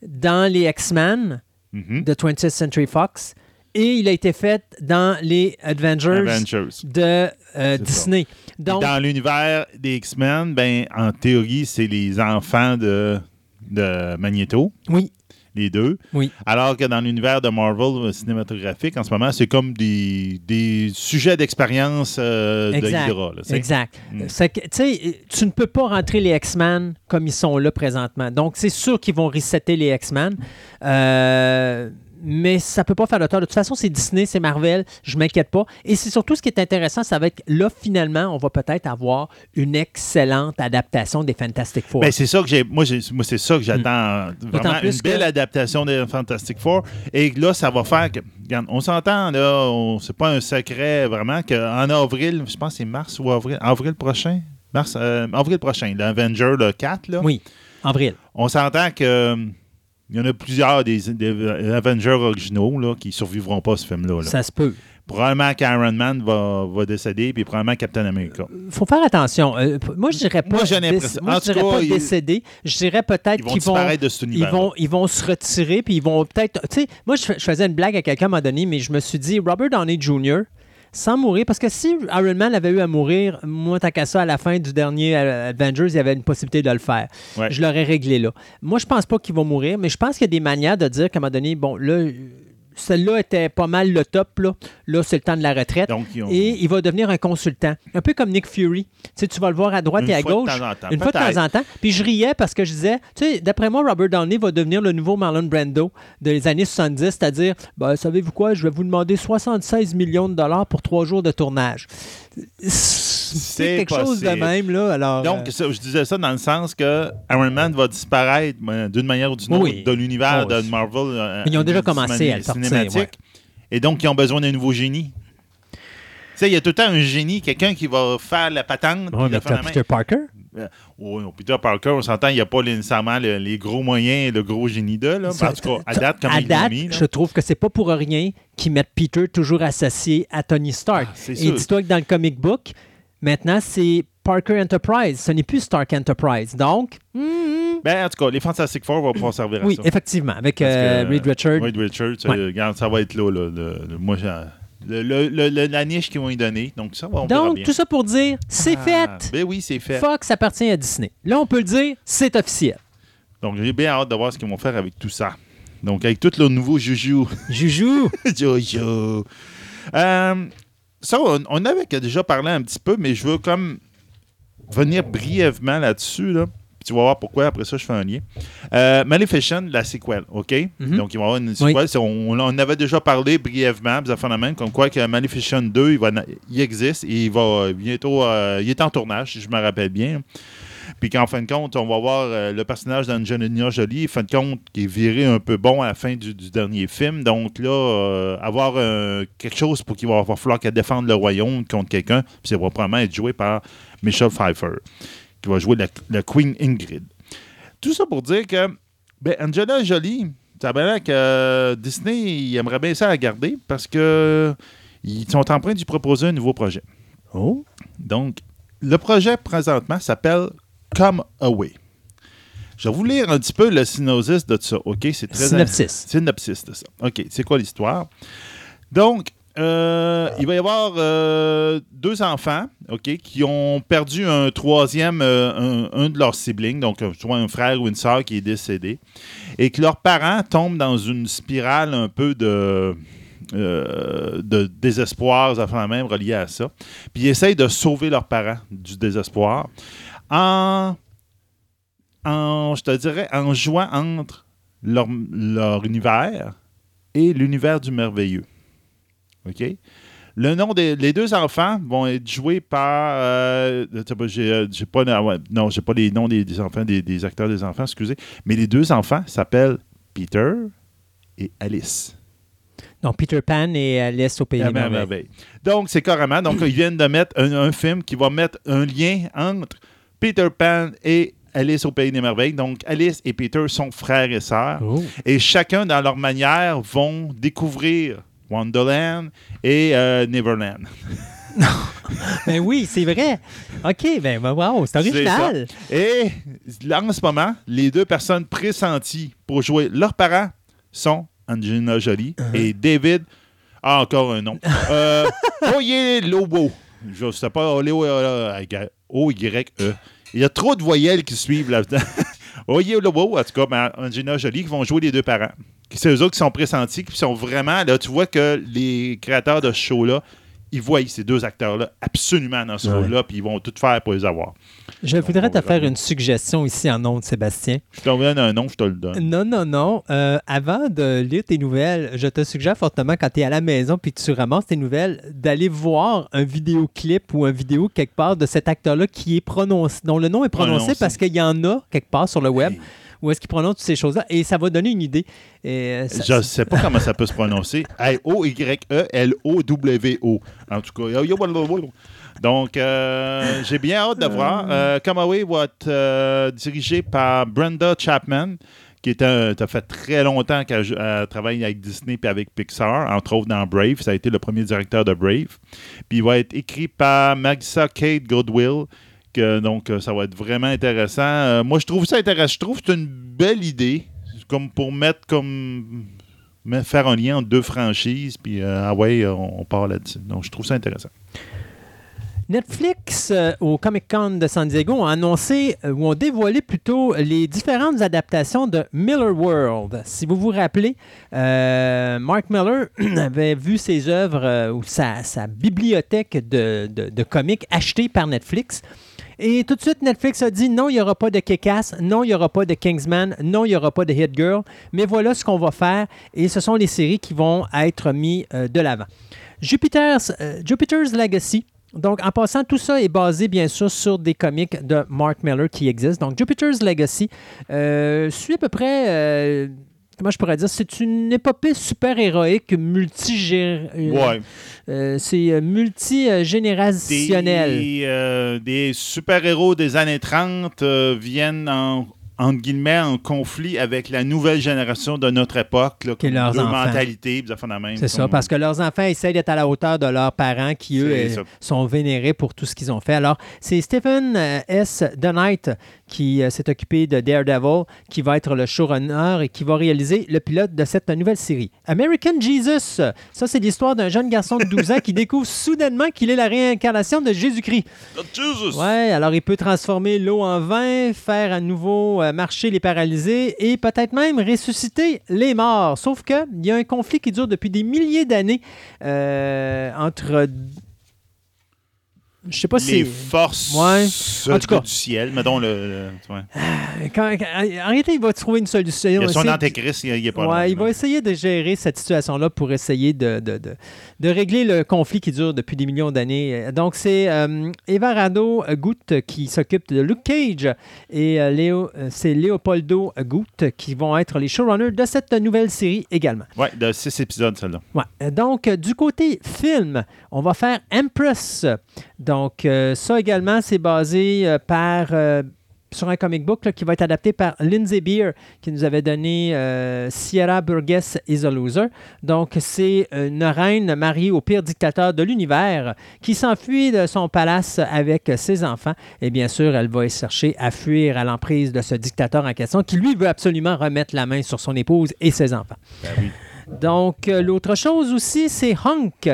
dans les X-Men Mhm. de 20th Century Fox et il a été fait dans les Avengers, Avengers. de euh, Disney. Donc, Dans l'univers des X-Men, ben, en théorie, c'est les enfants de, de Magneto, oui, les deux. oui. Alors que dans l'univers de Marvel euh, cinématographique, en ce moment, c'est comme des, des sujets d'expérience euh, de. Hydra. là. Exact. Mm. Que, tu ne peux pas rentrer les X-Men comme ils sont là présentement. Donc, c'est sûr qu'ils vont resetter les X-Men. Euh, mais ça peut pas faire le tort. De toute façon, c'est Disney, c'est Marvel, je m'inquiète pas. Et c'est surtout ce qui est intéressant, ça va être là, finalement, on va peut-être avoir une excellente adaptation des Fantastic Four. Ben, c'est ça que j'ai. Moi, moi, c'est ça que j'attends. Vraiment, Hmm. plus une belle que- adaptation des Fantastic Four. Et là, ça va faire que. regarde, on s'entend, là. on- C'est pas un secret, vraiment, qu'en avril, je pense que c'est mars ou avril. Avril prochain? Mars, euh, avril prochain, l'Avenger, le 4, là. oui, avril. On s'entend que. Euh, Il y en a plusieurs des, des Avengers originaux là, qui survivront pas à ce film-là. là. Ça se peut. Probablement qu'Iron Man va, va décéder, puis probablement Captain America. faut faire attention. Euh, moi, je dirais pas, Moi, je dirais pas ils- décéder. Je dirais peut-être Ils vont qu'ils vont, de cet ils vont, ils vont se retirer, puis ils vont peut-être. Tu sais, moi, je, je faisais une blague à quelqu'un à un moment donné, mais je me suis dit, Robert Downey Jr., sans mourir, parce que si Iron Man avait eu à mourir, moi, tant qu'à ça, à la fin du dernier euh, Avengers, il y avait une possibilité de le faire. Ouais. Je l'aurais réglé là. Moi, je pense pas qu'ils vont mourir, mais je pense qu'il y a des manières de dire qu'à un moment donné, bon, là, celle-là était pas mal le top, là. Là, c'est le temps de la retraite. Donc, ont- Et il va devenir un consultant. Un peu comme Nick Fury. Tu sais, tu vas le voir à droite Une et à fois de gauche. temps en temps, une fois de temps en temps. Puis je riais parce que je disais, tu sais, d'après moi, Robert Downey va devenir le nouveau Marlon Brando des années 70, c'est-à-dire, ben, savez-vous quoi, je vais vous demander 76 millions de dollars pour trois jours de tournage. C'est quelque chose de même, là. Alors, Donc, euh, ça, je disais ça dans le sens que Iron Man va disparaître ben, d'une manière ou d'une autre Oui. de l'univers Oh, de Marvel. euh, Ils ont déjà commencé à le cinématique. sortir, ouais. Et donc, ils ont besoin d'un nouveau génie. Tu sais, il y a tout le temps un génie, quelqu'un qui va faire la patente. ouais, mais. Peter Parker? Oui, non, Peter Parker, on s'entend, il n'y a pas nécessairement le- les gros moyens et le gros génie de. Là. En tout cas, à date, comme à l'ont date, mis. là. je trouve que c'est pas pour rien qu'ils mettent Peter toujours associé à Tony Stark. Ah, Et dis-toi que dans le comic book, maintenant, c'est Parker Enterprise. Ce n'est plus Stark Enterprise. Donc, hmm, Ben, en tout cas, les Fantastic Four vont pouvoir servir à oui, ça. effectivement, avec euh, que, Reed Richards. Reed Richards, Ouais. euh, regarde, ça va être là. là, le- le- moi, j'ai- le- le- le- le- la niche qu'ils vont y donner. Donc, ça va, on Donc, bien. tout ça pour dire, c'est Ah, fait. Ben oui, c'est fait. Fox appartient à Disney. Là, on peut le dire, c'est officiel. Donc, j'ai bien hâte de voir ce qu'ils vont faire avec tout ça. Donc, avec tout le nouveau Juju. Joujou. Jojo. Euh, ça, on, on avait déjà parlé un petit peu, mais je veux comme venir brièvement là-dessus. Là. Puis tu vas voir pourquoi, après ça, je fais un lien. Euh, Maleficent, la sequel, OK? Mhm. Donc, il va y avoir une sequel. On, en avait déjà parlé brièvement, même, comme quoi que Maleficent 2, il, va, na- il existe et il va bientôt... euh, il est en tournage, si je me rappelle bien. Puis qu'en fin de compte, on va voir euh, le personnage d'Angelina Jolie, en fin de compte, qui est viré un peu bon à la fin du, du dernier film. Donc là, euh, avoir euh, quelque chose pour qu'il va, va falloir qu'elle défende le royaume contre quelqu'un, puis ça va probablement être joué par Michelle Pfeiffer, qui va jouer la, la Queen Ingrid. Tout ça pour dire que ben, Angela Jolie, ça a que Disney il aimerait bien ça la garder parce que ils sont en train de lui proposer un nouveau projet. Oh. Donc, le projet présentement s'appelle Come Away. Je vais vous lire un petit peu le synopsis de ça, OK? C'est très Synopsis. Synopsis de ça. OK, c'est quoi l'histoire? Donc, euh, il va y avoir euh, deux enfants, OK, qui ont perdu un troisième, euh, un, un de leurs siblings, donc soit un frère ou une sœur qui est décédé, et que leurs parents tombent dans une spirale un peu de, de désespoir, la même relié à ça. Puis ils essayent de sauver leurs parents du désespoir en, en je te dirais, en jouant entre leur, leur univers et l'univers du merveilleux. OK? Le nom des les deux enfants vont être joués par. euh, j'ai euh, j'ai pas, ah non, j'ai pas les noms des, des enfants, des, des acteurs des enfants, excusez. Mais les deux enfants s'appellent Peter et Alice. Donc, Peter Pan et Alice au Pays Ah, des ben, Merveilles. merveille. Donc, c'est carrément. Donc, ils viennent de mettre un, un film qui va mettre un lien entre Peter Pan et Alice au Pays des Merveilles. Donc, Alice et Peter sont frères et sœurs. Oh. Et chacun, dans leur manière, vont découvrir Wonderland et euh, Neverland. Ben oui, c'est vrai. OK, ben ben, wow, c'est original. Et là, en ce moment, les deux personnes pressenties pour jouer leurs parents sont Angelina Jolie Uh-huh. et David. Ah, encore un nom. Euh, Oye Lobo. Je sais pas, O-Y-E. Il y a trop de voyelles qui suivent là-dedans. Oye Lobo, en tout cas, Angelina Jolie, qui vont jouer les deux parents. C'est eux autres qui sont pressentis, qui sont vraiment. Là, tu vois que les créateurs de ce show-là, ils voient ces deux acteurs-là absolument dans ce Ouais. rôle-là, puis ils vont tout faire pour les avoir. Je voudrais te faire une suggestion ici en nom de Sébastien. Je te donne un nom, je te le donne. Non, non, non. Euh, avant de lire tes nouvelles, je te suggère fortement, quand tu es à la maison puis tu ramasses tes nouvelles, d'aller voir un vidéoclip ou un vidéo quelque part de cet acteur-là qui est prononcé, dont le nom est prononcé Prononcé. parce qu'il y en a quelque part sur le web Hey. Où est-ce qu'il prononce toutes ces choses-là et ça va donner une idée. Et, euh, ça- Je ne sais pas comment ça peut se prononcer. O-Y-E-L-O-W-O. En tout cas, donc, euh, j'ai bien hâte de voir. Euh, Come Away va être euh, dirigé par Brenda Chapman, qui est un- a fait très longtemps qu'elle travaille avec Disney et avec Pixar, entre autres dans Brave. Ça a été le premier directeur de Brave. Puis il va être écrit par Magissa Kate Goodwill. Donc, euh, ça va être vraiment intéressant. Euh, moi, je trouve ça intéressant. Je trouve que c'est une belle idée, comme pour mettre comme faire un lien entre deux franchises, puis euh, ah ouais, on, on part là-dessus. Donc, je trouve ça intéressant. Netflix, au Comic Con de San Diego, ont annoncé ou ont dévoilé plutôt les différentes adaptations de Miller World. Si vous vous rappelez, Mark Miller avait vu ses œuvres ou sa, bibliothèque de, de- de comics achetée par Netflix. Et tout de suite, Netflix a dit non, il n'y aura pas de Kick-Ass, non, il n'y aura pas de Kingsman, non, il n'y aura pas de Hit Girl, mais voilà ce qu'on va faire et ce sont les séries qui vont être mises euh, de l'avant. Jupiter's, euh, Jupiter's Legacy. Donc, en passant, tout ça est basé, bien sûr, sur des comics de Mark Miller qui existent. Donc, Jupiter's Legacy euh, suit à peu près... Comment je pourrais dire? C'est une épopée super-héroïque multi Ouais. euh, c'est euh, multigénérationnel. Des, euh, des super-héros des années 30 euh, viennent en, entre guillemets en conflit avec la nouvelle génération de notre époque. Là, Qui leurs leur mentalité, puis ça même. C'est ça, parce que leurs enfants essayent d'être à la hauteur de leurs parents qui, eux, euh, sont vénérés pour tout ce qu'ils ont fait. Alors, c'est Stephen euh, S. Knight qui euh, s'est occupé de Daredevil, qui va être le showrunner et qui va réaliser le pilote de cette nouvelle série. American Jesus, ça, c'est l'histoire d'un jeune garçon de 12 ans qui découvre soudainement qu'il est la réincarnation de Jésus-Christ. Oh, Jesus! Ouais, alors il peut transformer l'eau en vin, faire à nouveau marcher les paralysés et peut-être même ressusciter les morts. Sauf que il y a un conflit qui dure depuis des milliers d'années euh, entre. Je sais pas Les si. forces Ouais. En tout cas. du ciel, mettons le. le- ouais. Quand- quand- en réalité, il va trouver une solution. Il y a son antéchrist, il il est pas Ouais, loin, il va là. essayer de gérer cette situation-là pour essayer de, de, de- de régler le conflit qui dure depuis des millions d'années. Donc, c'est euh, Goutte qui s'occupe de Luke Cage et euh, Léo, euh, c'est Leopoldo Goutte qui vont être les showrunners de cette nouvelle série également. Ouais, de six épisodes, celle-là. Ouais. Donc, euh, du côté film, on va faire Empress. Donc, euh, ça également, c'est basé euh, par. euh, sur un comic book là, qui va être adapté par Lindsay Beer, qui nous avait donné euh, Sierra Burgess is a Loser. Donc, c'est une reine mariée au pire dictateur de l'univers qui s'enfuit de son palace avec ses enfants. Et bien sûr, elle va chercher à fuir à l'emprise de ce dictateur en question qui, lui, veut absolument remettre la main sur son épouse et ses enfants. Ben oui. Donc, l'autre chose aussi, c'est Hunk.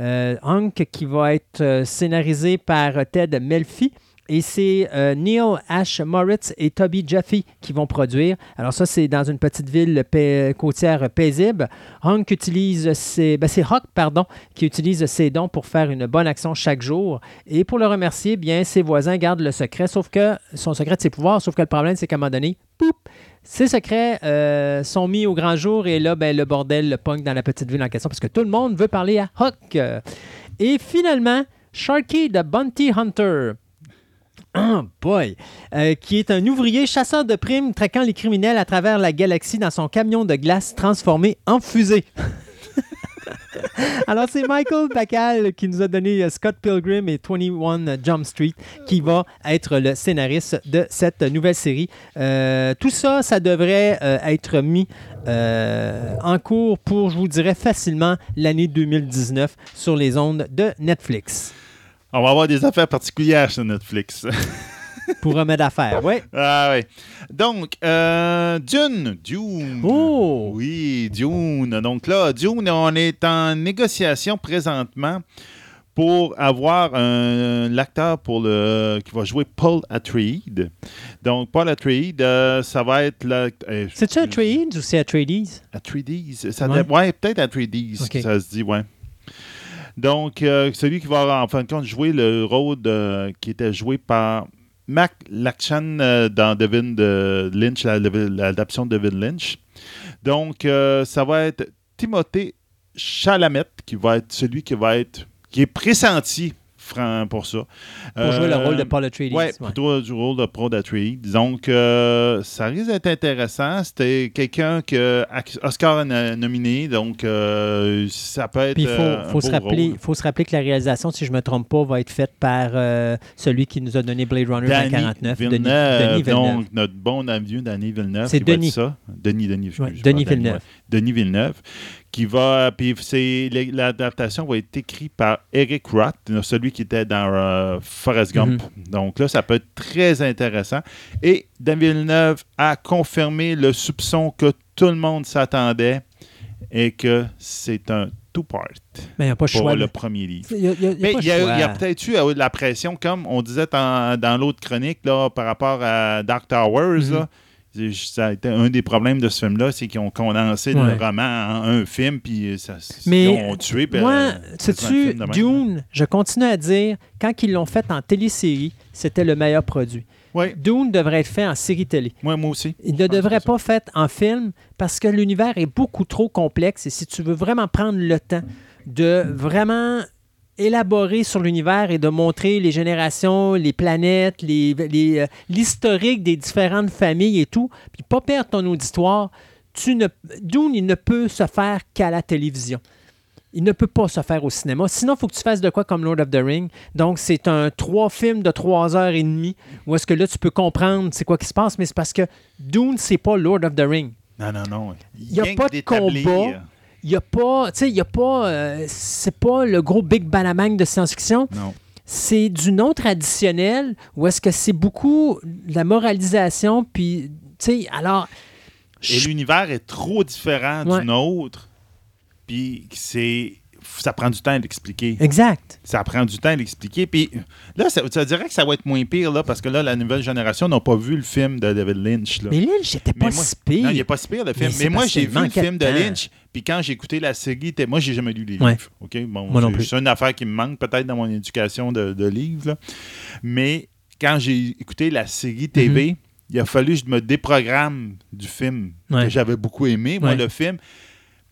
Euh, Hunk qui va être euh, scénarisé par Ted Melfi. Et c'est euh, Neil Ash Moritz et Toby Jeffy qui vont produire. Alors ça, c'est dans une petite ville côtière paisible. Hunk utilise ses... ben, c'est Hawk, pardon, qui utilise ses dons pour faire une bonne action chaque jour. Et pour le remercier, bien, ses voisins gardent le secret, sauf que son secret de ses pouvoirs, sauf que le problème, c'est qu'à un moment donné, poup, ces secrets euh, sont mis au grand jour et là, ben, le bordel le punk dans la petite ville en question parce que tout le monde veut parler à Huck. Et finalement, Sharky the Bounty Hunter. Oh boy! Euh, qui est un ouvrier chasseur de primes traquant les criminels à travers la galaxie dans son camion de glace transformé en fusée. Alors, c'est Michael Bacall qui nous a donné euh, Scott Pilgrim et 21 Jump Street qui va être le scénariste de cette nouvelle série. Euh, tout ça, ça devrait être mis en cours pour, je vous dirais, facilement l'année 2019 sur les ondes de Netflix. On va avoir des affaires particulières sur Netflix. Pour remettre d'affaires, oui. ah oui. Donc, euh, Dune. Dune. Oh! Oui, Dune. Donc là, Dune, on est en négociation présentement pour avoir un l'acteur pour le qui va jouer Paul Atreides. Donc Paul Atreides, euh, ça va être euh, C'est-tu Atreides ou c'est Atreides? Atreides, ça Ouais. peut-être Atreides, Ok. ça se dit, ouais. Donc, euh, celui qui va en fin de compte jouer le rôle qui était joué par Mac Lakshan euh, dans Devin de Lynch, la- la- l'adaptation de Devin Lynch. Donc, euh, ça va être Timothée Chalamet qui va être celui qui va être qui est pressenti pour ça. Pour jouer le Euh, rôle de Paul Atreides. Ouais. plutôt du rôle de Pro d'Atreides. Donc, euh, ça risque d'être intéressant. C'était quelqu'un que Oscar a nominé, donc euh, ça peut être. Puis il faut, se rappeler, rôle. faut se rappeler que la réalisation, si je ne me trompe pas, va être faite par celui qui nous a donné Blade Runner Danny 2049, Denis, Villeneuve, Denis Villeneuve. donc notre bon avion Danny Villeneuve. C'est Denis. ça. Denis, Denis, excuse, Ouais, je Denis Villeneuve. ouais. Denis Villeneuve, qui va. Puis c'est l'adaptation va être écrite par Eric Roth, celui qui était dans euh, Forrest Gump. Mhm. Donc là, ça peut être très intéressant. Et Denis Villeneuve a confirmé le soupçon que tout le monde s'attendait et que c'est un two-part Mais il n'y a pas le pour choix. le premier livre. Il y a, il y a- il y a Mais il y a, peut-être eu euh, de la pression, comme on disait dans, dans l'autre chronique, là, par rapport à Dark Towers. Mhm. là. C'est- Ça a été un des problèmes de ce film-là, c'est qu'ils ont condensé Ouais. le roman en un film, puis ça, Mais ils ont tué. puis, Moi, euh, sais-tu. Dune, je continue à dire, quand ils l'ont fait en télésérie, c'était le meilleur produit. Ouais, Dune devrait être fait en série télé. moi, moi aussi. Il ne devrait pas fait en film parce que l'univers est beaucoup trop complexe et si tu veux vraiment prendre le temps de vraiment élaborer sur l'univers et de montrer les générations, les planètes, les- les, euh, l'historique des différentes familles et tout, puis pas perdre ton auditoire, tu ne, Dune, il ne peut se faire qu'à la télévision. Il ne peut pas se faire au cinéma. Sinon, il faut que tu fasses de quoi comme Lord of the Ring. Donc, c'est un trois films de trois heures et demie où est-ce que là, tu peux comprendre c'est quoi qui se passe, mais c'est parce que Dune, c'est pas Lord of the Ring. Non, non, non. Il y a Rien pas de combat. Il n'y a pas, tu sais, il y a pas, euh, c'est pas le gros Big Banamang de science-fiction. Non. C'est du non traditionnel où est-ce que c'est beaucoup de la moralisation, puis, tu sais, alors. Et l'univers est trop différent Ouais. du nôtre, puis c'est... Ça prend du temps d'expliquer. Exact. Ça prend du temps d'expliquer. Puis là, ça, ça dirait que ça va être moins pire, là, parce que là, la nouvelle génération n'a pas vu le film de David Lynch. Là. Mais Lynch, j'étais pas moi- si pire. Non, il n'est pas si pire le film. Mais moi, j'ai vu le film de. Lynch, puis quand j'ai écouté la série, t'es- moi, j'ai jamais lu les Ouais. livres. OK? Bon, Moi non plus. C'est une affaire qui me manque peut-être dans mon éducation de, de livres. là. Mais quand j'ai écouté la série TV, il a fallu que je me déprogramme du film Mhm. Ouais. que j'avais beaucoup aimé, moi, Ouais. le film.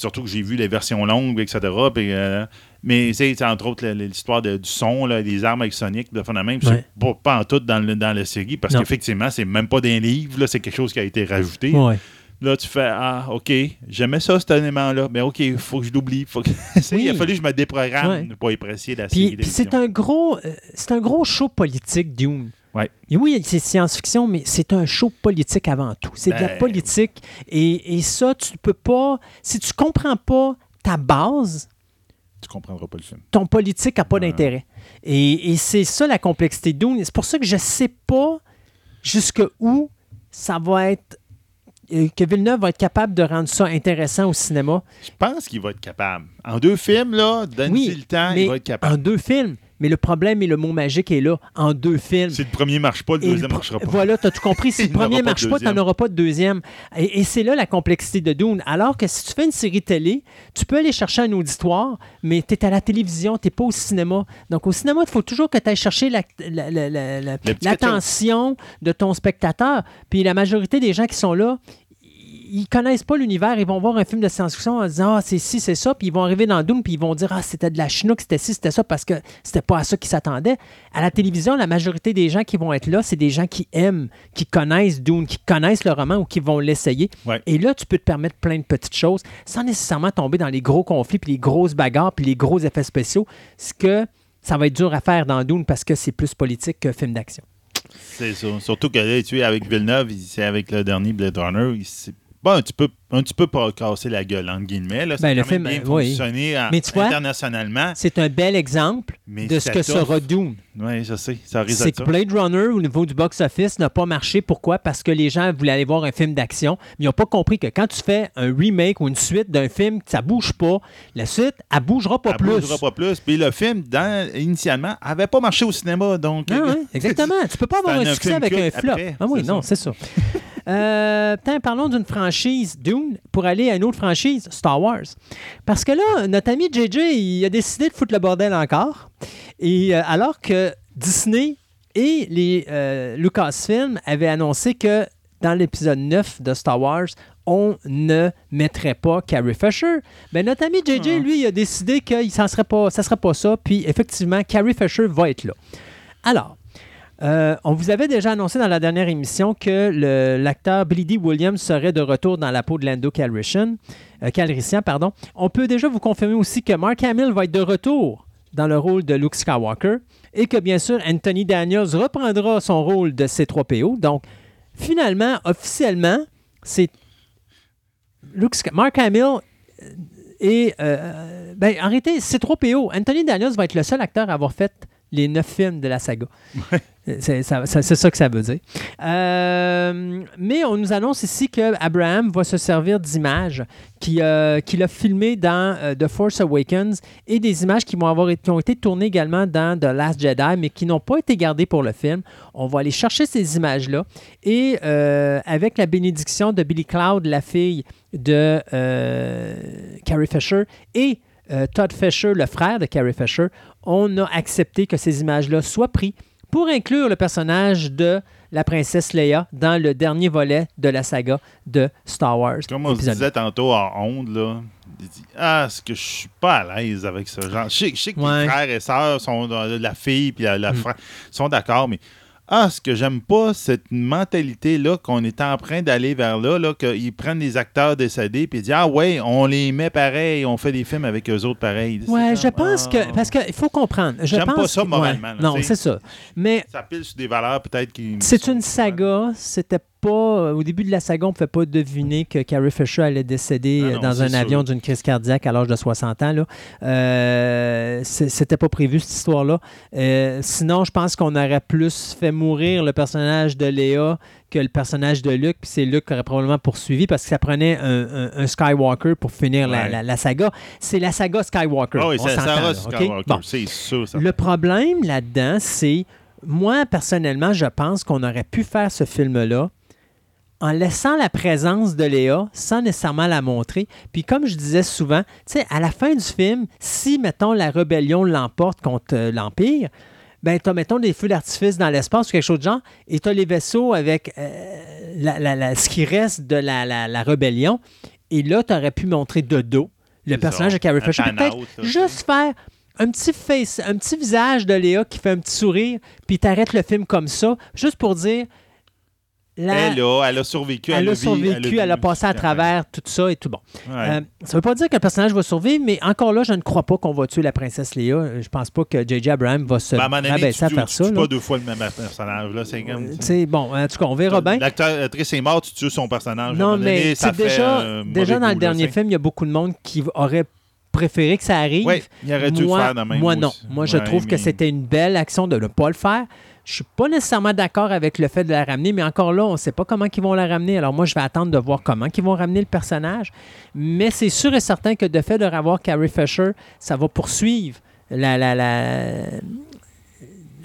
Surtout que j'ai vu les versions longues, etc. Puis, euh, mais c'est entre autres l'histoire du son, là, des armes avec Sonic, de même. Ouais. C'est pas, pas en tout dans, le- dans la série, parce qu'effectivement, c'est même pas des livres, c'est quelque chose qui a été rajouté. Ouais. Là, tu fais Ah, OK, j'aimais ça, cet élément-là. Mais OK, il faut que je l'oublie. Que... Oui. Il a fallu que je me déprogramme Ouais. pour apprécier la série. puis c'est un gros, euh, c'est un gros show politique, Dune. Ouais. Oui, c'est science-fiction, mais c'est un show politique avant tout. C'est de la Ben, politique. Et, et ça, tu peux pas. Si tu comprends pas ta base, Tu comprendras pas le film. ton politique n'a pas d'intérêt. Et, et c'est ça la complexité Dune. C'est pour ça que je ne sais pas jusqu'où ça va être. euh, que Villeneuve va être capable de rendre ça intéressant au cinéma. Je pense qu'il va être capable. En deux films, là, donne-lui Oui, le temps, mais il va être en capable. deux films. Mais le problème et le mot magique est là, en deux films. Si le premier marche pas, le deuxième pro- marchera pas. Voilà, tu as tout compris. Si le premier marche pas, tu n'en auras pas de deuxième. Et, et c'est là la complexité de Dune. Alors que si tu fais une série télé, tu peux aller chercher un auditoire, mais tu es à la télévision, tu n'es pas au cinéma. Donc au cinéma, il faut toujours que tu ailles chercher la- la- la- l'attention de ton spectateur. Puis la majorité des gens qui sont là, ils connaissent pas l'univers, ils vont voir un film de science-fiction en disant Ah, c'est ci, c'est ça, puis ils vont arriver dans Doom, puis ils vont dire Ah, c'était de la chinook, c'était ci, c'était ça, parce que c'était pas à ça qu'ils s'attendaient. À la télévision, la majorité des gens qui vont être là, c'est des gens qui aiment, qui connaissent Dune, qui connaissent le roman ou qui vont l'essayer. Ouais. Et là, tu peux te permettre plein de petites choses sans nécessairement tomber dans les gros conflits, puis les grosses bagarres, puis les gros effets spéciaux, ce que ça va être dur à faire dans Dune parce que c'est plus politique que film d'action. C'est ça. Surtout que là, tu es avec Villeneuve, il- c'est avec le dernier Blade Runner, il pas un petit peu, un petit peu pas casser la gueule, entre guillemets. Là. Ben, le film, bien euh, oui. Mais tu vois, internationalement. C'est un bel exemple Mais de ce que t'offre. sera Dune. Oui, je sais. Ça c'est que. Blade Runner, au niveau du box-office, n'a pas marché. Pourquoi? Parce que les gens voulaient aller voir un film d'action, mais ils n'ont pas compris que quand tu fais un remake ou une suite d'un film, ça bouge pas, la suite, elle bougera pas Elle plus. bougera pas plus. Puis le film, dans, initialement, avait pas marché au cinéma. Donc, Ah ouais, exactement. Tu peux pas avoir un un succès avec un flop. après, ah oui, non, c'est ça. Euh, parlons d'une franchise Dune pour aller à une autre franchise, Star Wars. Parce que là, notre ami JJ, il a décidé de foutre le bordel encore. Et euh, alors que Disney et les euh, Lucasfilm avaient annoncé que dans l'épisode 9 de Star Wars, on ne mettrait pas Carrie Fisher. Ben, notre ami JJ, lui, il a décidé que ça ne serait pas ça. Puis effectivement, Carrie Fisher va être là. Alors, euh, on vous avait déjà annoncé dans la dernière émission que l'acteur Billy. Williams serait de retour dans la peau de Lando Calrissian, euh, Calrissian. Pardon. On peut déjà vous confirmer aussi que Mark Hamill va être de retour dans le rôle de Luke Skywalker et que bien sûr Anthony Daniels reprendra son rôle de C3PO. Donc, finalement, officiellement, c'est Mark Hamill euh, et ben, en réalité, C3PO. Anthony Daniels va être le seul acteur à avoir fait les neuf films de la saga. C'est ça, ça- c'est ça que ça veut dire. Euh, mais on nous annonce ici que Abraham va se servir d'images euh, qu'il a filmées dans euh, The Force Awakens et des images qui, vont avoir, été- qui ont été tournées également dans The Last Jedi, mais qui n'ont pas été gardées pour le film. On va aller chercher ces images-là et euh, avec la bénédiction de Billy Cloud, la fille de euh, Carrie Fisher, et euh, Todd Fisher, le frère de Carrie Fisher, on a accepté que ces images-là soient prises pour inclure le personnage de la princesse Leia dans le dernier volet de la saga de Star Wars. Comme on se disait tantôt en onde, là, il dit Ah, est-ce que je suis pas à l'aise avec ce genre Je sais, je sais que Ouais. les frères et sœurs sont dans- la fille puis la, la Mm. frère sont d'accord, mais ah, ce que j'aime pas, cette mentalité-là qu'on est en train d'aller vers là, là qu'ils prennent des acteurs décédés puis ils disent Ah ouais, on les met pareil, on fait des films avec eux autres pareil. Ouais, je pense ah. que. Parce qu'il faut comprendre. Je J'aime pas ça moralement, ouais, là, non, c'est ça. Mais Ça pile sur des valeurs peut-être qui. c'est une saga. C'était pas. Euh, Au début de la saga, on ne pouvait pas deviner que Carrie Fisher allait décéder Ah euh, non, dans un sûr. avion d'une crise cardiaque à l'âge de 60 ans. Là. Euh, C'était pas prévu, cette histoire-là. Euh, sinon, je pense qu'on aurait plus fait mourir le personnage de Léa que le personnage de Luke. Puis c'est Luke qui aurait probablement poursuivi parce que ça prenait un, un- un Skywalker pour finir la, Ouais. la- la saga. C'est la saga Skywalker. Ah oui? Bon. sûr. Ça. Le problème là-dedans, c'est, moi, personnellement, je pense qu'on aurait pu faire ce film-là en laissant la présence de Léa sans nécessairement la montrer. Puis comme je disais souvent, tu sais, à la fin du film, si, mettons, la rébellion l'emporte contre euh, l'Empire, ben, tu as, mettons, des feux d'artifice dans l'espace ou quelque chose de genre, et tu as les vaisseaux avec euh, la- la- la- ce qui reste de la, rébellion. Et là, tu aurais pu montrer de dos le personnage de Carrie Fisher. Peut-être juste faire un petit face, un petit visage de Léa qui fait un petit sourire, puis t'arrêtes le film comme ça, juste pour dire la- Elle là, elle a survécu. elle a survécu, elle a vu- passé à travers tout ça et tout bon. Ouais. Euh, ça veut pas dire que le personnage va survivre, mais encore là, je ne crois pas qu'on va tuer la princesse Léa. Je pense pas que J.J. Abraham va se Ben, à donné, rabaisser tu, à tu, faire tu ça. tues là. pas deux fois le même personnage. Là, c'est comme... Tu sais, bon, en tout cas, on verra bien. L'acteur- L'actrice est morte, tu tues son personnage. Non, mais ça c'est fait, déjà, euh, déjà dans le goût, dernier tu film, il y a beaucoup de monde qui aurait préféré que ça arrive. Oui, il aurait dû moi, le faire de même. moi, non. Moi, je Ouais, trouve que c'était une belle action de ne pas le faire. Je suis pas nécessairement d'accord avec le fait de la ramener, mais encore là, on ne sait pas comment ils vont la ramener. Alors moi, je vais attendre de voir comment ils vont ramener le personnage. Mais c'est sûr et certain que de fait de revoir Carrie Fisher, ça va poursuivre la, la, la-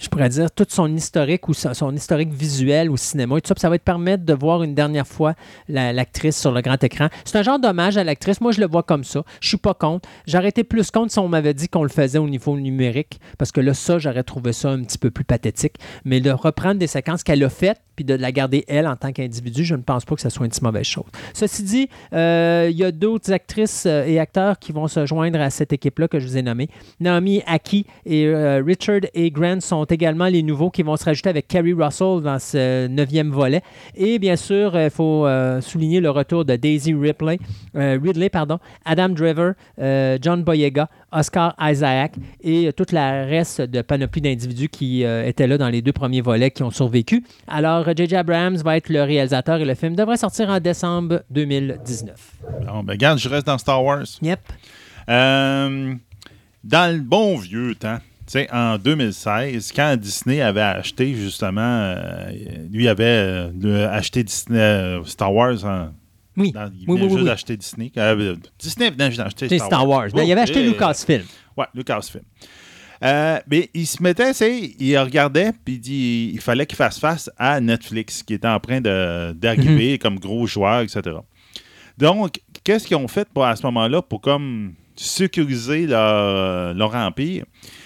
je pourrais dire, tout son historique ou son, historique visuel au cinéma et tout ça. Ça va te permettre de voir une dernière fois la- l'actrice sur le grand écran. C'est un genre d'hommage à l'actrice. Moi, je le vois comme ça. Je suis pas contre. J'aurais été plus contre si on m'avait dit qu'on le faisait au niveau numérique, parce que là, ça, j'aurais trouvé ça un petit peu plus pathétique. Mais de reprendre des séquences qu'elle a faites, puis de la garder elle en tant qu'individu, je ne pense pas que ce soit une si mauvaise chose. Ceci dit, euh, il y a d'autres actrices euh, et acteurs qui vont se joindre à cette équipe-là que je vous ai nommée. Naomi Aki et euh, Richard A. Grant sont également les nouveaux qui vont se rajouter avec Kerry Russell dans ce neuvième volet. Et bien sûr, il faut euh, souligner le retour de Daisy Ripley, euh, Ridley, pardon, Adam Driver, euh, John Boyega, Oscar Isaac et euh, toute la reste de panoplie d'individus qui euh, étaient là dans les deux premiers volets qui ont survécu. Alors, J.J. Abrams va être le réalisateur et le film devrait sortir en décembre 2019. Bon, ben, regarde, je reste dans Star Wars. Yep. Euh, dans le bon vieux temps, sais, en 2016, quand Disney avait acheté justement, euh, lui avait euh, le- acheté Disney, euh, Star Wars. en- Oui. dans- il Oui, venait oui, juste oui. d'acheter Disney. Disney venait juste d'acheter Star, Star Wars. Ben, il avait acheté Lucasfilm. Ouais, Lucasfilm. Mais il se mettait, tu sais, il regardait, puis il dit il fallait qu'il fasse face à Netflix, qui était en train de- d'arriver comme gros joueur, etc. Donc, qu'est-ce qu'ils ont fait pour, à ce moment-là pour comme sécuriser leur, leur empire?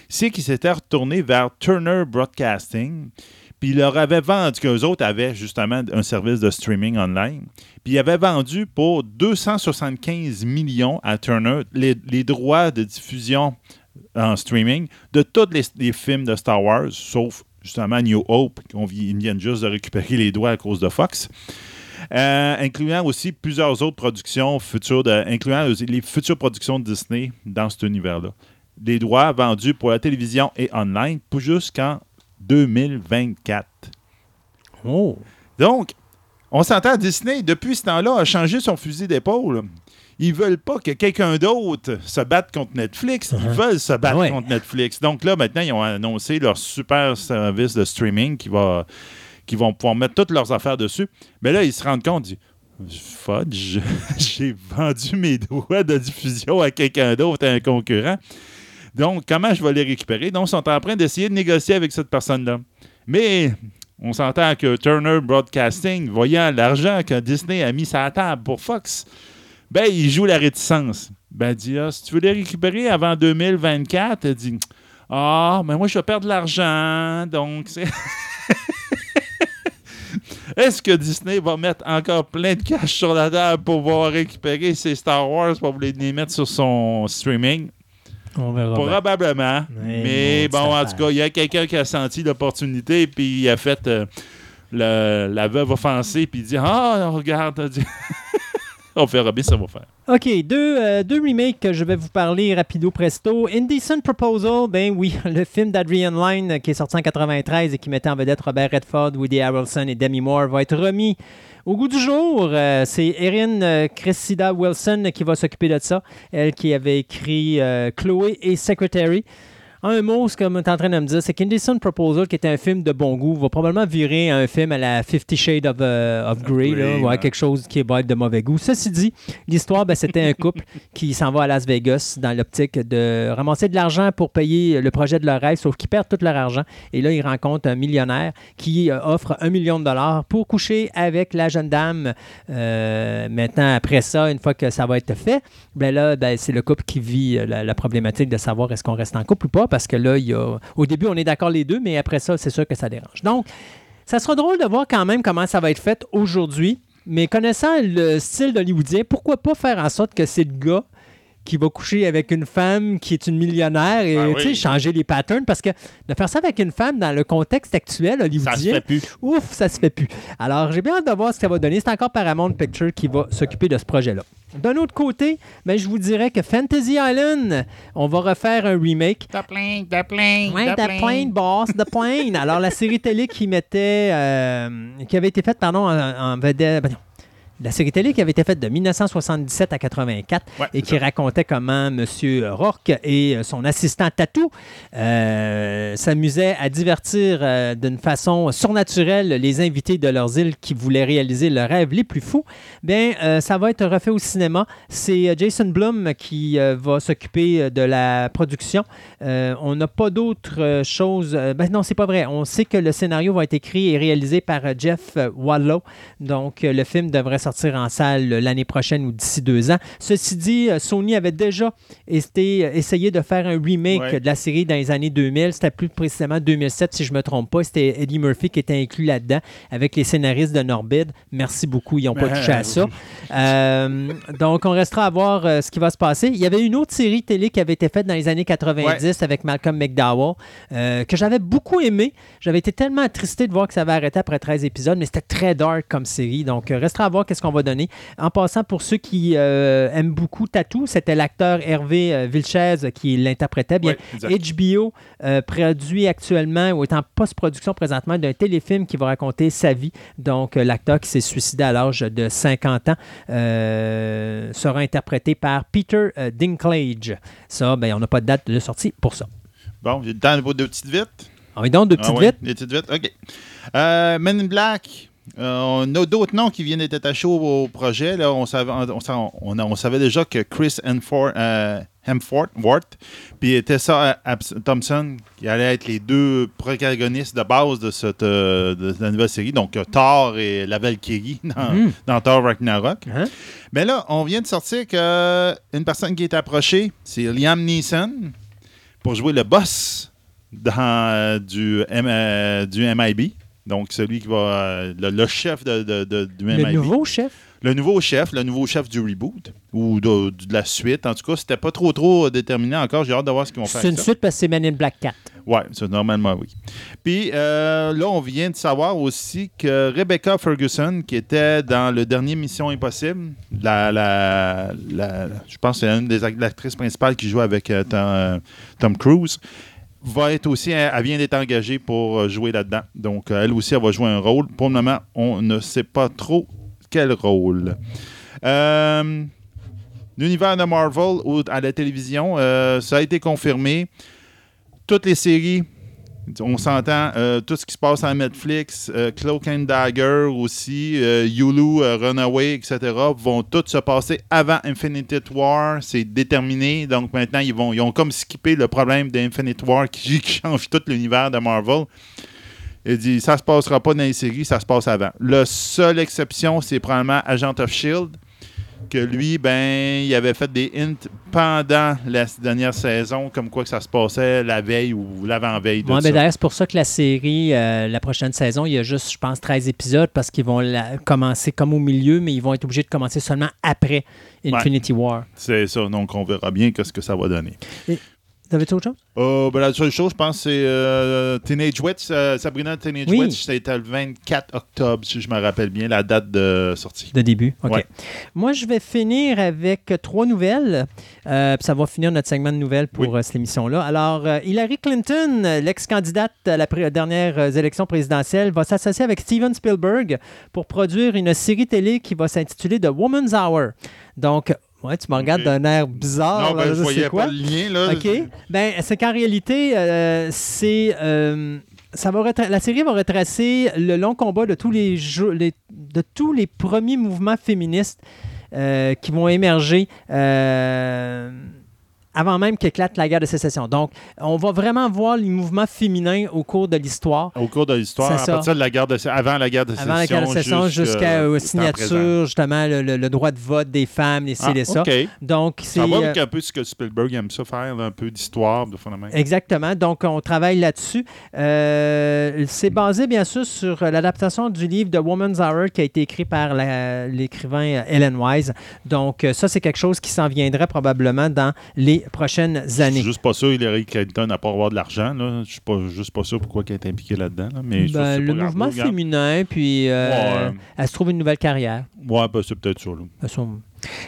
C'est qu'ils s'étaient retournés vers Turner Broadcasting, puis ils leur avaient vendu, qu'eux autres avaient justement un service de streaming online, puis ils avaient vendu pour 275 millions à Turner les, droits de diffusion en streaming de tous les, films de Star Wars, sauf justement New Hope, qu'on viennent juste de récupérer les droits à cause de Fox. Euh, incluant aussi plusieurs autres productions futures, incluant les futures productions de Disney dans cet univers-là. Des droits vendus pour la télévision et online pour jusqu'en 2024. Oh. Donc, on s'entend, Disney, depuis ce temps-là, a changé son fusil d'épaule. Ils veulent pas que quelqu'un d'autre se batte contre Netflix. Ils veulent se battre ouais. contre Netflix. Donc là, maintenant, ils ont annoncé leur super service de streaming qui va qui vont pouvoir mettre toutes leurs affaires dessus. Mais là, ils se rendent compte, ils disent, Fudge, j'ai vendu mes droits de diffusion à quelqu'un d'autre, à un concurrent. Donc, comment je vais les récupérer? Donc, ils sont en train d'essayer de négocier avec cette personne-là. Mais on s'entend que Turner Broadcasting, voyant l'argent que Disney a mis sur la table pour Fox, ben, il joue la réticence. Ben, dit, ah, si tu veux les récupérer avant 2024, il dit, ah, mais moi, je vais perdre l'argent, donc c'est... Est-ce que Disney va mettre encore plein de cash sur la table pour pouvoir récupérer ses Star Wars pour les mettre sur son streaming? On verra. bien. Probablement. Mais Mais bon, en tout cas, il y a quelqu'un qui a senti l'opportunité, puis il a fait euh, le- la veuve offensée, puis il dit Ah, regarde, on verra bien ça va faire. OK, deux, euh, deux remakes que je vais vous parler rapido presto. Indecent Proposal, ben oui, le film d'Adrian Lyne euh, qui est sorti en 93 et qui mettait en vedette Robert Redford, Woody Harrelson et Demi Moore va être remis au goût du jour. Euh, c'est Erin euh, Cressida Wilson qui va s'occuper de ça. Elle qui avait écrit euh, Chloé et Secretary. En un mot, ce que tu es en train de me dire, c'est qu'Indecent Proposal, qui était un film de bon goût, va probablement virer un film à la Fifty Shades of, euh, of Grey, là, ouais, ouais. quelque chose qui va être de mauvais goût. Ceci dit, l'histoire, ben, c'était un couple qui s'en va à Las Vegas dans l'optique de ramasser de l'argent pour payer le projet de leur rêve, sauf qu'ils perdent tout leur argent. Et là, ils rencontrent un millionnaire qui euh, offre un million de dollars pour coucher avec la jeune dame. Euh, maintenant, après ça, une fois que ça va être fait, ben là, ben, c'est le couple qui vit euh, la, la problématique de savoir est-ce qu'on reste en couple ou pas, parce que là, au début, on est d'accord les deux, mais après ça, c'est sûr que ça dérange. Donc, ça sera drôle de voir quand même comment ça va être fait aujourd'hui. Mais connaissant le style hollywoodien, pourquoi pas faire en sorte que c'est gars qui va coucher avec une femme qui est une millionnaire et Ah tu sais, oui. changer les patterns parce que de faire ça avec une femme dans le contexte actuel Ça se hollywoodien, fait plus. ouf, ça se fait plus. Alors, j'ai bien hâte de voir ce que ça va donner. C'est encore Paramount Picture qui va s'occuper de ce projet-là. D'un autre côté, ben, je vous dirais que Fantasy Island, on va refaire un remake. The plane, the plane, Ouais, The Plane, boss, The Plane. Alors, la série télé qui mettait, euh, qui avait été faite, pardon, en, en vedette. ben. La série télé qui avait été faite de 1977 à 84 Ouais, et qui racontait comment M. Rourke et euh, son assistant Tatou euh, s'amusaient à divertir euh, d'une façon surnaturelle les invités de leurs îles qui voulaient réaliser leurs rêves les plus fous. Bien, euh, ça va être refait au cinéma. C'est Jason Blum qui va s'occuper de la production. On n'a pas d'autres choses. ben non, c'est pas vrai. On sait que le scénario va être écrit et réalisé par Jeff Wallow. Donc, le film devrait sortir en salle euh, l'année prochaine ou d'ici deux ans. Ceci dit, euh, Sony avait déjà été, euh, essayé de faire un remake Ouais. de la série dans les années 2000. C'était plus précisément 2007, si je me trompe pas. C'était Eddie Murphy qui était inclus là-dedans avec les scénaristes de Norbid. Merci beaucoup. Ils n'ont pas Ben, touché à ça. Euh, donc, on restera à voir euh, ce qui va se passer. Il y avait une autre série télé qui avait été faite dans les années 90 avec Malcolm McDowell euh, que j'avais beaucoup aimé. J'avais été tellement attristé de voir que ça avait arrêté après 13 épisodes, mais c'était très dark comme série. Donc, restera à voir qu'est-ce qu'on va donner. En passant, pour ceux qui euh, aiment beaucoup Tatou, c'était l'acteur Hervé euh, Vilches qui l'interprétait. Bien. HBO euh, produit actuellement ou est en post-production présentement d'un téléfilm qui va raconter sa vie. Donc, l'acteur qui s'est suicidé à l'âge de 50 ans euh, sera interprété par Peter Dinklage. Ça, ben, on n'a pas de date de sortie pour ça. Bon, j'ai le temps de deux petites vites? On est donc de Ah petites vites. Des petites vites, OK. Men in Black. Euh, on a d'autres noms qui viennent d'être attachés au, au projet. Là, on, savait, on, on- on a- on savait déjà que Chris Hemsworth, euh, Hemsworth, Worth, puis Tessa Abs- Thompson, qui allaient être les deux protagonistes de base de, cette, euh, de la nouvelle série. Donc, euh, Thor et la Valkyrie dans, Mhm. dans Thor Ragnarok. Hein? Mais là, on vient de sortir que une personne qui est approchée, c'est Liam Neeson, pour jouer le boss dans, euh, du, M- euh, du MIB. Donc, celui qui va. euh, le, le chef de, de- de- du Le nouveau chef? Le nouveau chef, le nouveau chef du reboot ou de, de la suite. En tout cas, c'était pas trop trop déterminé encore. J'ai hâte de voir ce qu'ils vont faire. C'est une ça. suite parce que c'est Men in Black 4. Oui, normalement, oui. Puis euh, là, on vient de savoir aussi que Rebecca Ferguson, qui était dans le dernier Mission Impossible, la, la, la- je pense que c'est une des act- actrices principales qui joue avec euh, Tom, euh, Tom Cruise, va être aussi, elle elle vient d'être engagée pour euh, jouer là-dedans. Donc, euh, elle aussi, elle va jouer un rôle. Pour le moment, on ne sait pas trop quel rôle. Euh, L'univers de Marvel ou à la télévision, ça a été confirmé toutes les séries, on s'entend, euh, tout ce qui se passe à Netflix, euh, Cloak and Dagger aussi, Yulu, euh, Runaway, etc., vont toutes se passer avant Infinite War. C'est déterminé. Donc maintenant, ils, vont, ils ont comme skippé le problème d'Infinite War qui, qui change tout l'univers de Marvel. Il dit ça se passera pas dans les séries, ça se passe avant. La seule exception, c'est probablement Agent of Shield, que lui, ben, il avait fait des hints pendant la dernière saison, comme quoi que ça se passait la veille ou l'avant-veille de Bon, ça. d'ailleurs, c'est pour ça que la série, euh, la prochaine saison, il y a juste, je pense, 13 épisodes parce qu'ils vont la- commencer comme au milieu, mais ils vont être obligés de commencer seulement après Infinity War. C'est ça, donc on verra bien qu'est-ce que ça va donner. T'avais-tu autre chose? Euh, ben, la seule chose, je pense, c'est euh, Teenage Witch, euh, Sabrina Teenage Oui. Witch, c'était le 24 octobre, si je me rappelle bien, la date de sortie. De début. OK. Ouais. Moi, je vais finir avec trois nouvelles. Euh, ça va finir notre segment de nouvelles pour Oui. cette émission-là. Alors, Hillary Clinton, l'ex-candidate à la dernière élection présidentielle, va s'associer avec Steven Spielberg pour produire une série télé qui va s'intituler The Woman's Hour. Donc, ouais, tu me regardes d'un air bizarre. non, là, ben, je voyais quoi. pas le lien, là. OK. Ben, c'est qu'en réalité, euh, c'est. euh, ça va la série va retracer le long combat de tous les, de tous les premiers mouvements féministes euh, qui vont émerger avant même qu'éclate la guerre de sécession. Donc, on va vraiment voir les mouvements féminins au cours de l'histoire. Au cours de l'histoire, à ça. partir de la guerre de avant la guerre de sécession, Avant la guerre de sécession jusqu'à- euh, signature, justement, le, le- le droit de vote des femmes, ci, Ah, et ça. OK. Donc, c'est. Ça va euh, un peu ce que Spielberg aime ça faire, là, un peu d'histoire, de phénomène. Exactement. Donc, on travaille là-dessus. Euh, c'est basé, bien sûr, sur euh, l'adaptation du livre The Woman's Hour qui a été écrit par l'écrivain euh, Ellen Wise. Donc, ça, c'est quelque chose qui s'en viendrait probablement dans les prochaines Je suis années. juste pas sûr Hillary Clinton n'a pas avoir de l'argent. là. Je suis pas juste pas sûr pourquoi elle est impliquée là-dedans. là, Mais Ben, le pas mouvement féminin, puis euh, Ouais. elle se trouve une nouvelle carrière. Ouais, ben, c'est peut-être ça.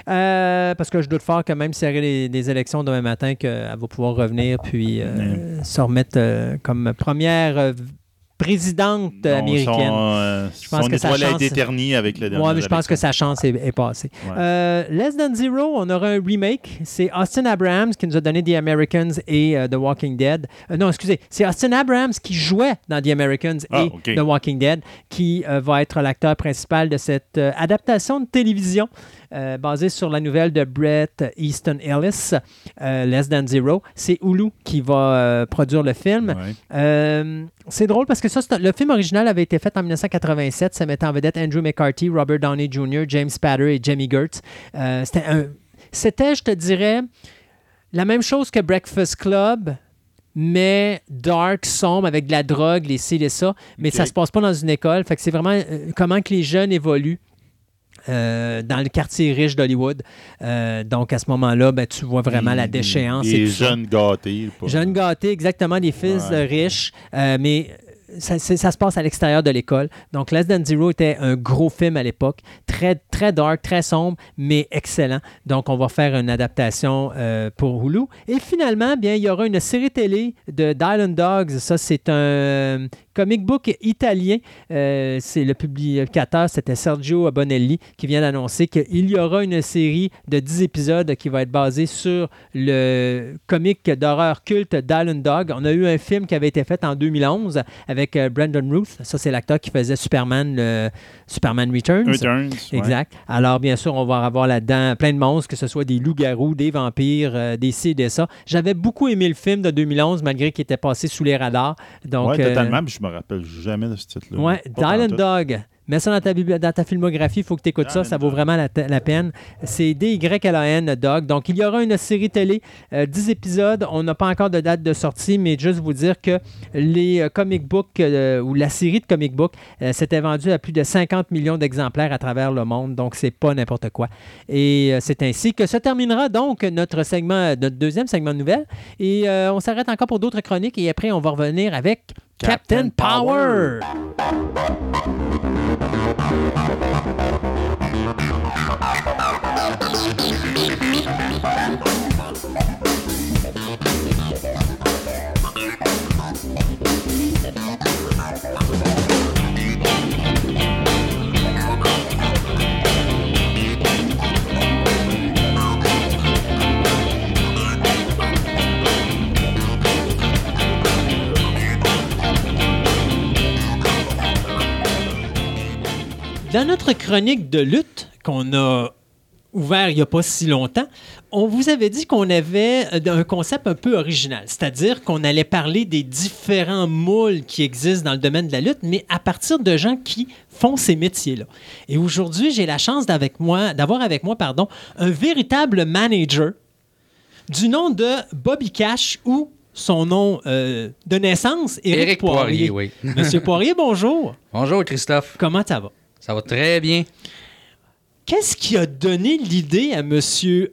Euh, parce que je doute fort que même s'il y aurait des, des élections demain matin, qu'elle va pouvoir revenir puis euh, se remettre euh, comme première présidente Non, américaine. Son, euh, Je pense son que sa chance- ternie avec le dernier. Ouais, mais je pense que sa chance est, est passée. Ouais. Euh, Less Than Zero, on aura un remake. C'est Austin Abrams qui nous a donné The Americans et euh, The Walking Dead. Euh, non, excusez, c'est Austin Abrams qui jouait dans The Americans Ah, et. The Walking Dead qui va être l'acteur principal de cette adaptation de télévision basée sur la nouvelle de Brett Easton Ellis, Less Than Zero. C'est Hulu qui va produire le film. Ouais. C'est drôle parce que ça, le film original avait été fait en 1987. Ça mettait en vedette Andrew McCarthy, Robert Downey Jr., James Spader et Jamie Gertz. Euh, c'était, je te dirais, la même chose que Breakfast Club, mais dark, sombre, avec de la drogue, les ci, les ça. Mais Ok. ça se passe pas dans une école. Fait que c'est vraiment euh, comment que les jeunes évoluent. Euh, dans le quartier riche d'Hollywood. Euh, donc, à ce moment-là, ben, tu vois vraiment la déchéance. Des jeunes gâtés. pas- Jeunes gâtés, exactement, des fils Ouais. riches, euh, mais ça, se passe à l'extérieur de l'école. Donc, Less Than Zero était un gros film à l'époque, très, très dark, très sombre, mais excellent. Donc, on va faire une adaptation euh, pour Hulu. Et finalement, bien, il y aura une série télé de Dylan Dogs. Ça, c'est un comic book italien. Euh, c'est le publicateur, c'était Sergio Bonelli, qui vient d'annoncer qu'il y aura une série de 10 épisodes qui va être basée sur le comic d'horreur culte d'Alan Dog. On a eu un film qui avait été fait en 2011 avec euh, Brandon Ruth. Ça, c'est l'acteur qui faisait Superman, le Superman Returns. Returns, ouais. Exact. Alors, bien sûr, on va avoir là-dedans plein de monstres, que ce soit des loups-garous, des vampires, euh, des ci, des ça. J'avais beaucoup aimé le film de 2011, malgré qu'il était passé sous les radars. Donc, ouais, totalement. je me rappelle jamais de ce titre-là. Ouais, Dylan. Dog. Mets ça dans ta, dans ta filmographie, il faut que tu écoutes ça, Dylan ça vaut vraiment la, peine. C'est D-Y-L-A-N, Dog. Donc, il y aura une série télé, euh, 10 épisodes. On n'a pas encore de date de sortie, mais juste vous dire que les euh, comic books euh, ou la série de comic books euh, s'était vendue à plus de 50 millions d'exemplaires à travers le monde, donc c'est pas n'importe quoi. Et c'est ainsi que se terminera donc notre segment, notre deuxième segment de nouvelles. Et on s'arrête encore pour d'autres chroniques et après, on va revenir avec Captain, Power. Power. Dans notre chronique de lutte qu'on a ouvert il n'y a pas si longtemps, on vous avait dit qu'on avait euh, un concept un peu original, c'est-à-dire qu'on allait parler des différents moules qui existent dans le domaine de la lutte, mais à partir de gens qui font ces métiers-là. Et aujourd'hui, j'ai la chance d'avoir avec moi pardon, un véritable manager du nom de Bobby Cash ou son nom euh, de naissance, Éric, Éric Poirier, oui. Monsieur Poirier, bonjour. Bonjour Christophe, Comment ça va? Ça va très bien. Qu'est-ce qui a donné l'idée à M.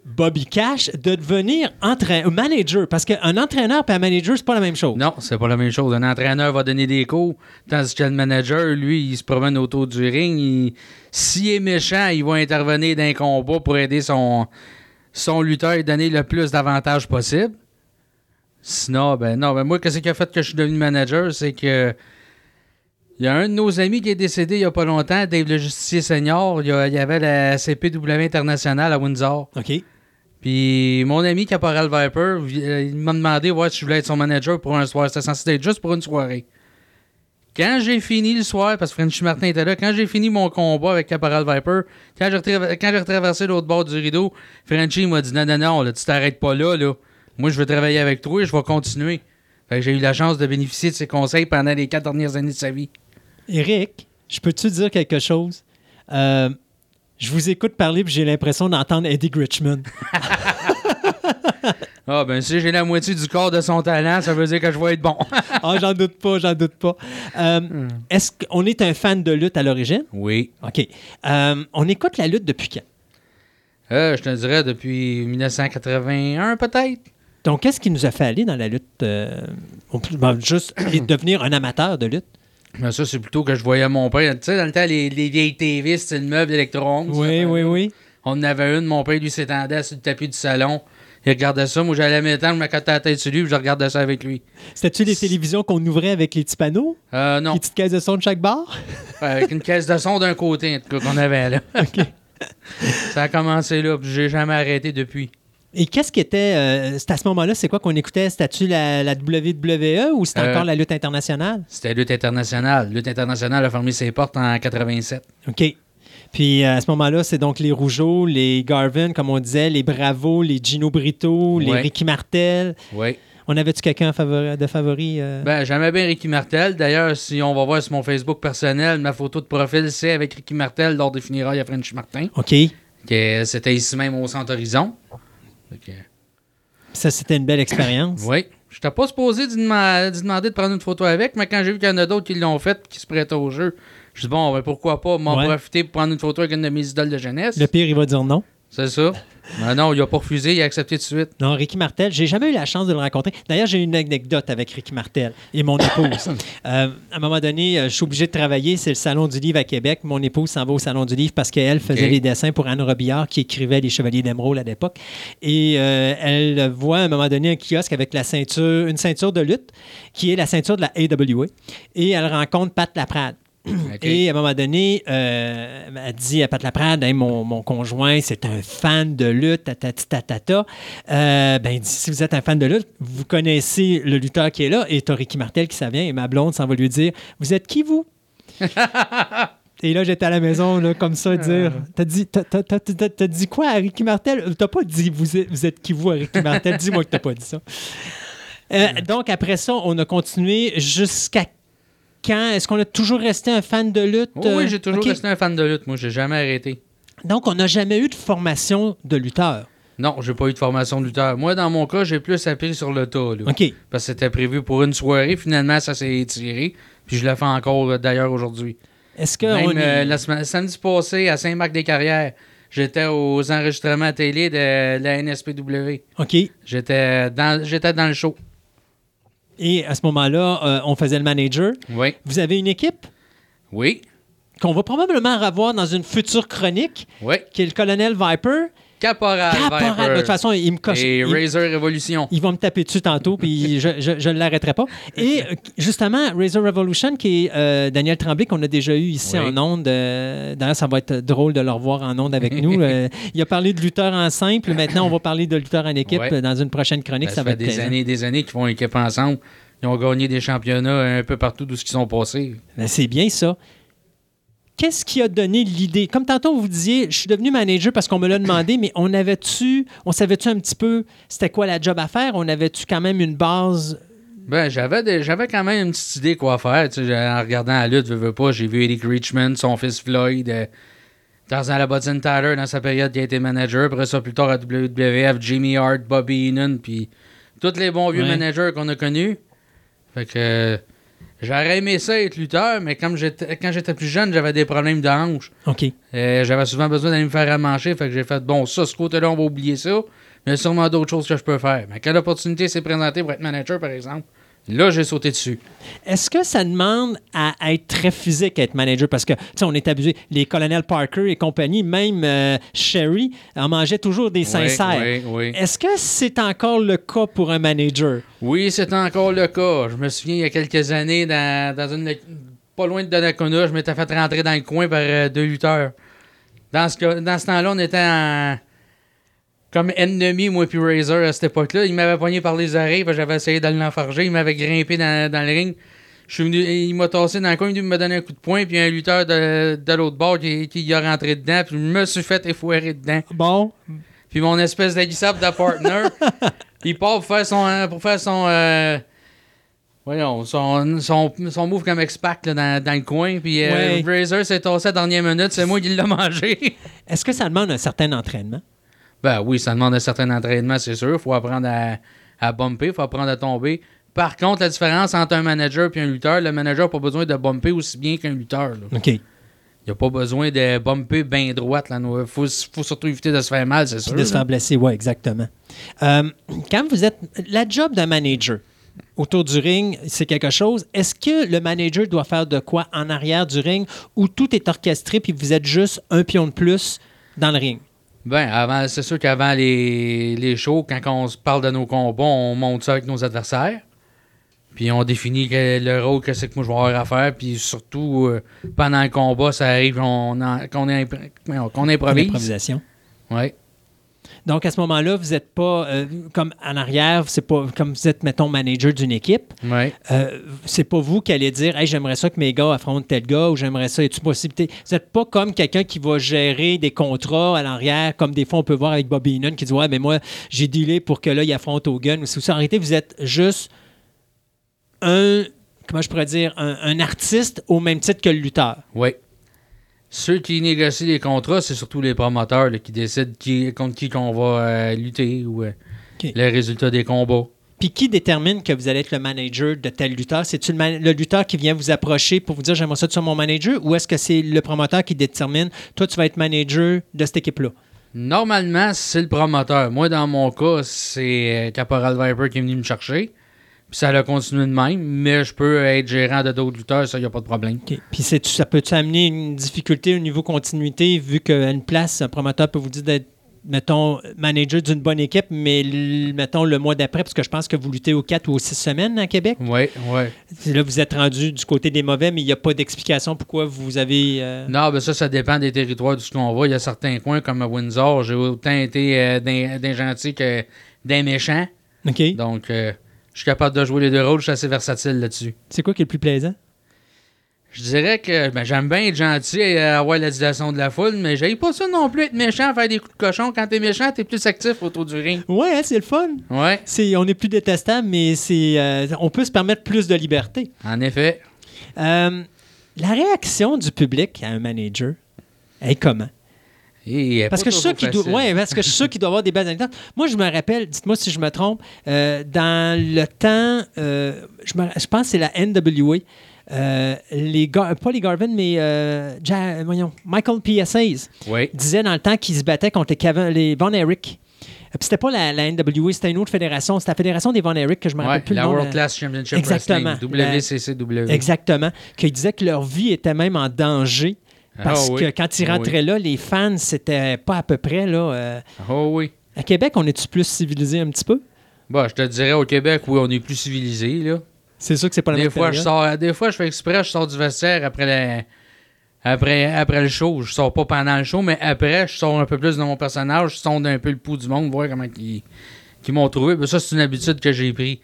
Bobby Cash de devenir entraîneur, manager? Parce qu'un entraîneur et un manager, c'est pas la même chose. Non, c'est pas la même chose. Un entraîneur va donner des cours, tandis que le manager, lui, il se promène autour du ring. il- S'il est méchant, il va intervenir dans un combat pour aider son, son lutteur et donner le plus d'avantages possible. Sinon, ben non, ben moi, qu'est-ce qui a fait que je suis devenu manager? C'est que il y a un de nos amis qui est décédé il y a pas longtemps, Dave le Justicier Senior. Il y, avait la CPW internationale à Windsor. OK. Puis mon ami Caporal Viper, euh, il m'a demandé ouais, si je voulais être son manager pour un soir. C'était censé être juste pour une soirée. Quand j'ai fini le soir, parce que Frenchy Martin était là, quand j'ai fini mon combat avec Caporal Viper, quand j'ai retraver- quand j'ai retraversé l'autre bord du rideau, Frenchy m'a dit non, non, non, là, tu t'arrêtes pas là, là. Moi, je veux travailler avec toi et je vais continuer. Fait que j'ai eu la chance de bénéficier de ses conseils pendant les quatre dernières années de sa vie. Eric, je peux-tu dire quelque chose? Euh, je vous écoute parler puis j'ai l'impression d'entendre Eddie Gritchman. Ah, ben si j'ai la moitié du corps de son talent, ça veut dire que je vais être bon. Ah, j'en doute pas, j'en doute pas. Euh, Est-ce qu'on est un fan de lutte à l'origine? oui. OK. Euh, on écoute la lutte depuis quand? Euh, je te dirais depuis 1981, peut-être. Donc, qu'est-ce qui nous a fait aller dans la lutte? on peut- ben, juste devenir un amateur de lutte? Mais ça, c'est plutôt que je voyais mon père. Tu sais, dans le temps, les, les vieilles TV, c'était le meuble Electron. Oui, oui, oui. On en avait une, mon père, lui, s'étendait sur le tapis du salon. Il regardait ça. Moi, j'allais m'étendre, je me la tête sur lui, puis je regardais ça avec lui. C'était-tu les télévisions qu'on ouvrait avec les petits panneaux? Euh, non. Les petites caisses de son de chaque bar? Avec une caisse de son d'un côté, en tout cas, qu'on avait là. OK. Ça a commencé là, puis j'ai jamais arrêté depuis. Et qu'est-ce qui était. euh, c'était à ce moment-là, c'est quoi qu'on écoutait? C'était-tu la, la WWE ou c'était Euh, encore la lutte internationale? C'était lutte internationale. Lutte internationale a fermé ses portes en 87. OK. Puis euh, à ce moment-là, c'est donc les Rougeaux, les Garvin, comme on disait, les Bravo, les Gino Brito, les Ouais. Ricky Martel. Oui. On avait-tu quelqu'un de favori? euh? Ben, j'aimais bien Ricky Martel. D'ailleurs, si on va voir sur mon Facebook personnel, ma photo de profil, c'est avec Ricky Martel lors des funérailles à French Martin. OK. C'était ici même au Centre Horizon. Que- Ça, c'était une belle expérience. Oui. Je n'étais pas supposé d'y dema- d'y demander de prendre une photo avec, mais quand j'ai vu qu'il y en a d'autres qui l'ont fait et qui se prêtaient au jeu, je dis bon, ben pourquoi pas? M'en Ouais. profiter pour prendre une photo avec une de mes idoles de jeunesse. Le pire, il va dire non. C'est ça? Mais non, il a pas refusé, il a accepté tout de suite. Non, Ricky Martel, j'ai jamais eu la chance de le rencontrer. D'ailleurs, j'ai une anecdote avec Ricky Martel et mon épouse. Euh, à un moment donné, euh, je suis obligé de travailler, c'est le Salon du Livre à Québec. Mon épouse s'en va au Salon du Livre parce qu'elle faisait Ok. les dessins pour Anne Robillard qui écrivait Les Chevaliers d'Émeraude à l'époque. Et euh, elle voit à un moment donné un kiosque avec la ceinture, une ceinture de lutte qui est la ceinture de la AWA. Et elle rencontre Pat Laprade. Et à un moment donné, euh, elle dit à Pat Laprade, Hey, mon, mon conjoint, c'est un fan de lutte, tatati tatata. Euh, ben, dit, si vous êtes un fan de lutte, vous connaissez le lutteur qui est là, et t'as Ricky Martel qui s'en vient, et ma blonde s'en va lui dire, vous êtes qui, vous? Et là, j'étais à la maison, là, comme ça, dire T'as dit, t'as, t'as- t'as- t'as- t'as dit quoi à Ricky Martel? T'as pas dit vous êtes, vous êtes qui, vous, à Ricky Martel? Dis-moi que t'as pas dit ça. Euh, donc, après ça, on a continué jusqu'à quand? Est-ce qu'on a toujours resté un fan de lutte oui, j'ai toujours OK. resté un fan de lutte. Moi, j'ai jamais arrêté. Donc, on n'a jamais eu de formation de lutteur. Non, j'ai pas eu de formation de lutteur. Moi, dans mon cas, j'ai plus appris sur le tas. là. OK. Parce que c'était prévu pour une soirée. Finalement, ça s'est étiré. Puis je le fais encore euh, d'ailleurs aujourd'hui. Est-ce que Même on est- euh, la semaine- samedi passé, à Saint-Marc-des-Carrières, j'étais aux enregistrements télé de la NSPW. OK. J'étais dans, j'étais dans le show. Et à ce moment-là, euh, on faisait le manager. Oui. Vous avez une équipe? Oui. qu'on va probablement revoir dans une future chronique, Oui. qui est le colonel Viper. Caporal. Caporal. Viper. De toute façon, il me coche. Et il- Razor Revolution. Il va me taper dessus tantôt, puis je, je, je ne l'arrêterai pas. Et euh, justement, Razor Revolution, qui est euh, Daniel Tremblay, qu'on a déjà eu ici Oui. en ondes. euh, D'ailleurs, ça va être drôle de le revoir en ondes avec nous. Euh, il a parlé de lutteur en simple. Maintenant, on va parler de lutteur en équipe Ouais. dans une prochaine chronique. Ben, ça ça va fait être des plaisant. années et des années qu'ils font équipe ensemble. Ils ont gagné des championnats un peu partout d'où ils sont passés. Ben, c'est bien ça. Qu'est-ce qui a donné l'idée? Comme tantôt, vous disiez, je suis devenu manager parce qu'on me l'a demandé, mais on avait-tu, on savait-tu un petit peu c'était quoi la job à faire? On avait-tu quand même une base? Ben, j'avais j'avais quand même une petite idée quoi faire. Tu sais, en regardant la lutte, veux, veux pas, j'ai vu Eric Richmond, son fils Floyd, euh, Tarzan Labottine Tyler dans sa période qui a été manager. Après ça, plus tard à WWF, Jimmy Hart, Bobby Heenan, puis tous les bons vieux Ouais. managers qu'on a connus. Fait que euh, j'aurais aimé ça être lutteur, mais comme j'étais quand j'étais plus jeune, j'avais des problèmes de hanche. OK. Euh, j'avais souvent besoin d'aller me faire ramancher, fait que j'ai fait bon, ça, ce côté-là, on va oublier ça. Mais il y a sûrement d'autres choses que je peux faire. Mais quand l'opportunité s'est présentée pour être manager, par exemple, là, j'ai sauté dessus. Est-ce que ça demande à être très physique, à être manager? Parce que, tu sais, on est abusé. Les colonels Parker et compagnie, même euh, Sherry, en mangeait toujours des sincères. Oui, oui, oui. Est-ce que c'est encore le cas pour un manager? Oui, c'est encore le cas. Je me souviens, il y a quelques années, dans, dans une, pas loin de Donnacona, je m'étais fait rentrer dans le coin par euh, deux lutteurs. Dans ce, dans ce temps-là, on était en, comme ennemi, moi puis Razor, à cette époque-là. Il m'avait pogné par les oreilles, puis j'avais essayé de l'enfarger. Il m'avait grimpé dans, dans le ring. Je suis venu, il m'a tassé dans le coin, il me donner un coup de poing, puis un lutteur de, de l'autre bord qui, qui y a rentré dedans, puis je me suis fait effoirer dedans. Bon, Puis mon espèce d'aguissable de partner, il part pour faire son. euh, Pour faire son euh, voyons, son, son, son move comme X-Pac là, dans, dans le coin. Puis euh, Ouais. Razor s'est tossé à la dernière minute. C'est moi qui l'ai mangé. Est-ce que ça demande un certain entraînement? Ben oui, ça demande un certain entraînement, c'est sûr. Il faut apprendre à, à bumper, il faut apprendre à tomber. Par contre, la différence entre un manager et un lutteur, le manager n'a pas besoin de bumper aussi bien qu'un lutteur. là. OK. Il n'y a pas besoin de bumper bien droite. Il faut, faut surtout éviter de se faire mal, c'est sûr. de se faire blesser, oui, exactement. Euh, quand vous êtes. La job d'un manager autour du ring, c'est quelque chose. Est-ce que le manager doit faire de quoi en arrière du ring où tout est orchestré puis vous êtes juste un pion de plus dans le ring? Ben, avant, c'est sûr qu'avant les, les shows, quand on se parle de nos combats, on monte ça avec nos adversaires. Puis on définit que- le rôle que c'est que moi je vais avoir à faire. Puis surtout, euh, pendant le combat, ça arrive qu'on en- qu'on qu'on improvise. L'improvisation. Ouais. Donc, à ce moment-là, vous n'êtes pas euh, comme en arrière, c'est pas comme vous êtes, mettons, manager d'une équipe. Ouais. Euh, c'est pas vous qui allez dire hey, j'aimerais ça que mes gars affrontent tel gars ou j'aimerais ça, y a possibilité? Vous n'êtes pas comme quelqu'un qui va gérer des contrats à l'arrière, comme des fois on peut voir avec Bobby Heenan qui dit Ouais, mais moi, j'ai dealé pour que là, il affronte Hogan. Ou ça. En réalité, vous êtes juste un, comment je pourrais dire, un, un artiste au même titre que le lutteur. Ouais. Ceux qui négocient les contrats, c'est surtout les promoteurs là, qui décident qui, contre qui qu'on va euh, lutter ou euh, les résultats des combats. Puis qui détermine que vous allez être le manager de tel lutteur? C'est-tu le lutteur qui vient vous approcher pour vous dire j'aimerais ça, tu sois mon manager? Ou est-ce que c'est le promoteur qui détermine toi, tu vas être manager de cette équipe-là? Normalement, c'est le promoteur. Moi, dans mon cas, c'est euh, Caporal Viper qui est venu me chercher. Puis ça a continué de même, mais je peux être gérant de d'autres lutteurs, ça, il n'y a pas de problème. Puis ça peut-tu amener une difficulté au niveau continuité, vu qu'à une place, un promoteur peut vous dire d'être, mettons, manager d'une bonne équipe, mais mettons le mois d'après, parce que je pense que vous luttez aux 4 ou aux 6 semaines à Québec? Oui, oui. Là, vous êtes rendu du côté des mauvais, mais il n'y a pas d'explication pourquoi vous avez. euh, Non, ben ça, ça dépend des territoires, de ce qu'on va. Il y a certains coins, comme à Windsor, j'ai autant été euh, d'un d'un gentil que d'un méchant. OK. Donc, euh, je suis capable de jouer les deux rôles, je suis assez versatile là-dessus. C'est quoi qui est le plus plaisant? Je dirais que ben, j'aime bien être gentil et avoir l'adulation de la foule, mais j'aime pas ça non plus être méchant, faire des coups de cochon. Quand t'es méchant, t'es plus actif autour du ring. Ouais, hein, c'est le fun. Ouais, C'est, on est plus détestable, mais c'est, euh, on peut se permettre plus de liberté. en effet. Euh, la réaction du public à un manager est comment? Parce que je suis sûr qu'il doit, facile. ouais, parce que je suis sûr qu'il doit avoir des belles anecdotes. Moi, je me rappelle, dites-moi si je me trompe, euh, dans le temps, euh, je, me- je pense que c'est la NWA. euh, les Gar- pas les Garvin, mais Ja- voyons, Michael PSAs Oui. disait dans le temps qu'ils se battaient contre les, les Von Erich. Euh, Puis c'était pas la, la NWA, c'était une autre fédération. C'était la fédération des Von Erich que je me rappelle Ouais, plus le la nom. World la- Class Championship Exactement. Wrestling, WCCW. Exactement. Qu'ils disaient que leur vie était même en danger. Parce Ah oui. que quand ils Ah rentraient oui. là, les fans, c'était pas à peu près. Là, euh, Oh oui. À Québec, on est-tu plus civilisé un petit peu? Bah, je te dirais au Québec, oui, on est plus civilisé, là. C'est sûr que c'est pas la Des même fois, je sors, des fois, je fais exprès, je sors du vestiaire après, la- après, après le show. Je sors pas pendant le show, mais après, je sors un peu plus de mon personnage, je sonde un peu le pouls du monde, voir comment ils, m'ont trouvé. Ben, ça, c'est une habitude que j'ai pris.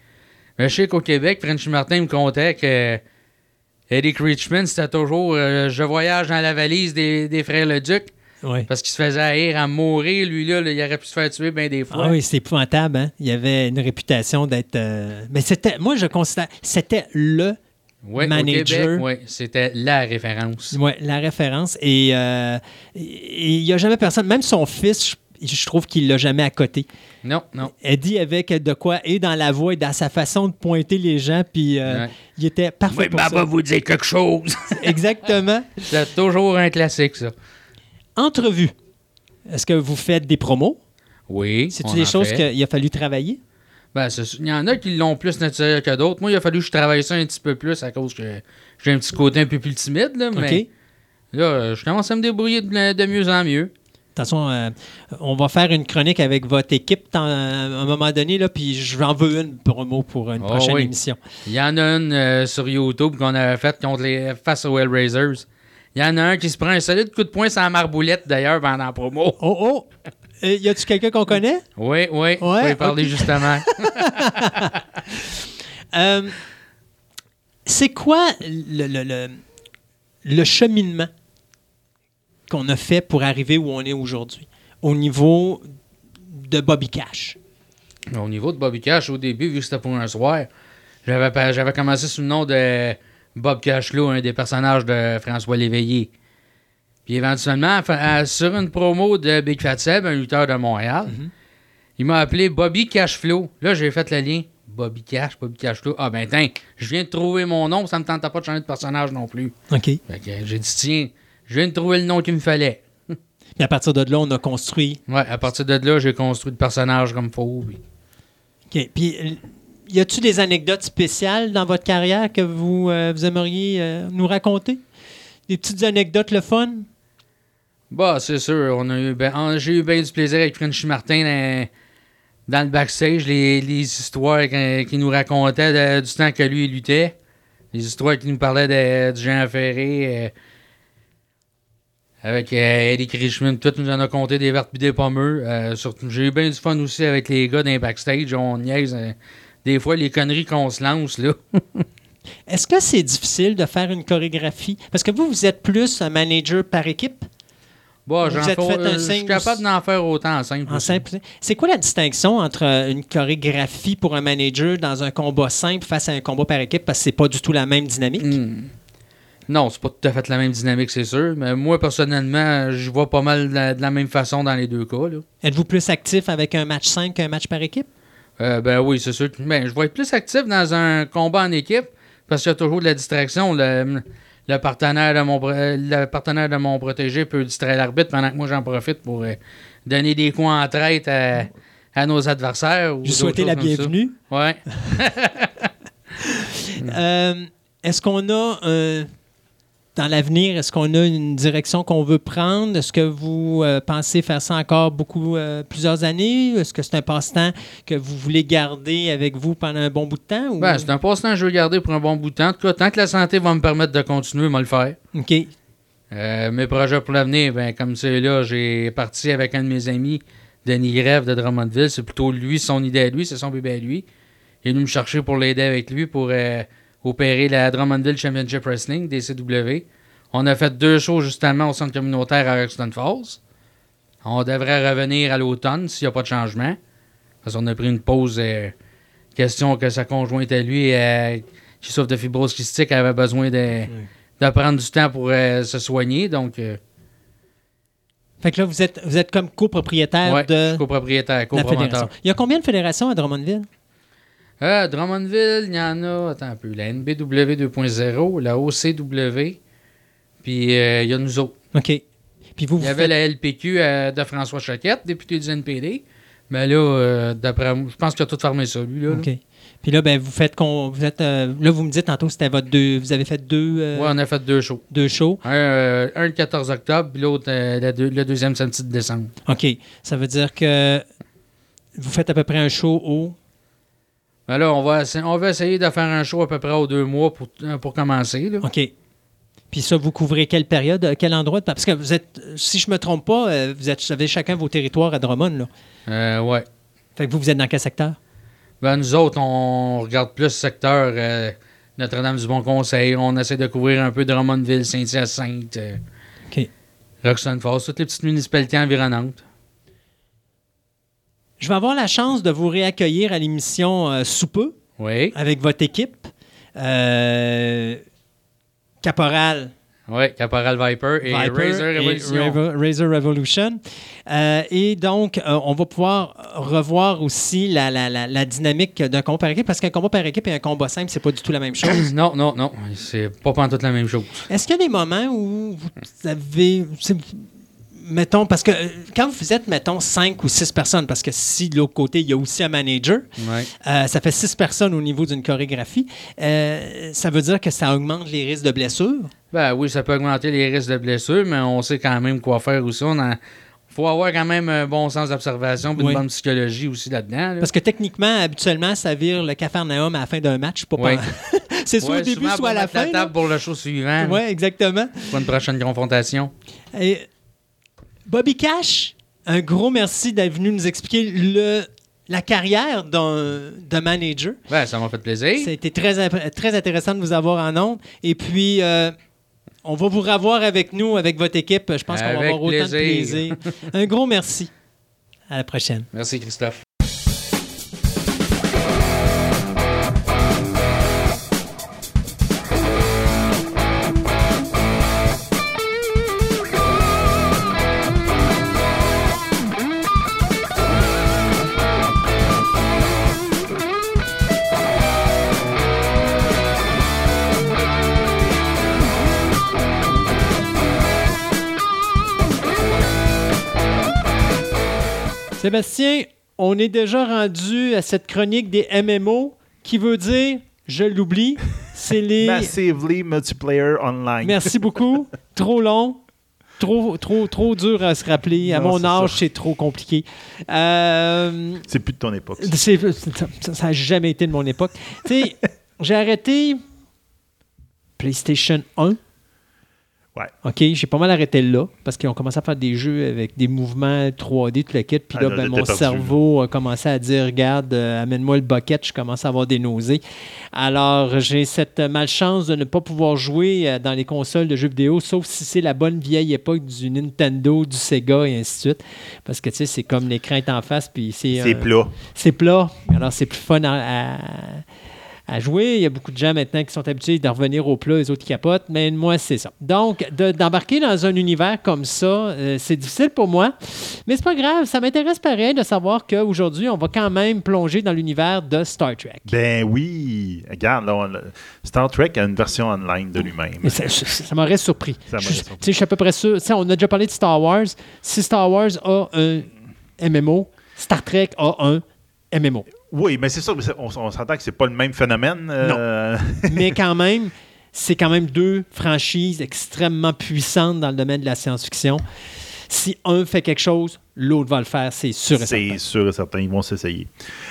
Mais je sais qu'au Québec, Frenchy Martin me contait que Eddie Richmond, c'était toujours euh, Je voyage dans la valise des, des frères Leduc Ouais. parce qu'il se faisait haïr à mourir. Lui, là, là, il aurait pu se faire tuer bien des fois. Ah oui, c'est épouvantable. Hein? Il avait une réputation d'être. euh, Mais c'était. Moi, je considère. C'était le. Ouais, Manager. C'était la référence. Ouais, la référence. Et euh, et il n'y a jamais personne. Même son fils, je, trouve qu'il l'a jamais à côté. Non, non. Eddie avec de quoi et dans la voix et dans sa façon de pointer les gens. Puis euh, Ouais. il était parfait. Oui, pour ça. va vous dire quelque chose. Exactement. C'est toujours un classique, ça. Entrevue. Est-ce que vous faites des promos? Oui. C'est-tu des choses qu'il a fallu travailler? Ben, c'est- il y en a qui l'ont plus naturel que d'autres. Moi, il a fallu que je travaille ça un petit peu plus à cause que j'ai un petit côté un peu plus timide, là, mais OK. là, je commence à me débrouiller de, de mieux en mieux. Attention, euh, on va faire une chronique avec votre équipe à un moment donné, là, puis j'en veux une promo pour une Oh prochaine oui. émission. Il y en a une euh, sur YouTube qu'on avait faite contre les face aux Hellraisers. Il y en a un qui se prend un solide coup de poing la marboulette, d'ailleurs, pendant la promo. Oh, oh! Euh, y a-tu quelqu'un qu'on connaît? Oui, oui. on va y parler justement. C'est quoi le, le- le- le cheminement qu'on a fait pour arriver où on est aujourd'hui au niveau de Bobby Cash? Au niveau de Bobby Cash, au début, vu que c'était pour un soir, j'avais, commencé sous le nom de Bob Cashlot, un des personnages de François Léveillé. Puis éventuellement, à- sur une promo de Big Fat Seb, un lutteur de Montréal, il m'a appelé Bobby Cashflow. Là, j'ai fait le lien. Bobby Cash, Bobby Cashflow. Ah ben tiens, je viens de trouver mon nom, ça me tentait pas de changer de personnage non plus. OK. J'ai dit, tiens, je viens de trouver le nom qu'il me fallait. Puis à partir de là, on a construit. Ouais, à partir de là, j'ai construit le personnage comme faut. puis- OK. Puis, euh, y a-tu des anecdotes spéciales dans votre carrière que vous, euh, vous aimeriez euh, nous raconter? Des petites anecdotes le fun? Bah, c'est sûr. On a eu ben, en- j'ai eu bien du plaisir avec Frenchy Martin dans, dans le backstage. Les, les histoires qu'il nous racontait de- du temps que lui il luttait. Les histoires qu'il nous parlait de, du Jean Ferré. euh, avec euh, Eddie Krishman, tout nous en a compté des vertes et des pommeux. Euh, j'ai eu bien du fun aussi avec les gars les backstage. On niaise. euh, des fois, les conneries qu'on se lance, là. Est-ce que c'est difficile de faire une chorégraphie? Parce que vous, vous êtes plus un manager par équipe? Bah, Vous j'en fait un euh, je simple suis capable d'en faire autant en simple. En simple. C'est quoi la distinction entre une chorégraphie pour un manager dans un combat simple face à un combat par équipe? Parce que c'est pas du tout la même dynamique. Hmm. Non, c'est pas tout à fait la même dynamique, c'est sûr. Mais moi, personnellement, je vois pas mal de la, de la même façon dans les deux cas. Êtes-vous plus actif avec un match simple qu'un match par équipe? Euh, ben oui, c'est sûr. Ben, je vais être plus actif dans un combat en équipe parce qu'il y a toujours de la distraction. Le, le partenaire, de mon, le partenaire de mon protégé peut distraire l'arbitre pendant que moi j'en profite pour euh, donner des coups en traite à, à nos adversaires. ou Je souhaitez la bienvenue. Ouais. Euh, est-ce qu'on a, dans l'avenir, est-ce qu'on a une direction qu'on veut prendre? Est-ce que vous euh, pensez faire ça encore beaucoup, euh, plusieurs années? Est-ce que c'est un passe-temps que vous voulez garder avec vous pendant un bon bout de temps? ou- Ben, c'est un passe-temps que je veux garder pour un bon bout de temps. En tout cas, tant que la santé va me permettre de continuer, je vais le faire. OK. Euh, mes projets pour l'avenir, ben, comme c'est là, j'ai parti avec un de mes amis, Denis Grève de Drummondville. C'est plutôt lui, son idée à lui, c'est son bébé à lui. Il est venu me chercher pour l'aider avec lui pour opérer la Drummondville Championship Wrestling, DCW. On a fait deux shows justement au centre communautaire à Roxton Falls. On devrait revenir à l'automne s'il n'y a pas de changement. Parce qu'on a pris une pause. euh, question que sa conjointe à lui, euh, qui souffre de fibrose kystique, avait besoin de, de prendre du temps pour euh, se soigner. Donc, Fait que là, vous êtes, vous êtes comme copropriétaire ouais, de copropriétaire, la fédération. copromoteur. Il y a combien de fédérations à Drummondville? Euh, Drummondville, il y en a, attends un peu, la NBW 2.0, la OCW, puis euh, il y a nous autres. OK. Puis vous, Il vous y avait faites- la LPQ euh, de François Choquette, député du NPD. Mais là, euh, d'après moi, je pense qu'il a tout fermé ça, lui. Là, là. OK. Puis là, ben, vous faites qu'on. Vous êtes, euh, là, vous me dites tantôt c'était votre deux. Vous avez fait deux, euh, Ouais, on a fait deux shows. deux shows. Un, euh, un le 14 octobre, puis l'autre deux- le deuxième samedi de décembre. OK. Ça veut dire que vous faites à peu près un show au. Là, on va, on va essayer de faire un show à peu près aux deux mois pour, euh, pour commencer. Là. OK. Puis ça, vous couvrez quelle période, euh, quel endroit? Parce que vous êtes, si je me trompe pas, euh, vous, êtes, vous avez chacun vos territoires à Drummond. Là. Euh, ouais. Fait que vous, vous êtes dans quel secteur? Ben, nous autres, on regarde plus le secteur euh, Notre-Dame-du-Bon Conseil. On essaie de couvrir un peu Drummondville, Saint-Hyacinthe, euh, OK. Roxton Falls, toutes les petites municipalités environnantes. Je vais avoir la chance de vous réaccueillir à l'émission euh, sous peu Oui. avec votre équipe. Euh, Caporal Oui, Caporal Viper et Viper Razor et Revolution. Revo- Razor Revolution. Euh, et donc, euh, on va pouvoir revoir aussi la, la- la- la dynamique d'un combat par équipe, parce qu'un combat par équipe et un combat simple, c'est pas du tout la même chose. non, non, non. C'est pas toute la même chose. Est-ce qu'il y a des moments où vous avez. Mettons, parce que euh, quand vous êtes, mettons, cinq ou six personnes, parce que si de l'autre côté, il y a aussi un manager, Ouais. euh, ça fait six personnes au niveau d'une chorégraphie, euh, ça veut dire que ça augmente les risques de blessures. Ben oui, ça peut augmenter les risques de blessures, mais on sait quand même quoi faire aussi. Il faut avoir quand même un bon sens d'observation et Oui. une bonne psychologie aussi là-dedans. là. Parce que techniquement, habituellement, ça vire le cafarnaum à la fin d'un match. Pas c'est soit au début, soit à la fin. la table pour le show suivant. Oui, exactement. Pour une prochaine confrontation. Et Bobby Cash, un gros merci d'être venu nous expliquer le, la carrière d'un manager. Ben, ça m'a fait plaisir. Ça a été très, intéressant de vous avoir en ondes. Et puis, euh, on va vous revoir avec nous, avec votre équipe. Je pense qu'on va avoir autant de plaisir. un gros merci. À la prochaine. Merci, Christophe. Sébastien, on est déjà rendu à cette chronique des MMO qui veut dire, je l'oublie, c'est les... Massively Multiplayer Online. Merci beaucoup. trop long. Trop, trop, trop dur à se rappeler. À Non, mon âge, c'est trop compliqué. Euh, C'est plus de ton époque. ça n'a jamais été de mon époque. tu sais, j'ai arrêté PlayStation 1. Ouais. OK, j'ai pas mal arrêté là parce qu'ils ont commencé à faire des jeux avec des mouvements 3D, tout le kit. Puis Ah, là, ben, mon perdu, cerveau a commencé à dire Regarde, euh, amène-moi le bucket, je commence à avoir des nausées. Alors, j'ai cette malchance de ne pas pouvoir jouer euh, dans les consoles de jeux vidéo, sauf si c'est la bonne vieille époque du Nintendo, du Sega et ainsi de suite. Parce que, tu sais, c'est comme l'écran est en face, puis c'est. C'est euh, plat. c'est plat. Alors, c'est plus fun à, à- à jouer. Il y a beaucoup de gens maintenant qui sont habitués de revenir au plat, les autres qui capotent. Mais moi, c'est ça. Donc, de- d'embarquer dans un univers comme ça, euh, c'est difficile pour moi. Mais c'est pas grave. Ça m'intéresse pareil de savoir qu'aujourd'hui, on va quand même plonger dans l'univers de Star Trek. Ben oui. Regarde, là, on- Star Trek a une version online de lui-même. Ça, ça- m'aurait surpris. Ça je, surpris. tu sais, je suis à peu près sûr. Tu sais, on a déjà parlé de Star Wars. Si Star Wars a un MMO, Star Trek a un MMO. Oui, mais c'est c'est- On, on s'entend que c'est pas le même phénomène. euh, mais quand même, c'est quand même deux franchises extrêmement puissantes dans le domaine de la science-fiction. Si un fait quelque chose, l'autre va le faire, c'est sûr et certain. C'est sûr et certain, ils vont s'essayer.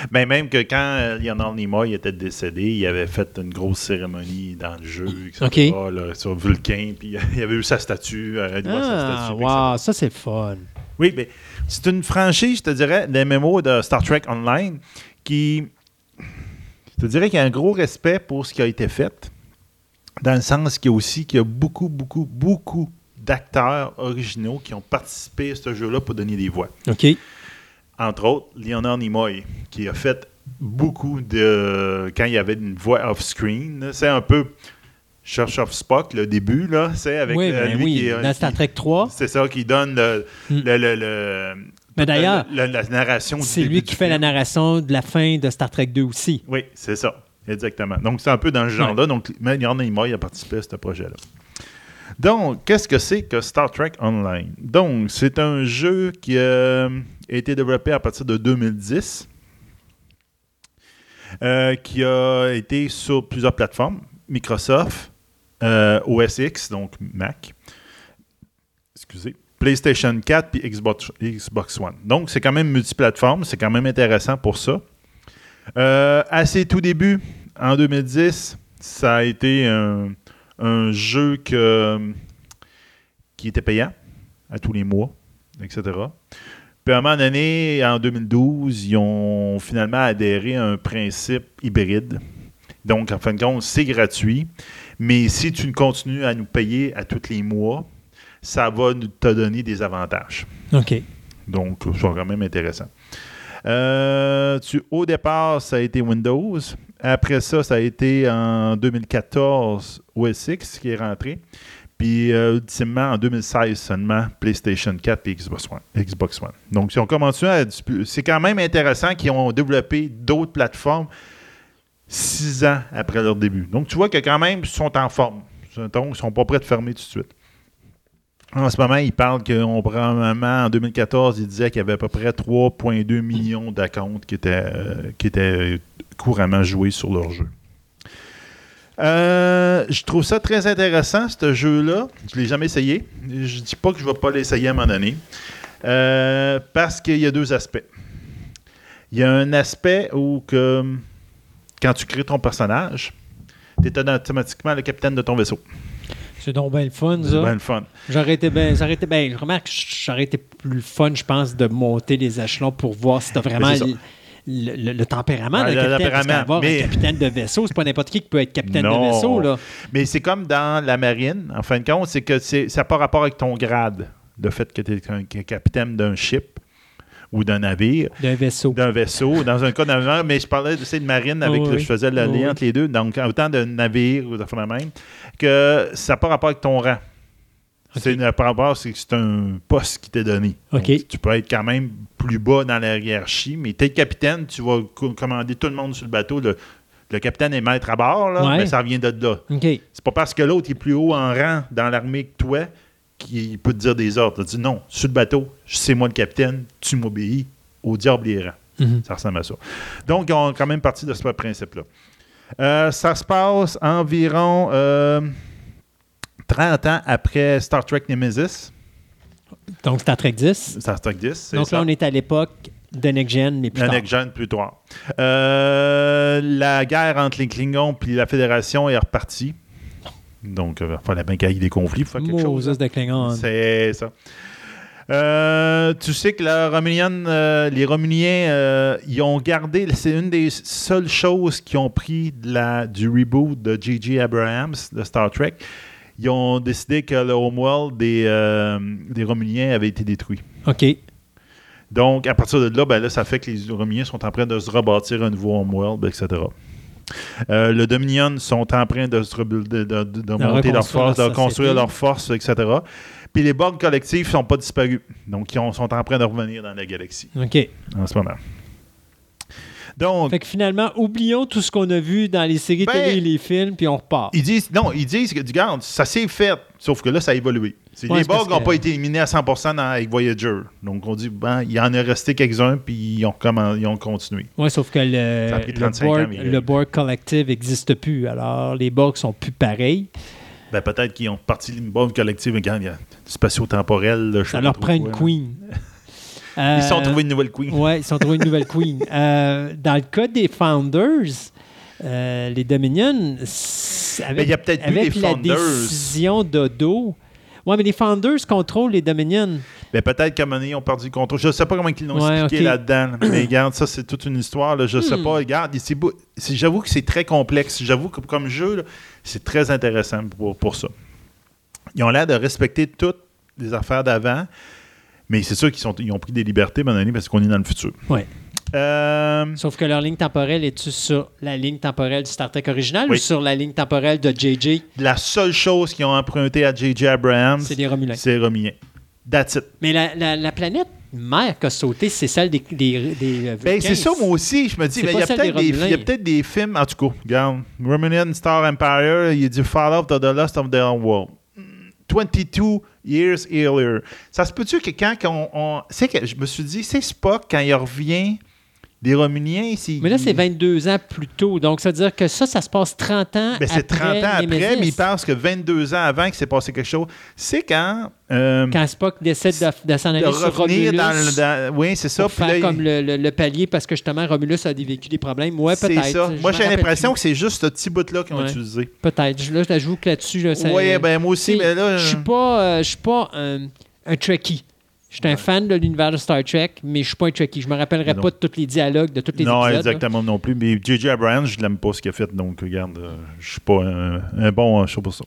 Mais même que quand euh, Lionel Nimoy était décédé, il avait fait une grosse cérémonie dans le jeu, etc., là, sur Vulcain, puis il avait eu sa statue. euh, voit sa Ah, statue, wow, ça c'est fun. Oui, mais c'est une franchise, je te dirais, des MMO de Star Trek Online qui. Je te dirais qu'il y a un gros respect pour ce qui a été fait, dans le sens qu'il y a aussi qu'il y a beaucoup, beaucoup, beaucoup d'acteurs originaux qui ont participé à ce jeu-là pour donner des voix. OK. Entre autres, Leonard Nimoy, qui a fait beaucoup de. Quand il y avait une voix off-screen, c'est un peu Church of Spock, le début, là. C'est avec oui, euh, ben lui oui, qui est- dans Star Trek 3. c'est ça qui donne le, Hmm. le- le- le- Mais d'ailleurs, la, la- la narration du c'est lui qui fait la narration de la fin de Star Trek 2 aussi. Oui, c'est ça. Exactement. Donc, c'est un peu dans ce genre-là. Donc, Leonard Nimoy a participé à ce projet-là. Donc, qu'est-ce que c'est que Star Trek Online? Donc, c'est un jeu qui euh, a été développé à partir de 2010, euh, qui a été sur plusieurs plateformes, Microsoft, euh, OS X, donc Mac, excusez, PlayStation 4 puis Xbox, Xbox One. Donc, c'est quand même multiplateforme, c'est quand même intéressant pour ça. Euh, à ses tout débuts, en 2010, ça a été un, jeu que- qui était payant à tous les mois, etc. Puis à un moment donné, en 2012, ils ont finalement adhéré à un principe hybride. Donc, en fin de compte, c'est gratuit. Mais si tu continues à nous payer à tous les mois, ça va nous- te donner des avantages. OK. Donc, c'est quand même intéressant. Euh, tu- au départ, ça a été Windows. Après ça, ça a été en 2014 OS X qui est rentré. Puis, euh, ultimement, en 2016 seulement, PlayStation 4 et Xbox One. Xbox One. Donc, ils ont commencé à... C'est quand même intéressant qu'ils ont développé d'autres plateformes six ans après leur début. Donc, tu vois que quand même, ils sont en forme. Donc, ils ne sont pas prêts de fermer tout de suite. En ce moment, ils parlent qu'on probablement en 2014, ils disaient qu'il y avait à peu près 3,2 millions d'accounts qui étaient, euh, étaient couramment joués sur leur jeu. Euh, je trouve ça très intéressant, ce jeu-là. Je ne l'ai jamais essayé. Je dis pas que je ne vais pas l'essayer à un moment donné. Euh, parce qu'il y a deux aspects. Il y a un aspect où quand tu crées ton personnage, tu es automatiquement le capitaine de ton vaisseau. C'est donc bien le fun, C'est ça. bien le fun. J'aurais été bien. Été bien. Remarque, j'aurais été plus fun, je pense, de monter les échelons pour voir si t'as vraiment ça. le, le- le tempérament d'un capitaine. Parce tempérament, mais- un capitaine de vaisseau, c'est pas n'importe qui qui peut être capitaine Non. de vaisseau, là. Mais c'est comme dans la marine, en fin de compte, c'est que ça n'a pas rapport avec ton grade, le fait que tu es un capitaine d'un ship ou d'un navire, D'un vaisseau. d'un vaisseau, dans un cas d'un navire, mais je parlais de, tu sais, de marine avec Oui, le- je faisais le lien oui. entre les deux, donc autant de navire ou de la même, que ça n'a pas rapport avec ton rang. C'est une- par rapport, c'est que c'est un poste qui t'est donné. Donc, tu peux être quand même plus bas dans la hiérarchie, mais tu es capitaine, tu vas co- commander tout le monde sur le bateau. Le, le capitaine est maître à bord, là, Ouais. mais ça vient de là. OK. C'est pas parce que l'autre est plus haut en rang dans l'armée que toi qu'il peut te dire des ordres. Tu dis non, sur le bateau, c'est moi le capitaine, tu m'obéis, au diable errant. Mhm. Ça ressemble à ça. Donc, ils ont quand même parti de ce principe-là. Euh, ça se passe environ euh, 30 ans après Star Trek Nemesis. Donc, Star Trek 10. Star Trek 10. c'est Donc ça. là, on est à l'époque de Next Gen, mais plus La tard. Next Gen plus tard. Euh, la guerre entre les Klingons et la Fédération est repartie. Donc, bien qu'il y ait des conflits pour faire quelque chose. Moses de Klingon. C'est ça. Euh, tu sais que la euh, les Romuliens, euh, ils ont gardé, c'est une des seules choses qui ont pris de la, du reboot de J.J. Abrams de Star Trek. Ils ont décidé que le homeworld des, euh, des Romuliens avait été détruit. OK. Donc, à partir de là, ben là, ça fait que les Romuliens sont en train de se rebâtir un nouveau homeworld, etc. Euh, le Dominion sont en train de, de, de- de monter leur force, de construire leur force, etc. Puis les bords collectifs ne sont pas disparus. Donc, ils ont- sont en train de revenir dans la galaxie OK. en ce moment. Donc, Fait que finalement, oublions tout ce qu'on a vu dans les séries Ben, télé et les films, puis on repart. ils disent, non, ils disent que, regarde, ça s'est fait, sauf que là, ça a évolué. Ouais, les Borg n'ont que- pas été éliminés à 100% dans- avec Voyager. Donc, on dit, ben, il en est resté quelques-uns, puis ils ont, ils ont continué. Oui, sauf que le, le, 35 ans, board, mais- le board collective n'existe plus. Alors, les Borg sont plus pareils. Ben, peut-être qu'ils ont parti d'une bonne collective, regarde, il y a spatio-temporel. là, je sais Ça pas leur prend une queen. Ils sont trouvés une nouvelle queen. Oui, ils sont trouvés une nouvelle queen. Euh, dans le cas des Founders, euh, les Dominions, avec, il y a avec les la Founders. décision d'Odo. Oui, mais les Founders contrôlent les Dominions. Ben, peut-être qu'à un moment donné, ils ont perdu le contrôle. Je ne sais pas comment ils l'ont Ouais, expliqué là-dedans. Mais regarde, ça, c'est toute une histoire. là. Je ne sais Hmm. pas. Regarde, c'est beau- c'est- j'avoue que c'est très complexe. J'avoue que comme jeu, c'est très intéressant pour, pour ça. Ils ont l'air de respecter toutes les affaires d'avant. Mais c'est sûr qu'ils sont- ils ont pris des libertés, à un moment donné, parce qu'on est dans le futur. Ouais. Euh, Sauf que leur ligne temporelle est-tu sur la ligne temporelle du Star Trek original Oui. ou sur la ligne temporelle de JJ? la seule chose qu'ils ont emprunté à J.J. Abrams, C'est des Romulins. c'est Romulien. That's it. Mais la, la- la planète mère qui a sauté, c'est celle des, des, des euh, Ben, c'est ça, moi aussi. Je me dis, ben, il y a peut-être des films, en tout cas, regarde, Romanian Star Empire, il dit Fall of the Lost of the World. 22 years earlier. Ça se peut-tu que quand on. on- c'est que je me suis dit, c'est Spock, quand il revient des Romuliens, c'est. Mais là, c'est 22 ans plus tôt. Donc, ça veut dire que ça, ça se passe 30 ans Ben, c'est 30 ans après, mais il pense que 22 ans avant qu'il s'est passé quelque chose. C'est quand. euh, Quand Spock décide de, de s'en aller de sur revenir Romulus dans le. dans- oui, c'est ça. pour faire là, comme le, le- le palier parce que justement, Romulus a vécu des problèmes. Ouais, c'est peut-être. ça. Je Moi, j'ai l'impression que c'est juste ce petit bout-là qu'ils ont Ouais. utilisé. Peut-être. Là, je t'avoue que là-dessus, là, ça- Oui, ben moi aussi, C'est- mais là. Je suis pas, euh, je suis pas un, un Trekkie. Je suis un fan de l'univers de Star Trek, mais je suis pas un Trekkie. Je me rappellerai Non. pas de tous les dialogues, de tous les non, épisodes. là. exactement non plus. Mais J.J. Abrams, je l'aime pas ce qu'il a fait, donc regarde, euh, je suis pas un, un bon euh, show pour ça.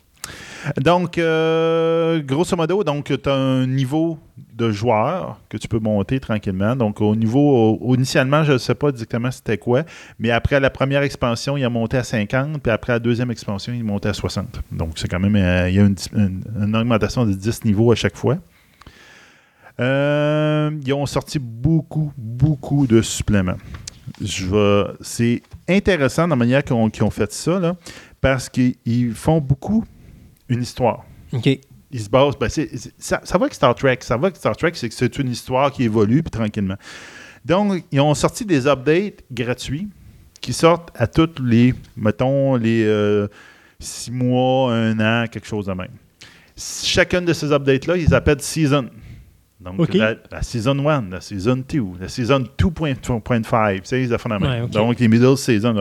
Donc, euh, grosso modo, donc tu as un niveau de joueur que tu peux monter tranquillement. Donc, au niveau, au- initialement, je ne sais pas exactement c'était quoi, mais après la première expansion, il a monté à 50, puis après la deuxième expansion, il est monté à 60. Donc, c'est quand même, euh, il y a une, une- une augmentation de 10 niveaux à chaque fois. Euh, ils ont sorti beaucoup, beaucoup de suppléments. Je C'est intéressant la manière qu'ils ont, ont fait ça, là, parce qu'ils font beaucoup une histoire. OK. Ils se basent. ben, ça, ça va avec Star Trek. Ça va avec Star Trek, c'est que c'est une histoire qui évolue puis tranquillement. Donc, ils ont sorti des updates gratuits qui sortent à tous les, mettons, les euh, six mois, un an, quelque chose de même. Chacune de ces updates-là, ils appellent Season. Donc, la, la Season 1, la Season 2, la Season 2.5, c'est les affaires. Ouais. Donc, les middle season.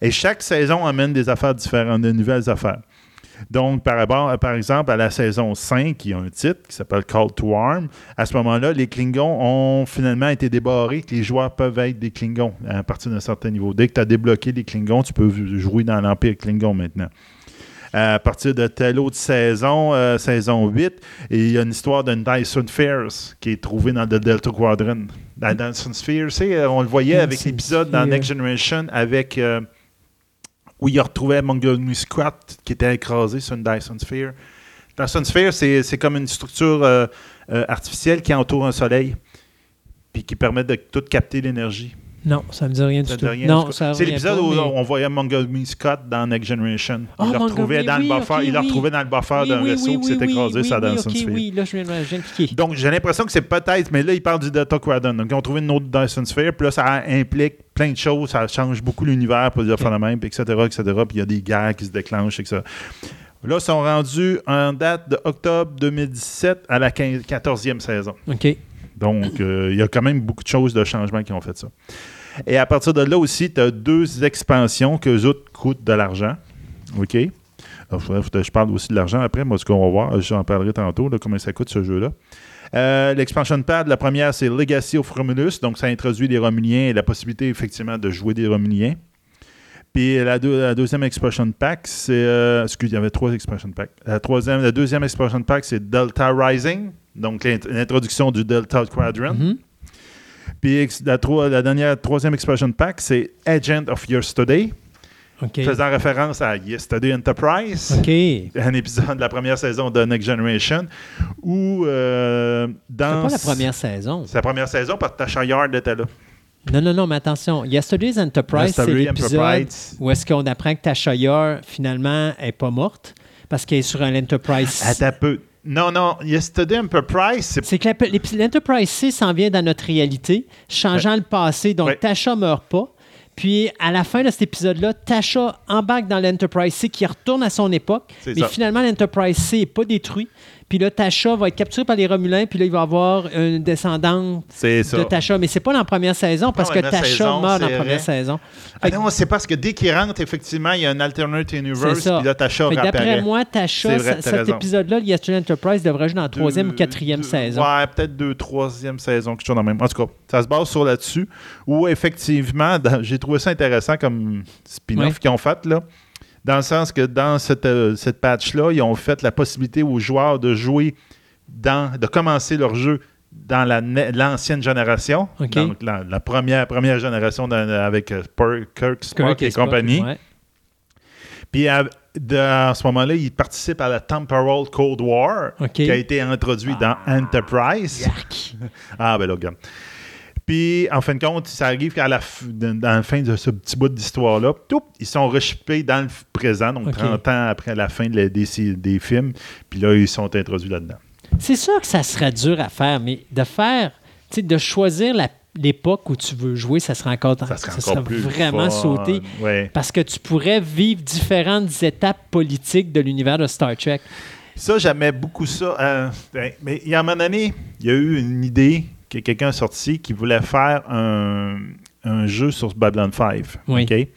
Et chaque saison amène des affaires différentes, de nouvelles affaires. Donc, par, rapport, par exemple, à la saison 5, il y a un titre qui s'appelle Call to Arm. À ce moment-là, les Klingons ont finalement été débarrés, que les joueurs peuvent être des Klingons à partir d'un certain niveau. Dès que tu as débloqué les Klingons, tu peux jouer dans l'Empire Klingon maintenant. À partir de telle autre saison, euh, saison 8, et il y a une histoire d'une Dyson Spheres qui est trouvée dans le Delta Quadrant. La Dyson Sphere, sais, on le voyait avec l'épisode dans. Next Generation avec... euh, où il retrouvait Mongo Musquat qui était écrasé sur une Dyson Sphere. Dyson Sphere, c'est c'est comme une structure euh, euh, artificielle qui entoure un soleil puis qui permet de tout capter l'énergie. Non, ça me dit rien Ça du tout. rien, non, ça C'est l'épisode où mais- on voyait Montgomery Scott dans Next Generation. Oh, il l'a retrouvé Montgomery, dans oui, le buffer, ok, il l'a oui. retrouvé dans le buffer Oui, d'un vaisseau qui s'est écrasé sur oui, Dawson's Sphere. Oui, là, je viens de. Donc, j'ai l'impression que c'est peut-être, mais là, il parle du Delta Quadrant. Donc, ils ont trouvé une autre Dyson Sphere, puis là, ça implique plein de choses, ça change beaucoup l'univers pour dire le même, puis etc., etc., puis il y a des guerres qui se déclenchent, etc. Là, ils sont rendus en date de octobre 2017 à la 15 14e saison. OK. Donc, euh, il y a quand même beaucoup de choses de changements qui ont fait ça. Et à partir de là aussi, tu as deux expansions que autres coûtent de l'argent. OK? Je parle aussi de l'argent après, moi, ce qu'on va voir, j'en parlerai tantôt, là, comment ça coûte ce jeu-là. Euh, L'expansion pad, la première, c'est Legacy of Romulus. Donc, ça introduit les Romuliens et la possibilité, effectivement, de jouer des Romuliens. Puis la, deux- la deuxième expansion pack, c'est. Euh, excusez, il y avait trois expansion packs. La, la deuxième expansion pack, c'est Delta Rising. Donc, l'int- l'introduction du Delta Quadrant. Mhm. Puis la, la dernière, troisième expansion pack, c'est Agent of Yesterday, OK. faisant référence à Yesterday Enterprise, un épisode de la première saison de Next Generation, où euh, C'est dans... pas la première saison. C'est la première saison parce que Tasha Yard était là. Non, non, non, mais attention. Yesterday's Enterprise, c'est l'épisode où est-ce qu'on apprend que Tasha Yar, finalement, est pas morte parce qu'elle est sur un Enterprise. Un peu. Non, non, Yesterday Enterprise, c'est C'est que l'Enterprise C s'en vient dans notre réalité, changeant le passé. Donc, Ouais. Tasha meurt pas. Puis, à la fin de cet épisode-là, Tasha embarque dans l'Enterprise C qui retourne à son époque. Mais ça. finalement, l'Enterprise C n'est pas détruit. Puis là, Tasha va être capturée par les Romulins. Puis là, il va avoir une descendante de Tasha. Mais c'est pas dans la première saison parce que Tasha saison, meurt dans la première vrai. saison. Ah non, c'est parce que dès qu'il rentre, effectivement, il y a un alternate universe, puis là, Tasha D'après moi, Tasha, vrai, cet épisode-là, le Yesterday Enterprise devrait jouer dans la troisième ou quatrième deux- saison. Ouais, peut-être deux, troisième saison, quelque chose dans le même. En tout cas, ça se base sur là-dessus. Où effectivement, j'ai trouvé ça intéressant comme spin-off Ouais. qu'ils ont fait, là. Dans le sens que dans cette, euh, cette patch-là, ils ont fait la possibilité aux joueurs de jouer dans, de commencer leur jeu dans la ne- l'ancienne génération. Donc la, la première, première génération dans- avec euh, Kirk, Spock et Spock, compagnie. ouais. Puis à, de- à ce moment-là, il participe à la Temporal Cold War, qui a été introduit dans Enterprise. Ah, ben là, regarde. Puis, en fin de compte, ça arrive qu'à la, f- dans la fin de ce petit bout d'histoire-là, ils sont rechippés dans le présent, donc OK. 30 ans après la fin de la- des, des films. Puis là, ils sont introduits là-dedans. C'est sûr que ça serait dur à faire, mais de faire, tu sais, de choisir la- l'époque où tu veux jouer, ça serait encore, Ça serait ça encore plus vraiment fun. sauté. Ouais. Parce que tu pourrais vivre différentes étapes politiques de l'univers de Star Trek. Ça, j'aimais beaucoup ça. Euh, ben, mais il y a un moment donné, il y a eu une idée que quelqu'un a sorti qui voulait faire un, un jeu sur Babylon 5. Oui. OK?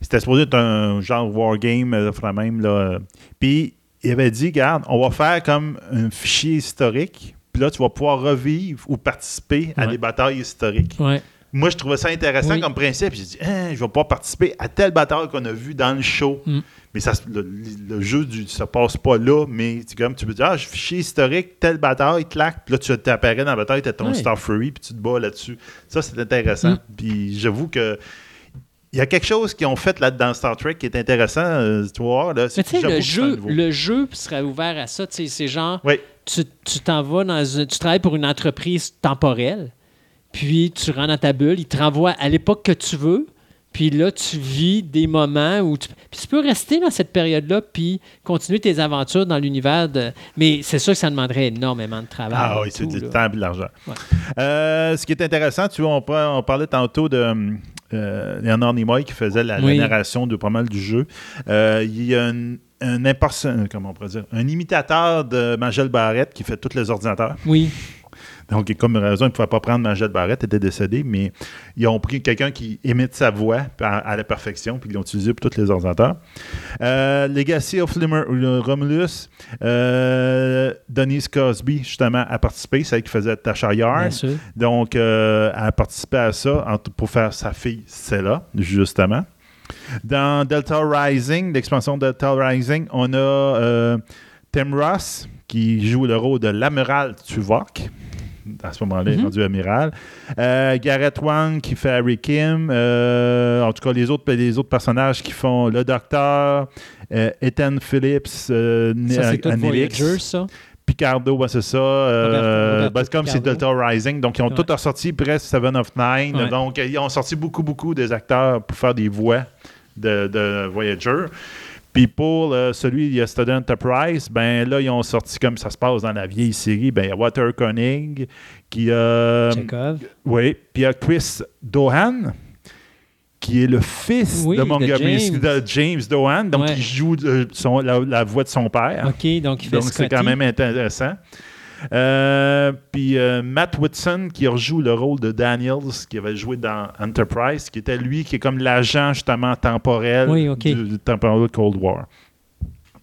C'était supposé être un genre wargame, euh, enfin, même. Là. Puis, il avait dit, regarde, on va faire comme un fichier historique. Puis là, tu vas pouvoir revivre ou participer à des batailles historiques. Ouais. Moi, je trouvais ça intéressant Oui. comme principe. J'ai dit, Hein, je vais pouvoir participer à telle bataille qu'on a vue dans le show. Mm. Mais ça, le, le jeu ne se passe pas là. Mais tu, comme, tu peux dire, ah, je fichier historique, telle bataille, clac. Puis là, tu t'apparais dans la bataille, tu as ton. Star Fury, puis tu te bats là-dessus. Ça, c'est intéressant. Mm. Puis j'avoue que. Il y a quelque chose qu'ils ont fait là dans Star Trek qui est intéressant, euh, tu vois. Là, Mais tu sais, le jeu, le jeu serait ouvert à ça. tu sais, C'est genre, Oui. tu tu t'en vas dans une- tu travailles pour une entreprise temporelle, puis tu rentres dans ta bulle, ils te renvoient à l'époque que tu veux, puis là, tu vis des moments où tu, puis tu peux rester dans cette période-là, puis continuer tes aventures dans l'univers de... Mais c'est sûr que ça demanderait énormément de travail. Ah oui, c'est du là. temps et de l'argent. Ouais. Euh, ce qui est intéressant, tu vois, on, par- on parlait tantôt de euh, Leonard Nimoy qui faisait la, la Oui. narration de pas mal du jeu. Euh, il y a un, un, imperson- comment on pourrait dire, un imitateur de Magel Barrett qui fait tous les ordinateurs. Oui. Donc, comme raison, il ne pouvait pas prendre Magel Barrett, il était décédé, mais ils ont pris quelqu'un qui imite sa voix à, à la perfection, puis ils l'ont utilisé pour tous les ordinateurs. Euh, Legacy of Limer- Romulus, euh, Denise Cosby, justement, a participé, c'est elle qui faisait Tasha Yar. Bien sûr. Donc, euh, elle a participé à ça en- pour faire sa fille Cella, justement. Dans Delta Rising, l'expansion de Delta Rising, on a euh, Tim Ross qui joue le rôle de l'amiral Tuvok. À ce moment-là, il est Mhm. rendu amiral. Euh, Garrett Wang qui fait Harry Kim. Euh, en tout cas, les autres, les autres personnages qui font le docteur, euh, Ethan Phillips, Ça, c'est tout. Voyager, ça? Picardo, ouais, c'est ça. Euh, ben, comme c'est. Delta Rising. Donc, ils ont Ouais. tous ressorti presque Seven of Nine. Ouais. Donc, ils ont sorti beaucoup, beaucoup des acteurs pour faire des voix de, de Voyager. Puis pour euh, celui de Yesterday Enterprise, ben là, ils ont sorti comme ça se passe dans la vieille série. Ben, il y a Walter Koenig, qui a. Chekhov. Oui, puis il y a Chris Dohan, qui est le fils Oui, de Montgomery, James. de James Dohan. Donc, Ouais. il joue euh, son- la, la voix de son père. OK, donc il fait Donc, c'est quand même intéressant. Euh, puis euh, Matt Whitson qui rejoue le rôle de Daniels qui avait joué dans Enterprise, qui était lui qui est comme l'agent justement temporel Oui, du, du temporel de Cold War.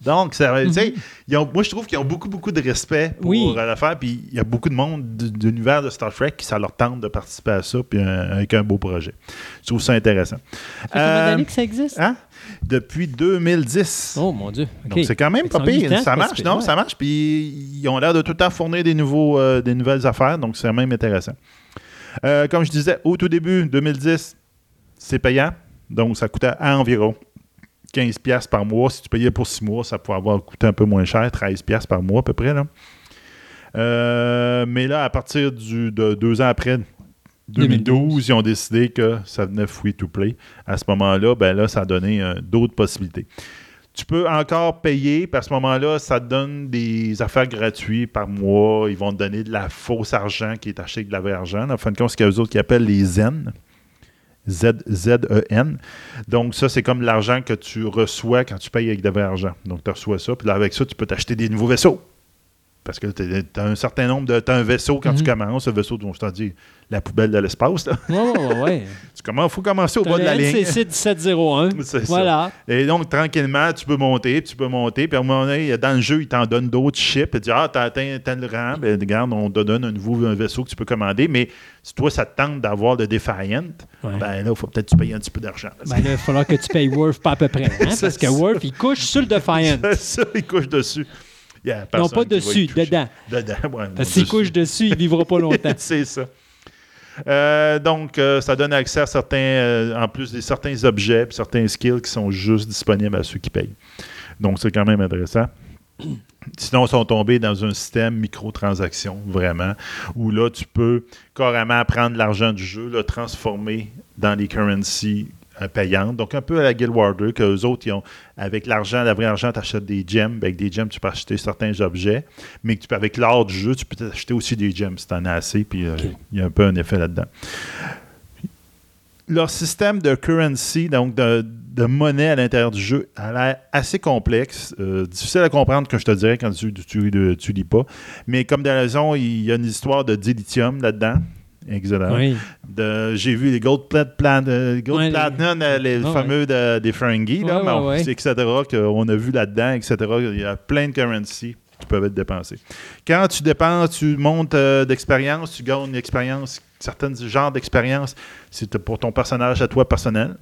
Donc, ça, ils ont- moi je trouve qu'ils ont beaucoup, beaucoup de respect pour Oui. euh, l'affaire. Puis il y a beaucoup de monde de, de l'univers de Star Trek qui ça leur tente de participer à ça, puis avec un beau projet. Je trouve ça intéressant. Ça fait Euh, que ça existe? Hein? Depuis 2010. Oh mon Dieu. Donc c'est quand même pas pire. Ça marche, non, ça marche. Puis ils ont l'air de tout le temps fournir des, nouveaux, euh, des nouvelles affaires, donc c'est même intéressant. Euh, comme je disais, au tout début, 2010, c'est payant. Donc ça coûtait à environ 15$ piastres par mois. Si tu payais pour 6 mois, ça pouvait avoir coûté un peu moins cher, 13$ piastres par mois à peu près. Là. Euh, mais là, à partir du, de deux ans après, 2012, ils ont décidé que ça venait free to play. À ce moment-là, ben là, ça a donné euh, d'autres possibilités. Tu peux encore payer, puis à ce moment-là, ça te donne des affaires gratuites par mois. Ils vont te donner de la fausse argent qui est acheté avec de la vraie argent. En fin de compte, c'est qu'il y a eux autres qui appellent les Zen. Z- Z-E-N. Donc, ça, c'est comme l'argent que tu reçois quand tu payes avec de vrai argent. Donc, tu reçois ça, puis là, avec ça, tu peux t'acheter des nouveaux vaisseaux. Parce que tu as un certain nombre de. Tu un vaisseau quand tu Mhm. commences, le vaisseau dont je t'en dis, la poubelle de l'espace. ouais, ouais. Tu commences, faut commencer au bas de la ligne. 1701. C'est ça. Voilà. Et donc, tranquillement, tu peux monter, puis tu peux monter. Puis à un moment donné, dans le jeu, il t'en donne d'autres chips. Il dit Ah, t'as atteint tel rang. Ben, regarde, on te donne un nouveau un vaisseau que tu peux commander. Mais si toi, ça te tente d'avoir le Defiant, Ouais. ben là, il faut peut-être que tu payes un petit peu d'argent. Ben là, il va falloir que tu payes Worf pas à peu près. hein, parce que. Worf, il couche sur le Defiant. C'est ça, il couche dessus. Il y a Non, pas dessus, dedans. Dedans, ouais. S'il couche dessus, il vivra pas longtemps. c'est ça. Euh, donc, euh, ça donne accès à certains, euh, en plus des certains objets, puis certains skills qui sont juste disponibles à ceux qui payent. Donc, c'est quand même intéressant. Sinon, ils sont tombés dans un système microtransaction, vraiment, où là, tu peux carrément prendre l'argent du jeu, le transformer dans les currencies Donc, un peu à la Guild Warder, que les autres, ils ont, avec l'argent, la vraie argent, tu achètes des gems. Avec des gems, tu peux acheter certains objets. Mais tu peux, avec l'art du jeu, tu peux acheter aussi des gems si tu en as assez. Puis, euh, il y a un peu un effet là-dedans. Leur système de currency, donc de, de monnaie à l'intérieur du jeu, a l'air assez complexe. euh, difficile à comprendre, que je te dirais, quand tu ne lis pas. Mais comme de la raison, il y a une histoire de dilithium là-dedans. Excellent. Oui. J'ai vu les Gold, Plat, Plan- euh, Gold Ouais, Platinum, euh, les fameux de- des Ferengi, là, Ouais, etc., qu'on a vu là-dedans, etc. Il y a plein de currency qui peuvent être dépensés. Quand tu dépenses, tu montes euh, d'expérience, tu gagnes une expérience, certains genres d'expérience, c'est pour ton personnage à toi personnel.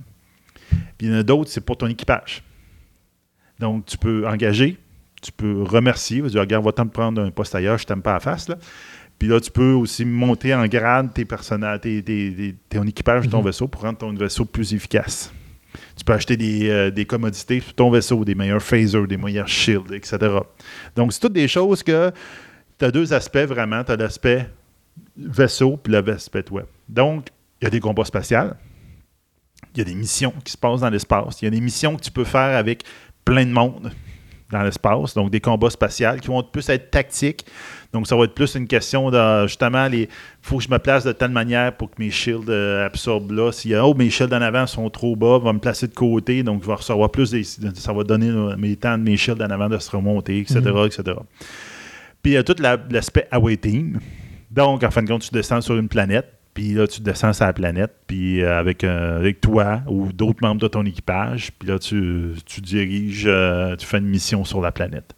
Puis il y en a d'autres, c'est pour ton équipage. Donc, tu peux engager, tu peux remercier, tu dire, regarde, va-t'en me prendre un poste ailleurs, je t'aime pas à la face, là. Puis là, tu peux aussi monter en grade tes personnages, tes, tes- tes- ton équipage de ton Mhm. vaisseau pour rendre ton vaisseau plus efficace. Tu peux acheter des, euh, des commodités sur ton vaisseau, des meilleurs phasers, des meilleurs shields, etc. Donc, c'est toutes des choses que tu as deux aspects vraiment. Tu as l'aspect vaisseau puis l'aspect web. Donc, il y a des combats spatials. Il y a des missions qui se passent dans l'espace. Il y a des missions que tu peux faire avec plein de monde dans l'espace. Donc, des combats spatials qui vont plus être tactiques. Donc, ça va être plus une question de justement, il faut que je me place de telle manière pour que mes shields euh, absorbent là. S'il y a, oh, mes shields en avant sont trop bas, va me placer de côté. Donc, je vais recevoir plus des. Ça va donner euh, mes temps de mes shields en avant de se remonter, etc. etc. Puis, il y a tout la- l'aspect away team. Donc, en fin de compte, tu descends sur une planète. Puis là, tu descends sur la planète, puis euh, avec, euh, avec toi ou d'autres membres de ton équipage. Puis là, tu, tu diriges, euh, tu fais une mission sur la planète.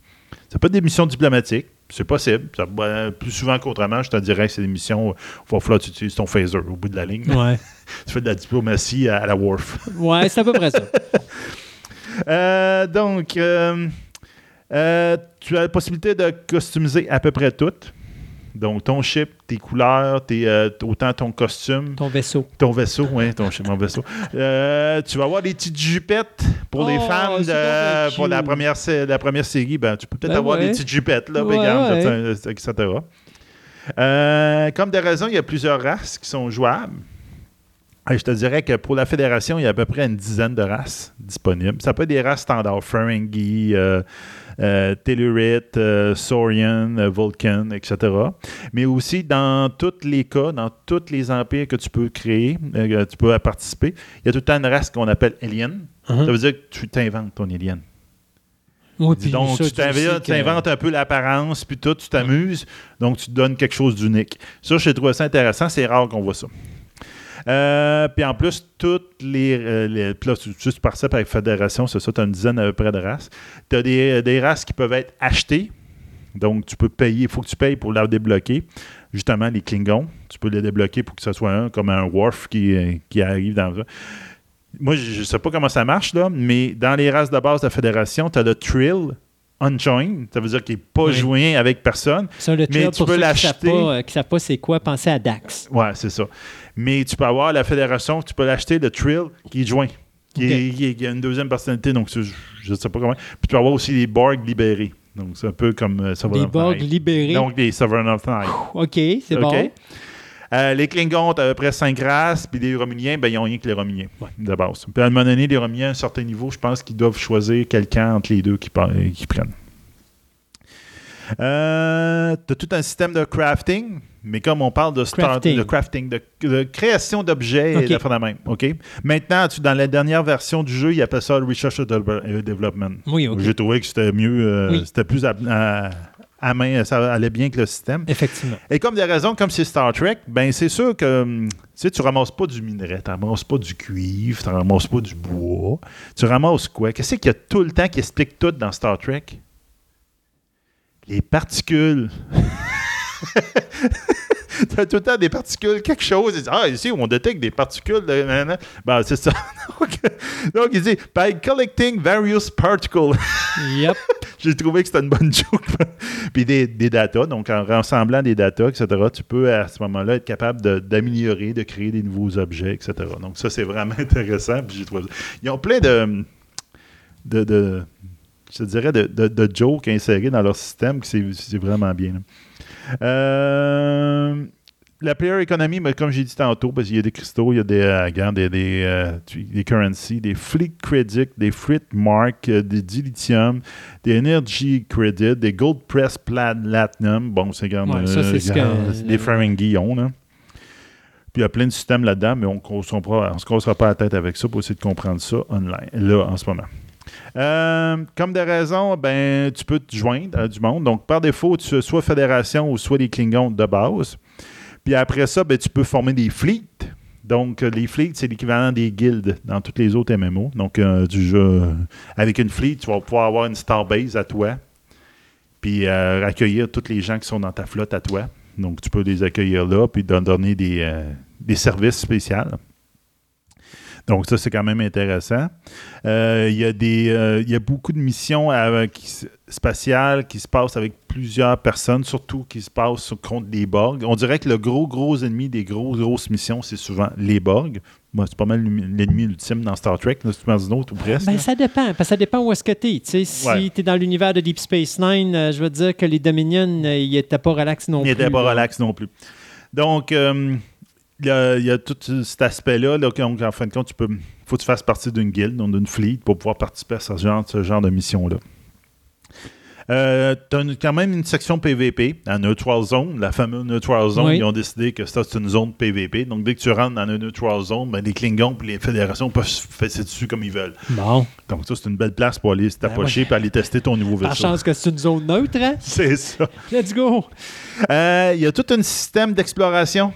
C'est pas des missions diplomatiques, c'est possible. Ça, ben, plus souvent qu'autrement, je te dirais que c'est des missions où il va falloir que tu utilises ton phaser au bout de la ligne. Ouais. tu fais de la diplomatie à, à la Worf. Ouais, c'est à peu près ça. Euh, donc, euh, euh, tu as la possibilité de customiser à peu près tout. Donc, ton ship, tes couleurs, tes, euh, autant ton costume, Ton vaisseau. ton vaisseau, oui, ton ship, mon vaisseau. Euh, tu vas avoir des petites jupettes pour les Oh, fans de, bien pour la première, sé- la première série. Ben, tu peux peut-être Ben avoir ouais. des petites jupettes, là, Ouais, etc. Euh, comme de raison, il y a plusieurs races qui sont jouables. Et je te dirais que pour la fédération, il y a à peu près une dizaine de races disponibles. Ça peut être des races standards, Ferengi, euh, euh, Tellurit, euh, Saurian, euh, Vulcan, etc. Mais aussi, dans tous les cas, dans tous les empires que tu peux créer, que tu peux participer, il y a tout le temps une race qu'on appelle Alien. Uh-huh. Ça veut dire que tu t'inventes ton Alien. Donc, ça, tu t'inventes- que- un peu l'apparence, puis tout, tu t'amuses, donc tu te donnes quelque chose d'unique. Ça, j'ai trouvé ça intéressant, c'est rare qu'on voit ça. Euh, puis en plus, toutes les. euh, les puis là, tu, juste par ça, par fédération, c'est ça, tu as une dizaine à peu près de races. Tu as des, des races qui peuvent être achetées. Donc, tu peux payer, il faut que tu payes pour la débloquer. Justement, les Klingons, tu peux les débloquer pour que ce soit un, comme un Worf qui, euh, qui arrive dans ça. Moi, je ne sais pas comment ça marche, là, mais dans les races de base de la fédération, tu as le Trill Unjoined. Ça veut dire qu'il n'est pas Oui. joint avec personne. Ça, le Mais tu pour peux ceux qui savent l'acheter. pas, euh, qui savent pas c'est quoi, pensez à Dax. Ouais, c'est ça. Mais tu peux avoir la fédération, tu peux l'acheter, le Trill, qui est joint. Qui, est- qui a une deuxième personnalité, donc je ne sais pas comment. Puis tu peux avoir aussi les Borg libérés. Donc c'est un peu comme euh, Sovereign Des of Borg libérés. Donc les Sovereign of Night. OK, c'est bon. Euh, les Klingons, à peu près 5 races, puis les Romuliens, ben, ils n'ont rien que les Romuliens, de base. Puis à un moment donné, les Romuliens, à un certain niveau, je pense qu'ils doivent choisir quelqu'un entre les deux qui, par- euh, qui prennent. Euh, t'as tout un système de crafting, mais comme on parle de, start- Crafting. de crafting, de, de création d'objets OK. et de même. Maintenant, tu- dans la dernière version du jeu, il appelle ça le Research and Devel- Development. Oui, OK. J'ai trouvé que c'était mieux, euh, Oui. c'était plus à, à- à main, ça allait bien que le système. Effectivement. Et comme des raisons, comme c'est Star Trek, ben c'est sûr que hum, tu sais, tu ramasses pas du minerai, tu ramasses pas du cuivre, tu ramasses pas du bois. Tu ramasses quoi? Qu'est-ce qu'il y a tout le temps qui explique tout dans Star Trek? Les particules. tu as tout le temps des particules, quelque chose. Ils disent, ah, ici, on détecte des particules. Ben, c'est ça. donc, donc, il dit, by collecting various particles. Yep. J'ai trouvé que c'était une bonne joke. Puis des, des datas, donc en rassemblant des datas, etc., tu peux à ce moment-là être capable de- d'améliorer, de, créer des nouveaux objets, etc. Donc ça, c'est vraiment intéressant. Puis j'ai trouvé ça- Ils ont plein de, de, de- je te dirais, de, de, de jokes insérés dans leur système, que c'est vraiment bien. là. Euh, la player economy, mais comme j'ai dit tantôt, parce qu'il y a des cristaux, il y a des, euh, des, des, euh, des currency, des fleet credit, des fleet mark, euh, des dilithium, des energy credit, des gold press platinum. Bon, c'est regarde, que- c'est des Ferengi ont, là. Puis il y a plein de systèmes là-dedans, mais on ne se cassera pas la tête avec ça pour essayer de comprendre ça online, là, en ce moment. Euh, comme de raison, ben, tu peux te joindre à du monde. Donc, par défaut, tu es soit Fédération ou soit les Klingons de base. Puis après ça, ben, tu peux former des fleets. Donc, euh, les fleets, c'est l'équivalent des guildes dans toutes les autres MMO. Donc, euh, du avec une fleet, tu vas pouvoir avoir une starbase à toi. Puis accueillir tous les gens qui sont dans ta flotte à toi. Donc, tu peux les accueillir là, puis donner des, des services spéciaux. Donc, ça, c'est quand même intéressant. Euh, Il y, a des, euh, il y a beaucoup de missions euh, qui spatiales qui se passent avec plusieurs personnes, surtout qui se passent contre des Borg. On dirait que le gros, gros ennemi des grosses, grosses missions, c'est souvent les Borg. Moi, c'est pas mal l'ennemi ultime dans Star Trek, là, si tu penses une autre ou presque. Ben, ça dépend, parce que ça dépend où est-ce que tu es. Si Ouais. tu es dans l'univers de Deep Space Nine, euh, je veux dire que les Dominions, ils n'étaient pas relax non plus. n'était pas là. relax non plus. Donc, euh, il y, a, il y a tout cet aspect-là. Là, donc, en fin de compte, il faut que tu fasses partie d'une guilde, donc d'une fleet, pour pouvoir participer à ce genre, ce genre de mission-là. Euh, tu as quand même une section PVP, la Neutral Zone, la fameuse Neutral Zone. Oui. Ils ont décidé que ça, c'est une zone PVP. Donc, dès que tu rentres dans la Neutral Zone, ben, les Klingons et les fédérations peuvent se fesser dessus comme ils veulent. Bon. Donc, ça, c'est une belle place pour aller t'approcher et aller tester ton nouveau Par vaisseau. chance que c'est une zone neutre, hein? C'est ça. Let's go! Euh, Il y a tout un système d'exploration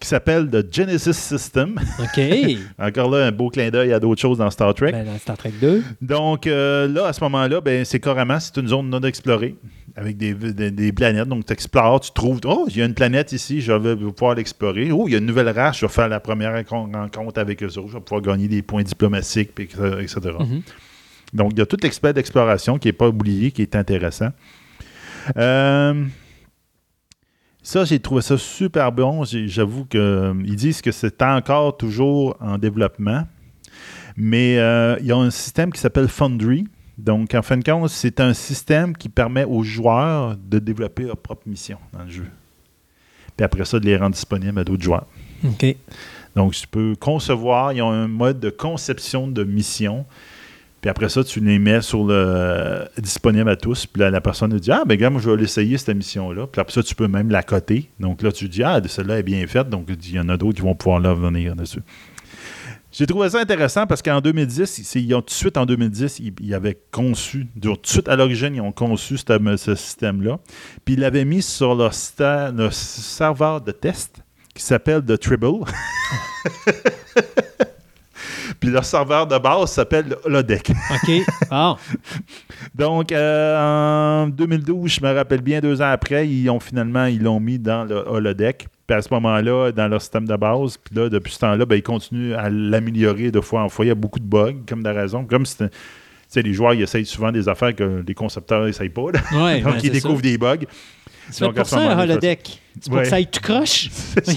qui s'appelle le Genesis System. OK. Encore là, un beau clin d'œil à d'autres choses dans Star Trek. ben, dans Star Trek 2. Donc euh, là, à ce moment-là, ben, c'est carrément, c'est une zone non explorée avec des, des- des planètes. Donc tu explores, tu trouves, oh, il y a une planète ici, je vais pouvoir l'explorer. Oh, il y a une nouvelle race, je vais faire la première rencon- rencontre avec eux autres, je vais pouvoir gagner des points diplomatiques, etc. Mhm. Donc il y a tout l'expert d'exploration qui n'est pas oublié, qui est intéressant. Euh, Ça, j'ai trouvé ça super bon. J'avoue qu'ils disent que c'est encore toujours en développement. Mais euh, il y a un système qui s'appelle Foundry. Donc, en fin de compte, c'est un système qui permet aux joueurs de développer leur propre mission dans le jeu. Puis après ça, de les rendre disponibles à d'autres joueurs. OK. Donc, tu peux concevoir, ils ont un mode de conception de mission. Puis après ça, tu les mets sur le disponible à tous. Puis la personne dit Ah, ben gars, moi, je vais l'essayer, cette mission-là. Puis après ça, tu peux même la coter. Donc là, tu dis Ah, celle-là est bien faite. Donc, il y en a d'autres qui vont pouvoir là venir dessus. J'ai trouvé ça intéressant parce qu'en 2010, c'est- ils ont tout de suite en 2010, ils, avaient conçu, tout de suite à l'origine, ils ont conçu ce, système-là. Puis ils l'avaient mis sur leur serveur de test qui s'appelle The Tribble. Puis leur serveur de base s'appelle le Holodeck. OK. Donc, euh, en 2012, je me rappelle bien, deux ans après, ils ont finalement, ils l'ont mis dans le holodeck. Puis à ce moment-là, dans leur système de base, puis là, depuis ce temps-là, ben, ils continuent à l'améliorer de fois en fois. Il y a beaucoup de bugs, comme de raison. Comme sais, les joueurs, ils essayent souvent des affaires que les concepteurs n'essayent pas. Ouais, Donc, ben, ils découvrent ça. des bugs. C'est Donc, à pour ça un holodeck. C'est pour Ouais. que ça aille tout croche. Il y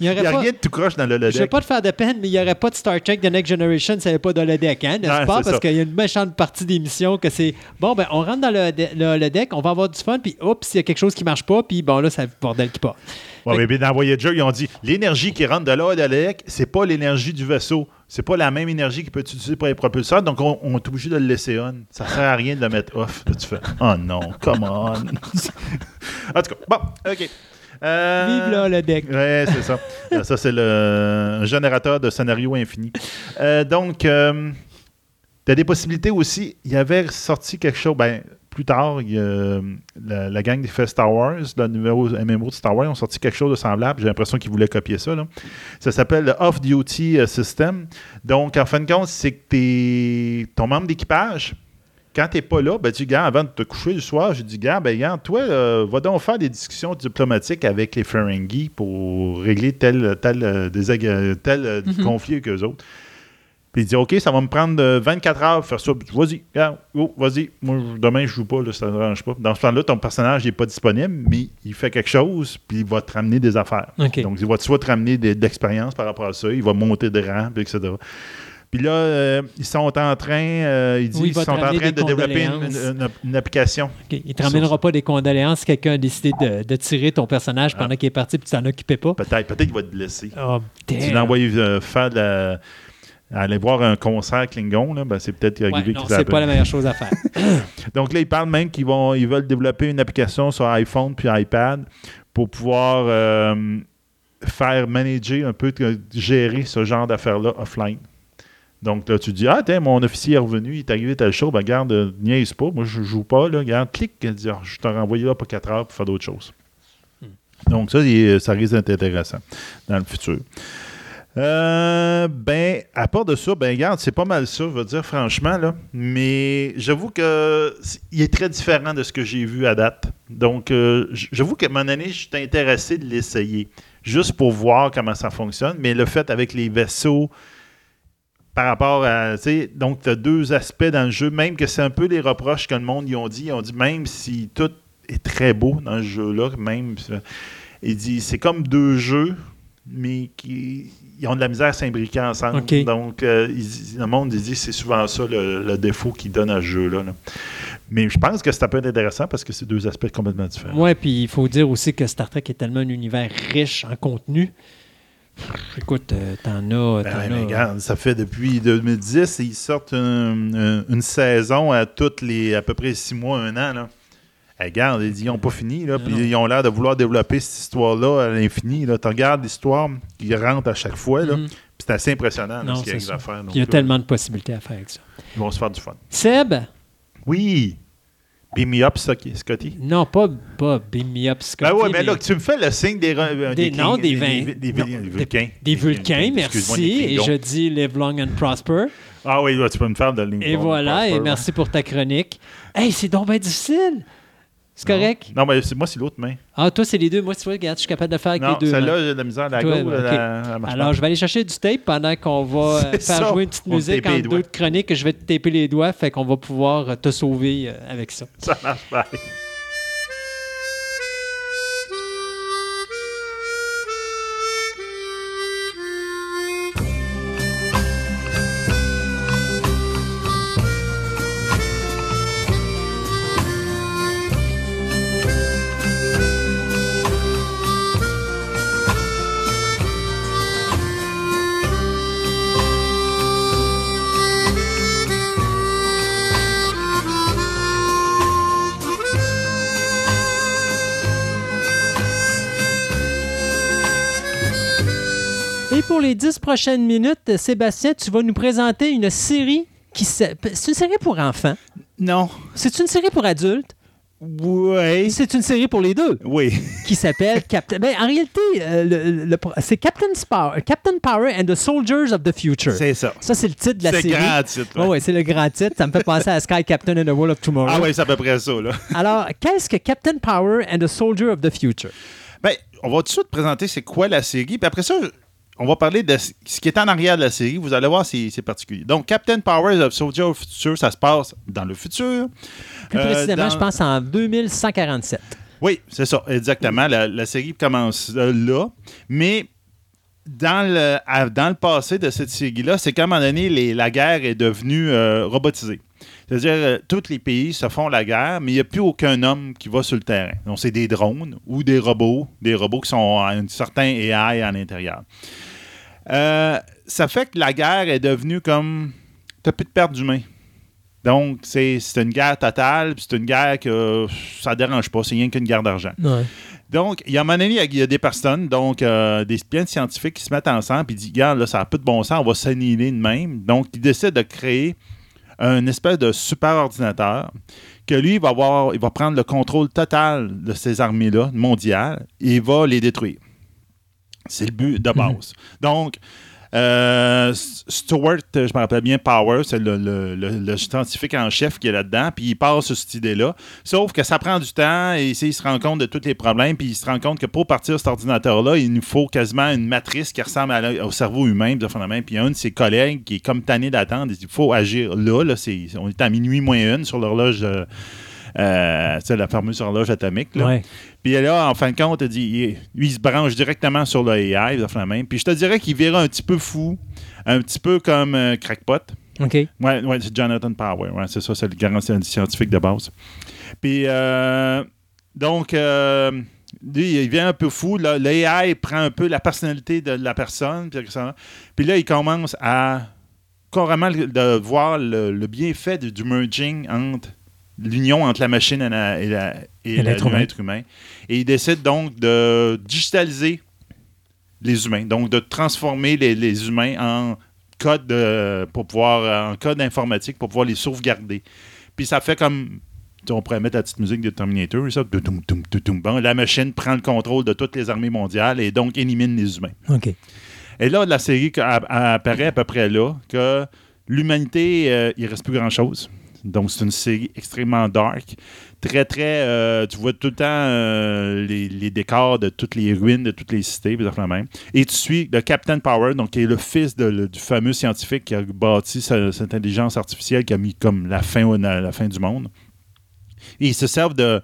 Il aurait n'y a pas... rien de tout croche dans le Je ne vais holodeck. pas te faire de peine, mais il n'y aurait pas de Star Trek The Next Generation s'il n'y avait pas d'holodeck, hein, n'est-ce pas? Parce ça. qu'il y a une méchante partie des missions que c'est bon, ben on rentre dans le, le holodeck, on va avoir du fun, puis oups, il y a quelque chose qui marche pas, puis bon, là, c'est le bordel qui part. Ouais, mais bien, dans Voyager, ils ont dit l'énergie qui rentre de là à l'holodeck, c'est pas l'énergie du vaisseau. C'est pas la même énergie qui peut être utilisée pour les propulseurs, donc on, on est obligé de le laisser on. Ça sert à rien de le mettre off. Là, tu fais Oh non, come on. en tout cas, bon, OK. Euh, Vive le holodeck. Ouais, c'est ça. Euh, ça, c'est le générateur de scénario infini. Euh, donc, tu as des possibilités aussi. Il y avait sorti quelque chose, ben, plus tard, il a, la, la gang qui fait Star Wars, le numéro MMO de Star Wars, ils ont sorti quelque chose de semblable. J'ai l'impression qu'ils voulaient copier ça. là. Ça s'appelle le Off-Duty euh, System. Donc, en fin de compte, c'est que t'es- ton membre d'équipage, quand t'es pas là, ben, tu dis, gars, avant de te coucher le soir, j'ai dit, gars, ben, gars, toi, euh, va donc faire des discussions diplomatiques avec les Ferengi pour régler tel, tel, euh, euh, conflit avec eux autres. Puis il dit, OK, ça va me prendre euh, 24 heures pour faire ça. Vas-y, vas-y. Moi, je- demain, je joue pas, là, ça ne dérange pas. Dans ce temps-là, ton personnage n'est pas disponible, mais il fait quelque chose, puis il va te ramener des affaires. Donc, il va soit te ramener des- de l'expérience par rapport à ça, il va monter de rang, puis etc. Puis là, euh, ils sont en train, euh, ils disent Oui, il qu'ils va te sont en train des de développer une, condoléances. une- une application. Il ne te ramènera pas des condoléances si quelqu'un a décidé de, de tirer ton personnage pendant qu'il est parti puis tu t'en occupais pas? Peut-être, peut-être qu'il va te blesser. Oh, Tu l'as envoyé euh, faire de la- aller voir un concert Klingon, là, ben, c'est peut-être Ouais, arrivé non, c'est pas la meilleure chose à faire. Donc là, ils parlent même qu'ils vont, ils veulent développer une application sur iPhone puis iPad pour pouvoir euh, faire manager un peu, gérer ce genre d'affaires-là offline. Donc là, tu dis, ah, tiens, mon officier est revenu, il est arrivé tel show, ben garde, euh, niaise pas, moi je joue pas, là, garde, clique, Ah, je t'ai renvoyé là pour 4 heures pour faire d'autres choses. Donc ça, ça risque d'être intéressant dans le futur. Euh, ben, à part de ça, ben, regarde, c'est pas mal ça, je veux dire, franchement, là. Mais j'avoue que c'est- il est très différent de ce que j'ai vu à date. Donc, euh, j'avoue qu'à un moment donné, je suis intéressé de l'essayer, juste pour voir comment ça fonctionne. Mais le fait avec les vaisseaux, par rapport à, donc, tu as deux aspects dans le jeu, même que c'est un peu les reproches que le monde y ont dit. Ils ont dit, même si tout est très beau dans ce jeu-là, même, il dit, c'est comme deux jeux, mais qui ils ont de la misère à s'imbriquer ensemble. Donc, euh, ils le monde il dit c'est souvent ça le, le défaut qu'ils donne à ce jeu-là. là. Mais je pense que ça peut être intéressant parce que c'est deux aspects complètement différents. Ouais, puis il faut dire aussi que Star Trek est tellement un univers riche en contenu. Écoute, euh, t'en as. Ben as- regarde, ça fait depuis 2010, ils sortent un- un- une saison à toutes les à peu près six mois, un an. Là. Regarde, ils n'ont pas fini, là, puis ils ont l'air de vouloir développer cette histoire-là à l'infini. Tu regardes l'histoire qui rentre à chaque fois, là, Mhm. puis c'est assez impressionnant là, ce qu'il y a à faire. Il y a là, tellement de possibilités à faire avec ça. Ils vont se faire du fun. Seb, Oui! Beam me up, Scotty. Non, pas, pas Beam Me Up Scotty, Ben ouais, mais là, tu me fais le signe des... euh, Des- non, des vins. Des, des- Non, vulcains. des vulcains, merci. Et je dis live long and prosper. Ah oui, là, tu peux me faire de la Et voilà, et merci pour ta chronique. Hey, c'est donc bien difficile. C'est correct? Non, mais moi, c'est l'autre main. Ah, toi, c'est les deux. Moi, tu vois, regarde, je suis capable de faire avec Non, les deux. celle-là, mains. j'ai de la misère à la marche Alors, je vais aller chercher du tape pendant qu'on va euh, faire ça. jouer une petite On musique doigts. deux chroniques. Je vais te taper les doigts, fait qu'on va pouvoir euh, te sauver euh, avec ça. Ça marche pas. Les dix prochaines minutes, Sébastien, tu vas nous présenter une série qui s'appelle- C'est une série pour enfants. Non. C'est une série pour adultes. Oui. C'est une série pour les deux Oui. qui s'appelle Captain. Ben, en réalité, euh, le- le- c'est Captain, Power, Captain Power and the Soldiers of the Future. C'est ça. Ça, c'est le titre de la C'est série. grand titre. Ouais, ouais, c'est le grand titre. Ça me fait penser à Sky Captain and the World of Tomorrow. Ah oui, c'est à peu près ça, là. Alors, qu'est-ce que Captain Power and the Soldier of the Future? Ben, on va tout de suite présenter c'est quoi la série. Puis après ça, on va parler de ce qui est en arrière de la série. Vous allez voir, c'est c'est particulier. Donc, Captain Powers of Soldier of Future, ça se passe dans le futur. Plus Euh, précisément, dans- je pense en 2147. Oui, c'est ça, exactement. La, la série commence euh, là. Mais dans le, à- dans le passé de cette série-là, c'est qu'à un moment donné, les- la guerre est devenue euh, robotisée. C'est-à-dire, euh, tous les pays se font la guerre, mais il n'y a plus aucun homme qui va sur le terrain. Donc, c'est des drones ou des robots, des robots qui sont à un certain AI à l'intérieur. Euh, ça fait que la guerre est devenue comme. T'as plus de perte d'humains. Donc, c'est c'est une guerre totale, puis c'est une guerre que ça dérange pas, c'est rien qu'une guerre d'argent. Donc, il y a un moment donné, il y a des personnes, donc euh, des plein de scientifiques qui se mettent ensemble et disent Regarde, là, ça n'a pas de bon sens, on va s'annihiler de même. Donc, ils décident de créer un espèce de super ordinateur que lui, il va, avoir, il va prendre le contrôle total de ces armées-là mondiales et il va les détruire. C'est le but de base. Donc, euh, Stuart, je me rappelle bien, Power, c'est le, le- le- le scientifique en chef qui est là-dedans, puis il part sur cette idée-là. Sauf que ça prend du temps et il se rend compte de tous les problèmes, puis il se rend compte que pour partir cet ordinateur-là, il nous faut quasiment une matrice qui ressemble à la- au cerveau humain. Puis il y a un de ses collègues qui est comme tanné d'attendre, il faut agir là. là on est à minuit moins une sur l'horloge. euh, euh, la fameuse horloge atomique. Là. Ouais. Puis là, en fin de compte, il dit, il, lui, il se branche directement sur le AI, de la. Puis je te dirais qu'il verra un petit peu fou, un petit peu comme euh, Crackpot. OK. Ouais, ouais c'est Jonathan Power. Ouais, c'est ça, c'est le grand scientifique de base. Puis, euh, donc, euh, lui, il vient un peu fou. L'AI prend un peu la personnalité de la personne. Puis, là, il commence à carrément de voir le, le bienfait du, du merging entre l'union entre la machine et la- et la- et Et la- l'être humain. Et il décide donc de digitaliser les humains, donc de transformer les, les humains en code de- pour pouvoir en code informatique pour pouvoir les sauvegarder. Puis ça fait comme on pourrait mettre la petite musique de Terminator, ça. Toutoum. Bon, la machine prend le contrôle de toutes les armées mondiales et donc élimine les humains. OK. Et là, la série apparaît à peu près là que l'humanité, euh, il reste plus grand-chose. Donc, c'est une série extrêmement dark. Très, très. euh, tu vois tout le temps euh, les, décors de toutes les ruines de toutes les cités, puis la même. Et tu suis le Captain Power, donc qui est le fils du fameux scientifique qui a bâti ce- cette intelligence artificielle qui a mis comme la fin, la, la fin du monde. Et ils se servent de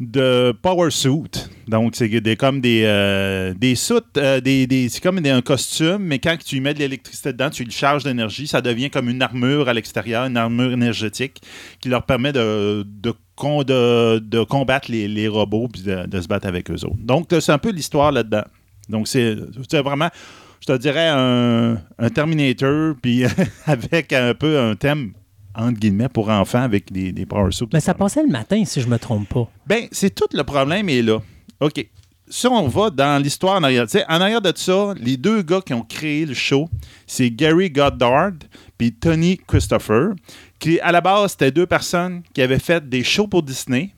de power suit. Donc, c'est des, comme des, euh, des soutes, euh, des, des- c'est comme des- un costume, mais quand tu y mets de l'électricité dedans, tu le charges d'énergie, ça devient comme une armure à l'extérieur, une armure énergétique qui leur permet de, de, con- de- de combattre les, les robots puis de, de se battre avec eux autres. Donc, c'est un peu l'histoire là-dedans. Donc, c'est vraiment, je te dirais, un, un Terminator, puis avec un peu un thème, entre guillemets, pour enfants avec des, des power suits. Mais ça passait le matin, si je me trompe pas. Ben, c'est tout le problème est là. OK. Si on va dans l'histoire en arrière, en arrière de ça, les deux gars qui ont créé le show, c'est Gary Goddard puis Tony Christopher, qui à la base, c'était deux personnes qui avaient fait des shows pour Disney,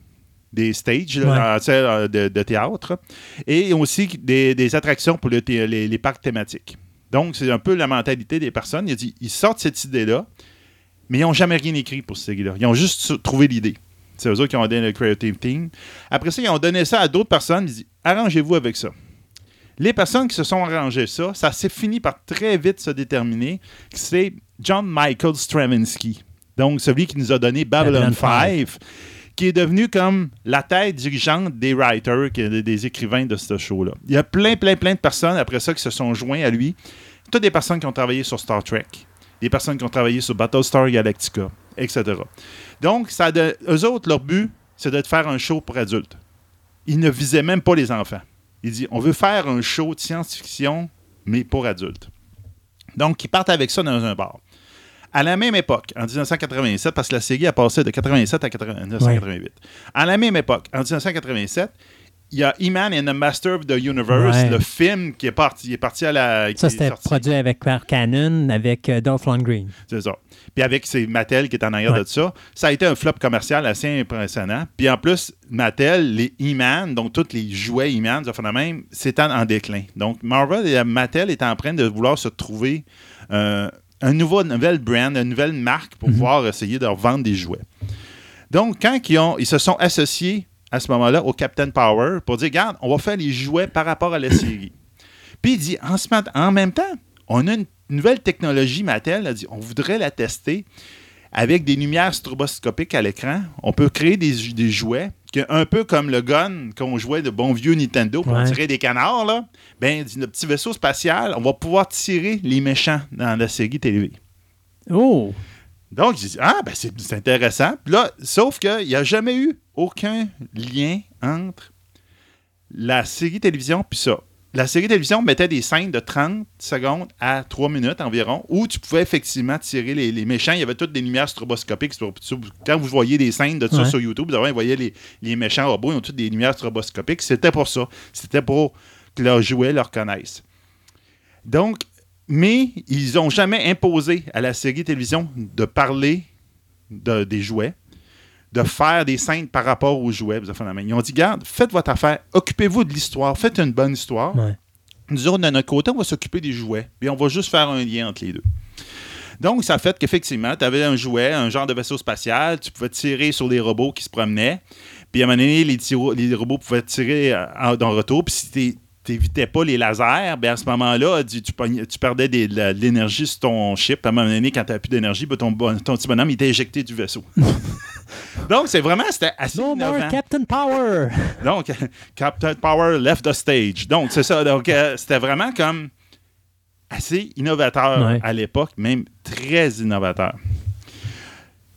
des stages là, Ouais. euh, de, de théâtre, et aussi des, des attractions pour le thé- les, les parcs thématiques. Donc, c'est un peu la mentalité des personnes. Ils, dit- ils sortent cette idée-là, mais ils n'ont jamais rien écrit pour cette série-là. Ils ont juste trouvé l'idée. C'est eux autres qui ont donné le creative team. Après ça, ils ont donné ça à d'autres personnes. Ils disent arrangez-vous avec ça. Les personnes qui se sont arrangées ça, ça s'est fini par très vite se déterminer que c'est John Michael Stravinsky. Donc, celui qui nous a donné Babylon, Babylon 5, qui est devenu comme la tête dirigeante des writers, des écrivains de ce show-là. Il y a plein, plein, plein de personnes après ça qui se sont joints à lui. Toutes des personnes qui ont travaillé sur Star Trek, des personnes qui ont travaillé sur Battlestar Galactica, etc. Donc, ça de, eux autres, leur but, c'est de faire un show pour adultes. Ils ne visaient même pas les enfants. Ils disent, on veut faire un show de science-fiction, mais pour adultes. Donc, ils partent avec ça dans un bar. À la même époque, en 1987, parce que la série a passé de 87 à 80 1988. À la même époque, en 1987, il y a E-Man and the Master of the Universe, Ouais. le film qui est parti, il est parti à la. Ça, c'était produit avec Mark Cannon, avec euh, Dolph Lundgren. C'est ça. Puis avec c'est Mattel qui est en arrière Ouais. de ça, ça a été un flop commercial assez impressionnant. Puis en plus, Mattel, les E-Man, donc tous les jouets E-Man, même, c'est en, en déclin. Donc Marvel et Mattel est en train de vouloir se trouver euh, un nouveau, une nouvelle brand, une nouvelle marque pour pouvoir essayer de revendre des jouets. Donc, quand ils, ont, ils se sont associés à ce moment-là au Captain Power pour dire, regarde, on va faire les jouets par rapport à la série. Puis il dit, en, ce mat- en même temps, on a une nouvelle technologie, Mattel a dit, on voudrait la tester avec des lumières stroboscopiques à l'écran. On peut créer des, jou- des jouets, que, un peu comme le gun qu'on jouait de bon vieux Nintendo pour Ouais. tirer des canards. Là. Ben, le petit vaisseau spatial, on va pouvoir tirer les méchants dans la série télé. Oh! Donc, j'ai dit, ah, ben c'est c'est intéressant. Puis là, sauf qu'il n'y a jamais eu aucun lien entre la série télévision puis ça. La série télévision mettait des scènes de 30 secondes à 3 minutes environ où tu pouvais effectivement tirer les, les méchants. Il y avait toutes des lumières stroboscopiques. Sur- sur- Quand vous voyez des scènes de ça Ouais. sur YouTube, vous voyez les, les méchants robots, ils ont toutes des lumières stroboscopiques. C'était pour ça. C'était pour que leurs jouets le reconnaissent. Donc, mais ils n'ont jamais imposé à la série télévision de parler de- des jouets, de faire des scènes par rapport aux jouets. Ils ont dit, garde, faites votre affaire, occupez-vous de l'histoire, faites une bonne histoire. Ouais. Nous autres, de notre côté, on va s'occuper des jouets, puis on va juste faire un lien entre les deux. Donc, ça a fait qu'effectivement, tu avais un jouet, un genre de vaisseau spatial, tu pouvais tirer sur les robots qui se promenaient, puis à un moment donné, les, tiro- les robots pouvaient tirer euh, en, retour, puis si tu n'évitais pas les lasers, ben à ce moment-là, tu, tu pognais- tu perdais des- de l'énergie sur ton chip. À un moment donné, quand tu n'avais plus d'énergie, ben ton, ton petit bonhomme, il était éjecté du vaisseau. Donc, c'est vraiment, c'était assez No more innovant. Captain Power! Donc, Captain Power left the stage. Donc, c'est ça. Donc, euh, c'était vraiment comme assez innovateur Ouais. à l'époque, même très innovateur.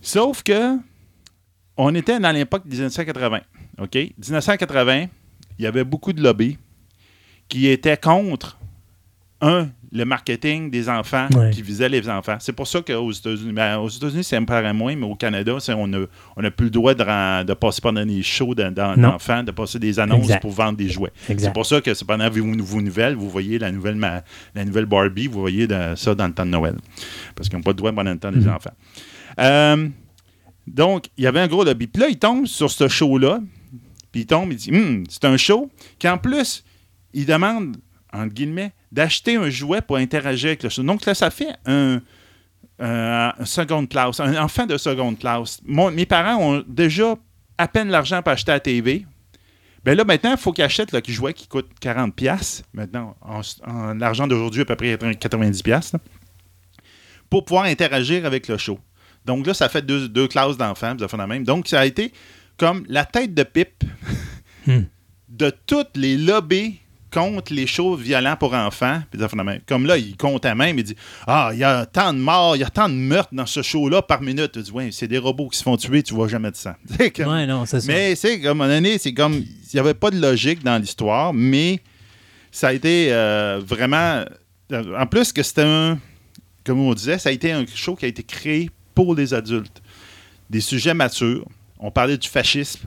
Sauf que on était dans l'époque des 1980. OK? 1980, il y avait beaucoup de lobbies qui étaient contre, un, le marketing des enfants Ouais. qui visait les enfants. C'est pour ça qu'aux États-Unis, ben, aux États-Unis, c'est un peu moins, mais au Canada, c'est- on n'a on a plus le droit de, de passer pendant des shows d'enfants, de passer des annonces Exact. pour vendre des jouets. C'est pour ça que c'est pendant vos, vos nouvelles, vous voyez la nouvelle, ma- la nouvelle Barbie, vous voyez de- ça dans le temps de Noël. Parce qu'ils n'ont pas le droit pendant le temps des Mhm. enfants. Euh, donc, il y avait un gros lobby. Puis là, il tombe sur ce show-là. Puis il tombe, il dit Hum, c'est un show qu'en plus, il demande, entre guillemets, d'acheter un jouet pour interagir avec le show. Donc là, ça fait un, euh, un seconde classe, un enfant de seconde classe. Mon- mes parents ont déjà à peine l'argent pour acheter la TV. Ben là, maintenant, il faut qu'ils achètent le jouet qui coûte 40$. piastres. Maintenant, en, en l'argent d'aujourd'hui, à peu près 90$. piastres, là, pour pouvoir interagir avec le show. Donc là, ça fait deux, deux classes d'enfants, ça fait la même. Donc, ça a été comme la tête de pipe Hmm. de toutes les lobbies contre les shows violents pour enfants. Comme là, il compte à même, il dit Ah, il y a tant de morts, il y a tant de meurtres dans ce show-là par minute. Tu dis Ouais, c'est des robots qui se font tuer, tu vois jamais de sang. C'est comme- Ouais, non, c'est ça. mais c'est comme, à un moment donné, c'est comme, il n'y avait pas de logique dans l'histoire, mais ça a été euh, vraiment, euh, en plus que c'était un, comme on disait, ça a été un show qui a été créé pour les adultes. Des sujets matures. On parlait du fascisme.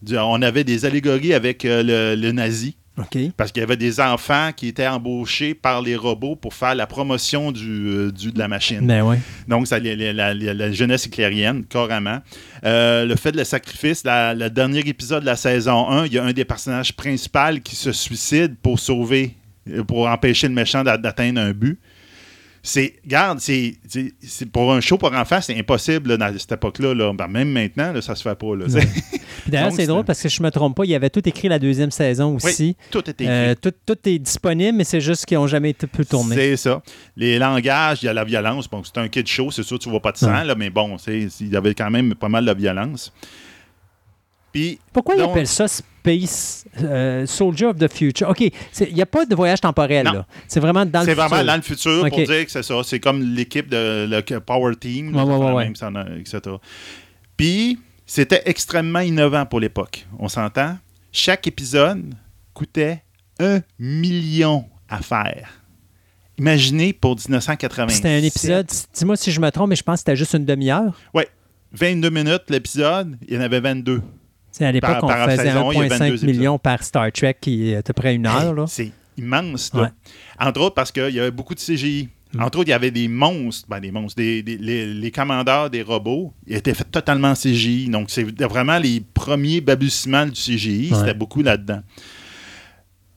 Du- on avait des allégories avec euh, le, le nazi. Parce qu'il y avait des enfants qui étaient embauchés par les robots pour faire la promotion du, euh, du- de la machine. Ben ouais. Donc, ça, la, la- la- la jeunesse éclairienne, carrément. Euh, le fait de le sacrifice, la- le dernier épisode de la saison 1, il y a un des personnages principaux qui se suicide pour sauver, pour empêcher le méchant d'a- d'atteindre un but. C'est, regarde, c'est, c'est- pour un show pour enfants, c'est impossible là, dans cette époque-là. là. Ben, même maintenant, là, ça se fait pas. Là, Ouais. Puis D'ailleurs, c'est drôle parce que je me trompe pas, il y avait tout écrit la deuxième saison aussi. Tout était écrit. Euh, tout, tout est disponible, mais c'est juste qu'ils n'ont jamais été pu tourner. C'est ça. Les langages, il y a la violence. Bon, c'est un kid show, c'est sûr, tu vois pas de sang, Ouais. là, mais bon, c'est- il y avait quand même pas mal de violence. Puis, Pourquoi ils Donc- appellent ça Space euh, Soldier of the Future? OK, c'est- il n'y a pas de voyage temporel. Non. là. C'est vraiment dans le c'est futur. vraiment dans le futur pour dire que c'est ça. C'est comme l'équipe de le Power Team, Ouais, ouais, ouais, même, etc. Puis, c'était extrêmement innovant pour l'époque. On s'entend? Chaque épisode coûtait un million à faire. Imaginez pour 1980. C'était un épisode, dis-moi si je me trompe, mais je pense que c'était juste une demi-heure. 22 minutes l'épisode, il y en avait 22. C'est à l'époque, on par faisait saison, il y a 1,5 22 million par Star Trek, qui est à peu près une heure. Hey. C'est immense, là. Ouais. Entre autres parce qu'il y avait beaucoup de CGI. Mm. Entre autres, il y avait des monstres, ben, des monstres, des, des- les, les commandeurs des robots, ils étaient faits totalement en CGI. Donc, c'est vraiment les premiers balbutiements du CGI. Ouais. C'était beaucoup là-dedans.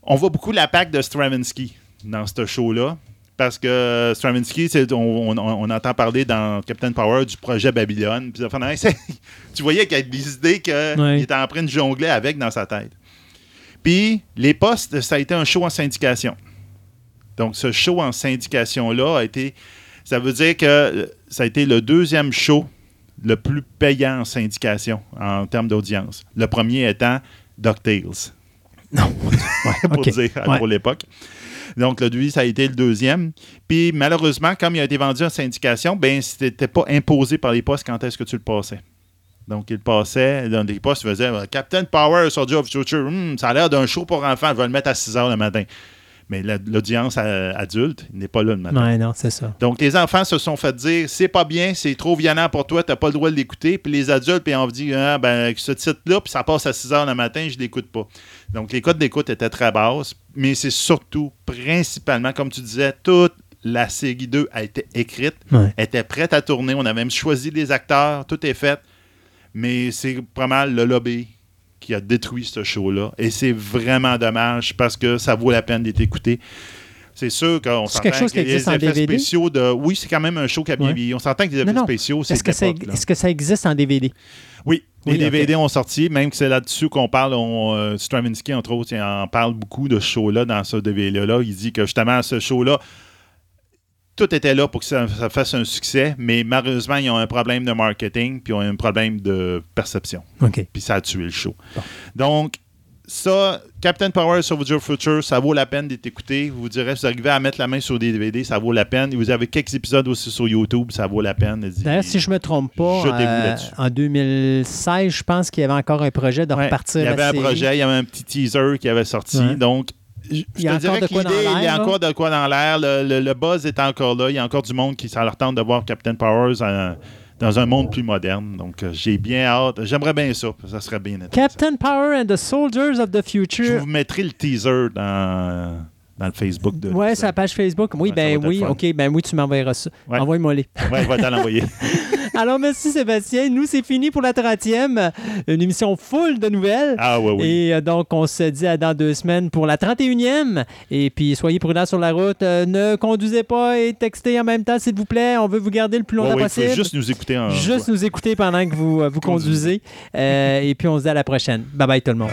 On voit beaucoup l'impact de Stravinsky dans ce show-là. Parce que Stravinsky, c'est- on, on- on entend parler dans Captain Power du projet Babylone. Puis, tu voyais qu'il y a des idées qu'il Ouais. était en train de jongler avec dans sa tête. Puis, les postes, ça a été un show en syndication. Donc, ce show en syndication-là a été. Ça veut dire que euh, ça a été le deuxième show le plus payant en syndication en termes d'audience. Le premier étant DuckTales. Non. Ouais, pour OK. dire Ouais. pour l'époque. Donc, le lui, ça a été le deuxième. Puis, malheureusement, comme il a été vendu en syndication, ben, c'était pas imposé par les postes quand est-ce que tu le passais. Donc, il passait dans des postes, il faisait euh, Captain Power, Soldier of Future, hmm, ça a l'air d'un show pour enfants, je vais le mettre à 6 heures le matin. Mais la- l'audience euh, adulte n'est pas là le matin. Ouais, non, c'est ça. Donc, les enfants se sont fait dire c'est pas bien, c'est trop violent pour toi, t'as pas le droit de l'écouter. Puis les adultes, puis on dit ah, ben, ce titre-là, puis ça passe à 6 heures le matin, je l'écoute pas. Donc, les codes d'écoute étaient très basses, mais c'est surtout, principalement, comme tu disais, toute la série 2 a été écrite, Ouais. était prête à tourner. On a même choisi les acteurs, tout est fait. Mais c'est pas mal le lobby qui a détruit ce show-là. Et c'est vraiment dommage parce que ça vaut la peine d'être écouté. C'est sûr qu'on s'entend que existe les effets DVD? spéciaux de... Oui, c'est quand même un show qui a bien Ouais. On s'entend que les effets Non, non. spéciaux, c'est Est-ce que, ça, d'époque, là. est-ce que ça existe en DVD? Oui, les Oui, DVD ont sorti, même que c'est là-dessus qu'on parle. On, euh, Stravinsky, entre autres, il en parle beaucoup de ce show-là dans ce DVD-là. Il dit que justement, ce show-là, tout était là pour que ça, ça fasse un succès, mais malheureusement, ils ont un problème de marketing, puis ils ont un problème de perception. OK. Puis ça a tué le show. Donc, ça, Captain Power Soldier Future, ça vaut la peine d'être écouté. Vous direz, si vous arrivez à mettre la main sur des DVD, ça vaut la peine. Et vous avez quelques épisodes aussi sur YouTube, ça vaut la peine. D'ailleurs, si je me trompe pas, euh, en 2016, je pense qu'il y avait encore un projet de Ouais, repartir Il y avait la un série. projet, il y avait un petit teaser qui avait sorti. Ouais. Donc, je te dirais que l'idée, il y a encore de quoi dans l'air. Le, le- le buzz est encore là. Il y a encore du monde qui ça leur tente de voir Captain Powers en- dans un monde plus moderne. Donc, euh, j'ai bien hâte. J'aimerais bien ça. Ça serait bien. Captain Power and the Soldiers of the Je Future. vous mettrai le teaser dans, dans le Facebook de Ouais, sur la page Facebook. Oui, Ouais, ben oui. OK, ben oui, tu m'enverras ça. Ouais. Envoie-moi les. Ouais, je vais t'en l'envoyer. Alors, merci Sébastien. Nous, c'est fini pour la 30e. Une émission full de nouvelles. Ah, ouais, oui. Et euh, donc, on se dit à dans deux semaines pour la 31e. Et puis, soyez prudents sur la route. Euh, ne conduisez pas et textez en même temps, s'il vous plaît. On veut vous garder le plus longtemps ouais, possible. juste nous écouter en. Juste nous écouter pendant que vous, euh, vous conduisez. Et puis, on se dit à la prochaine. Bye bye tout le monde.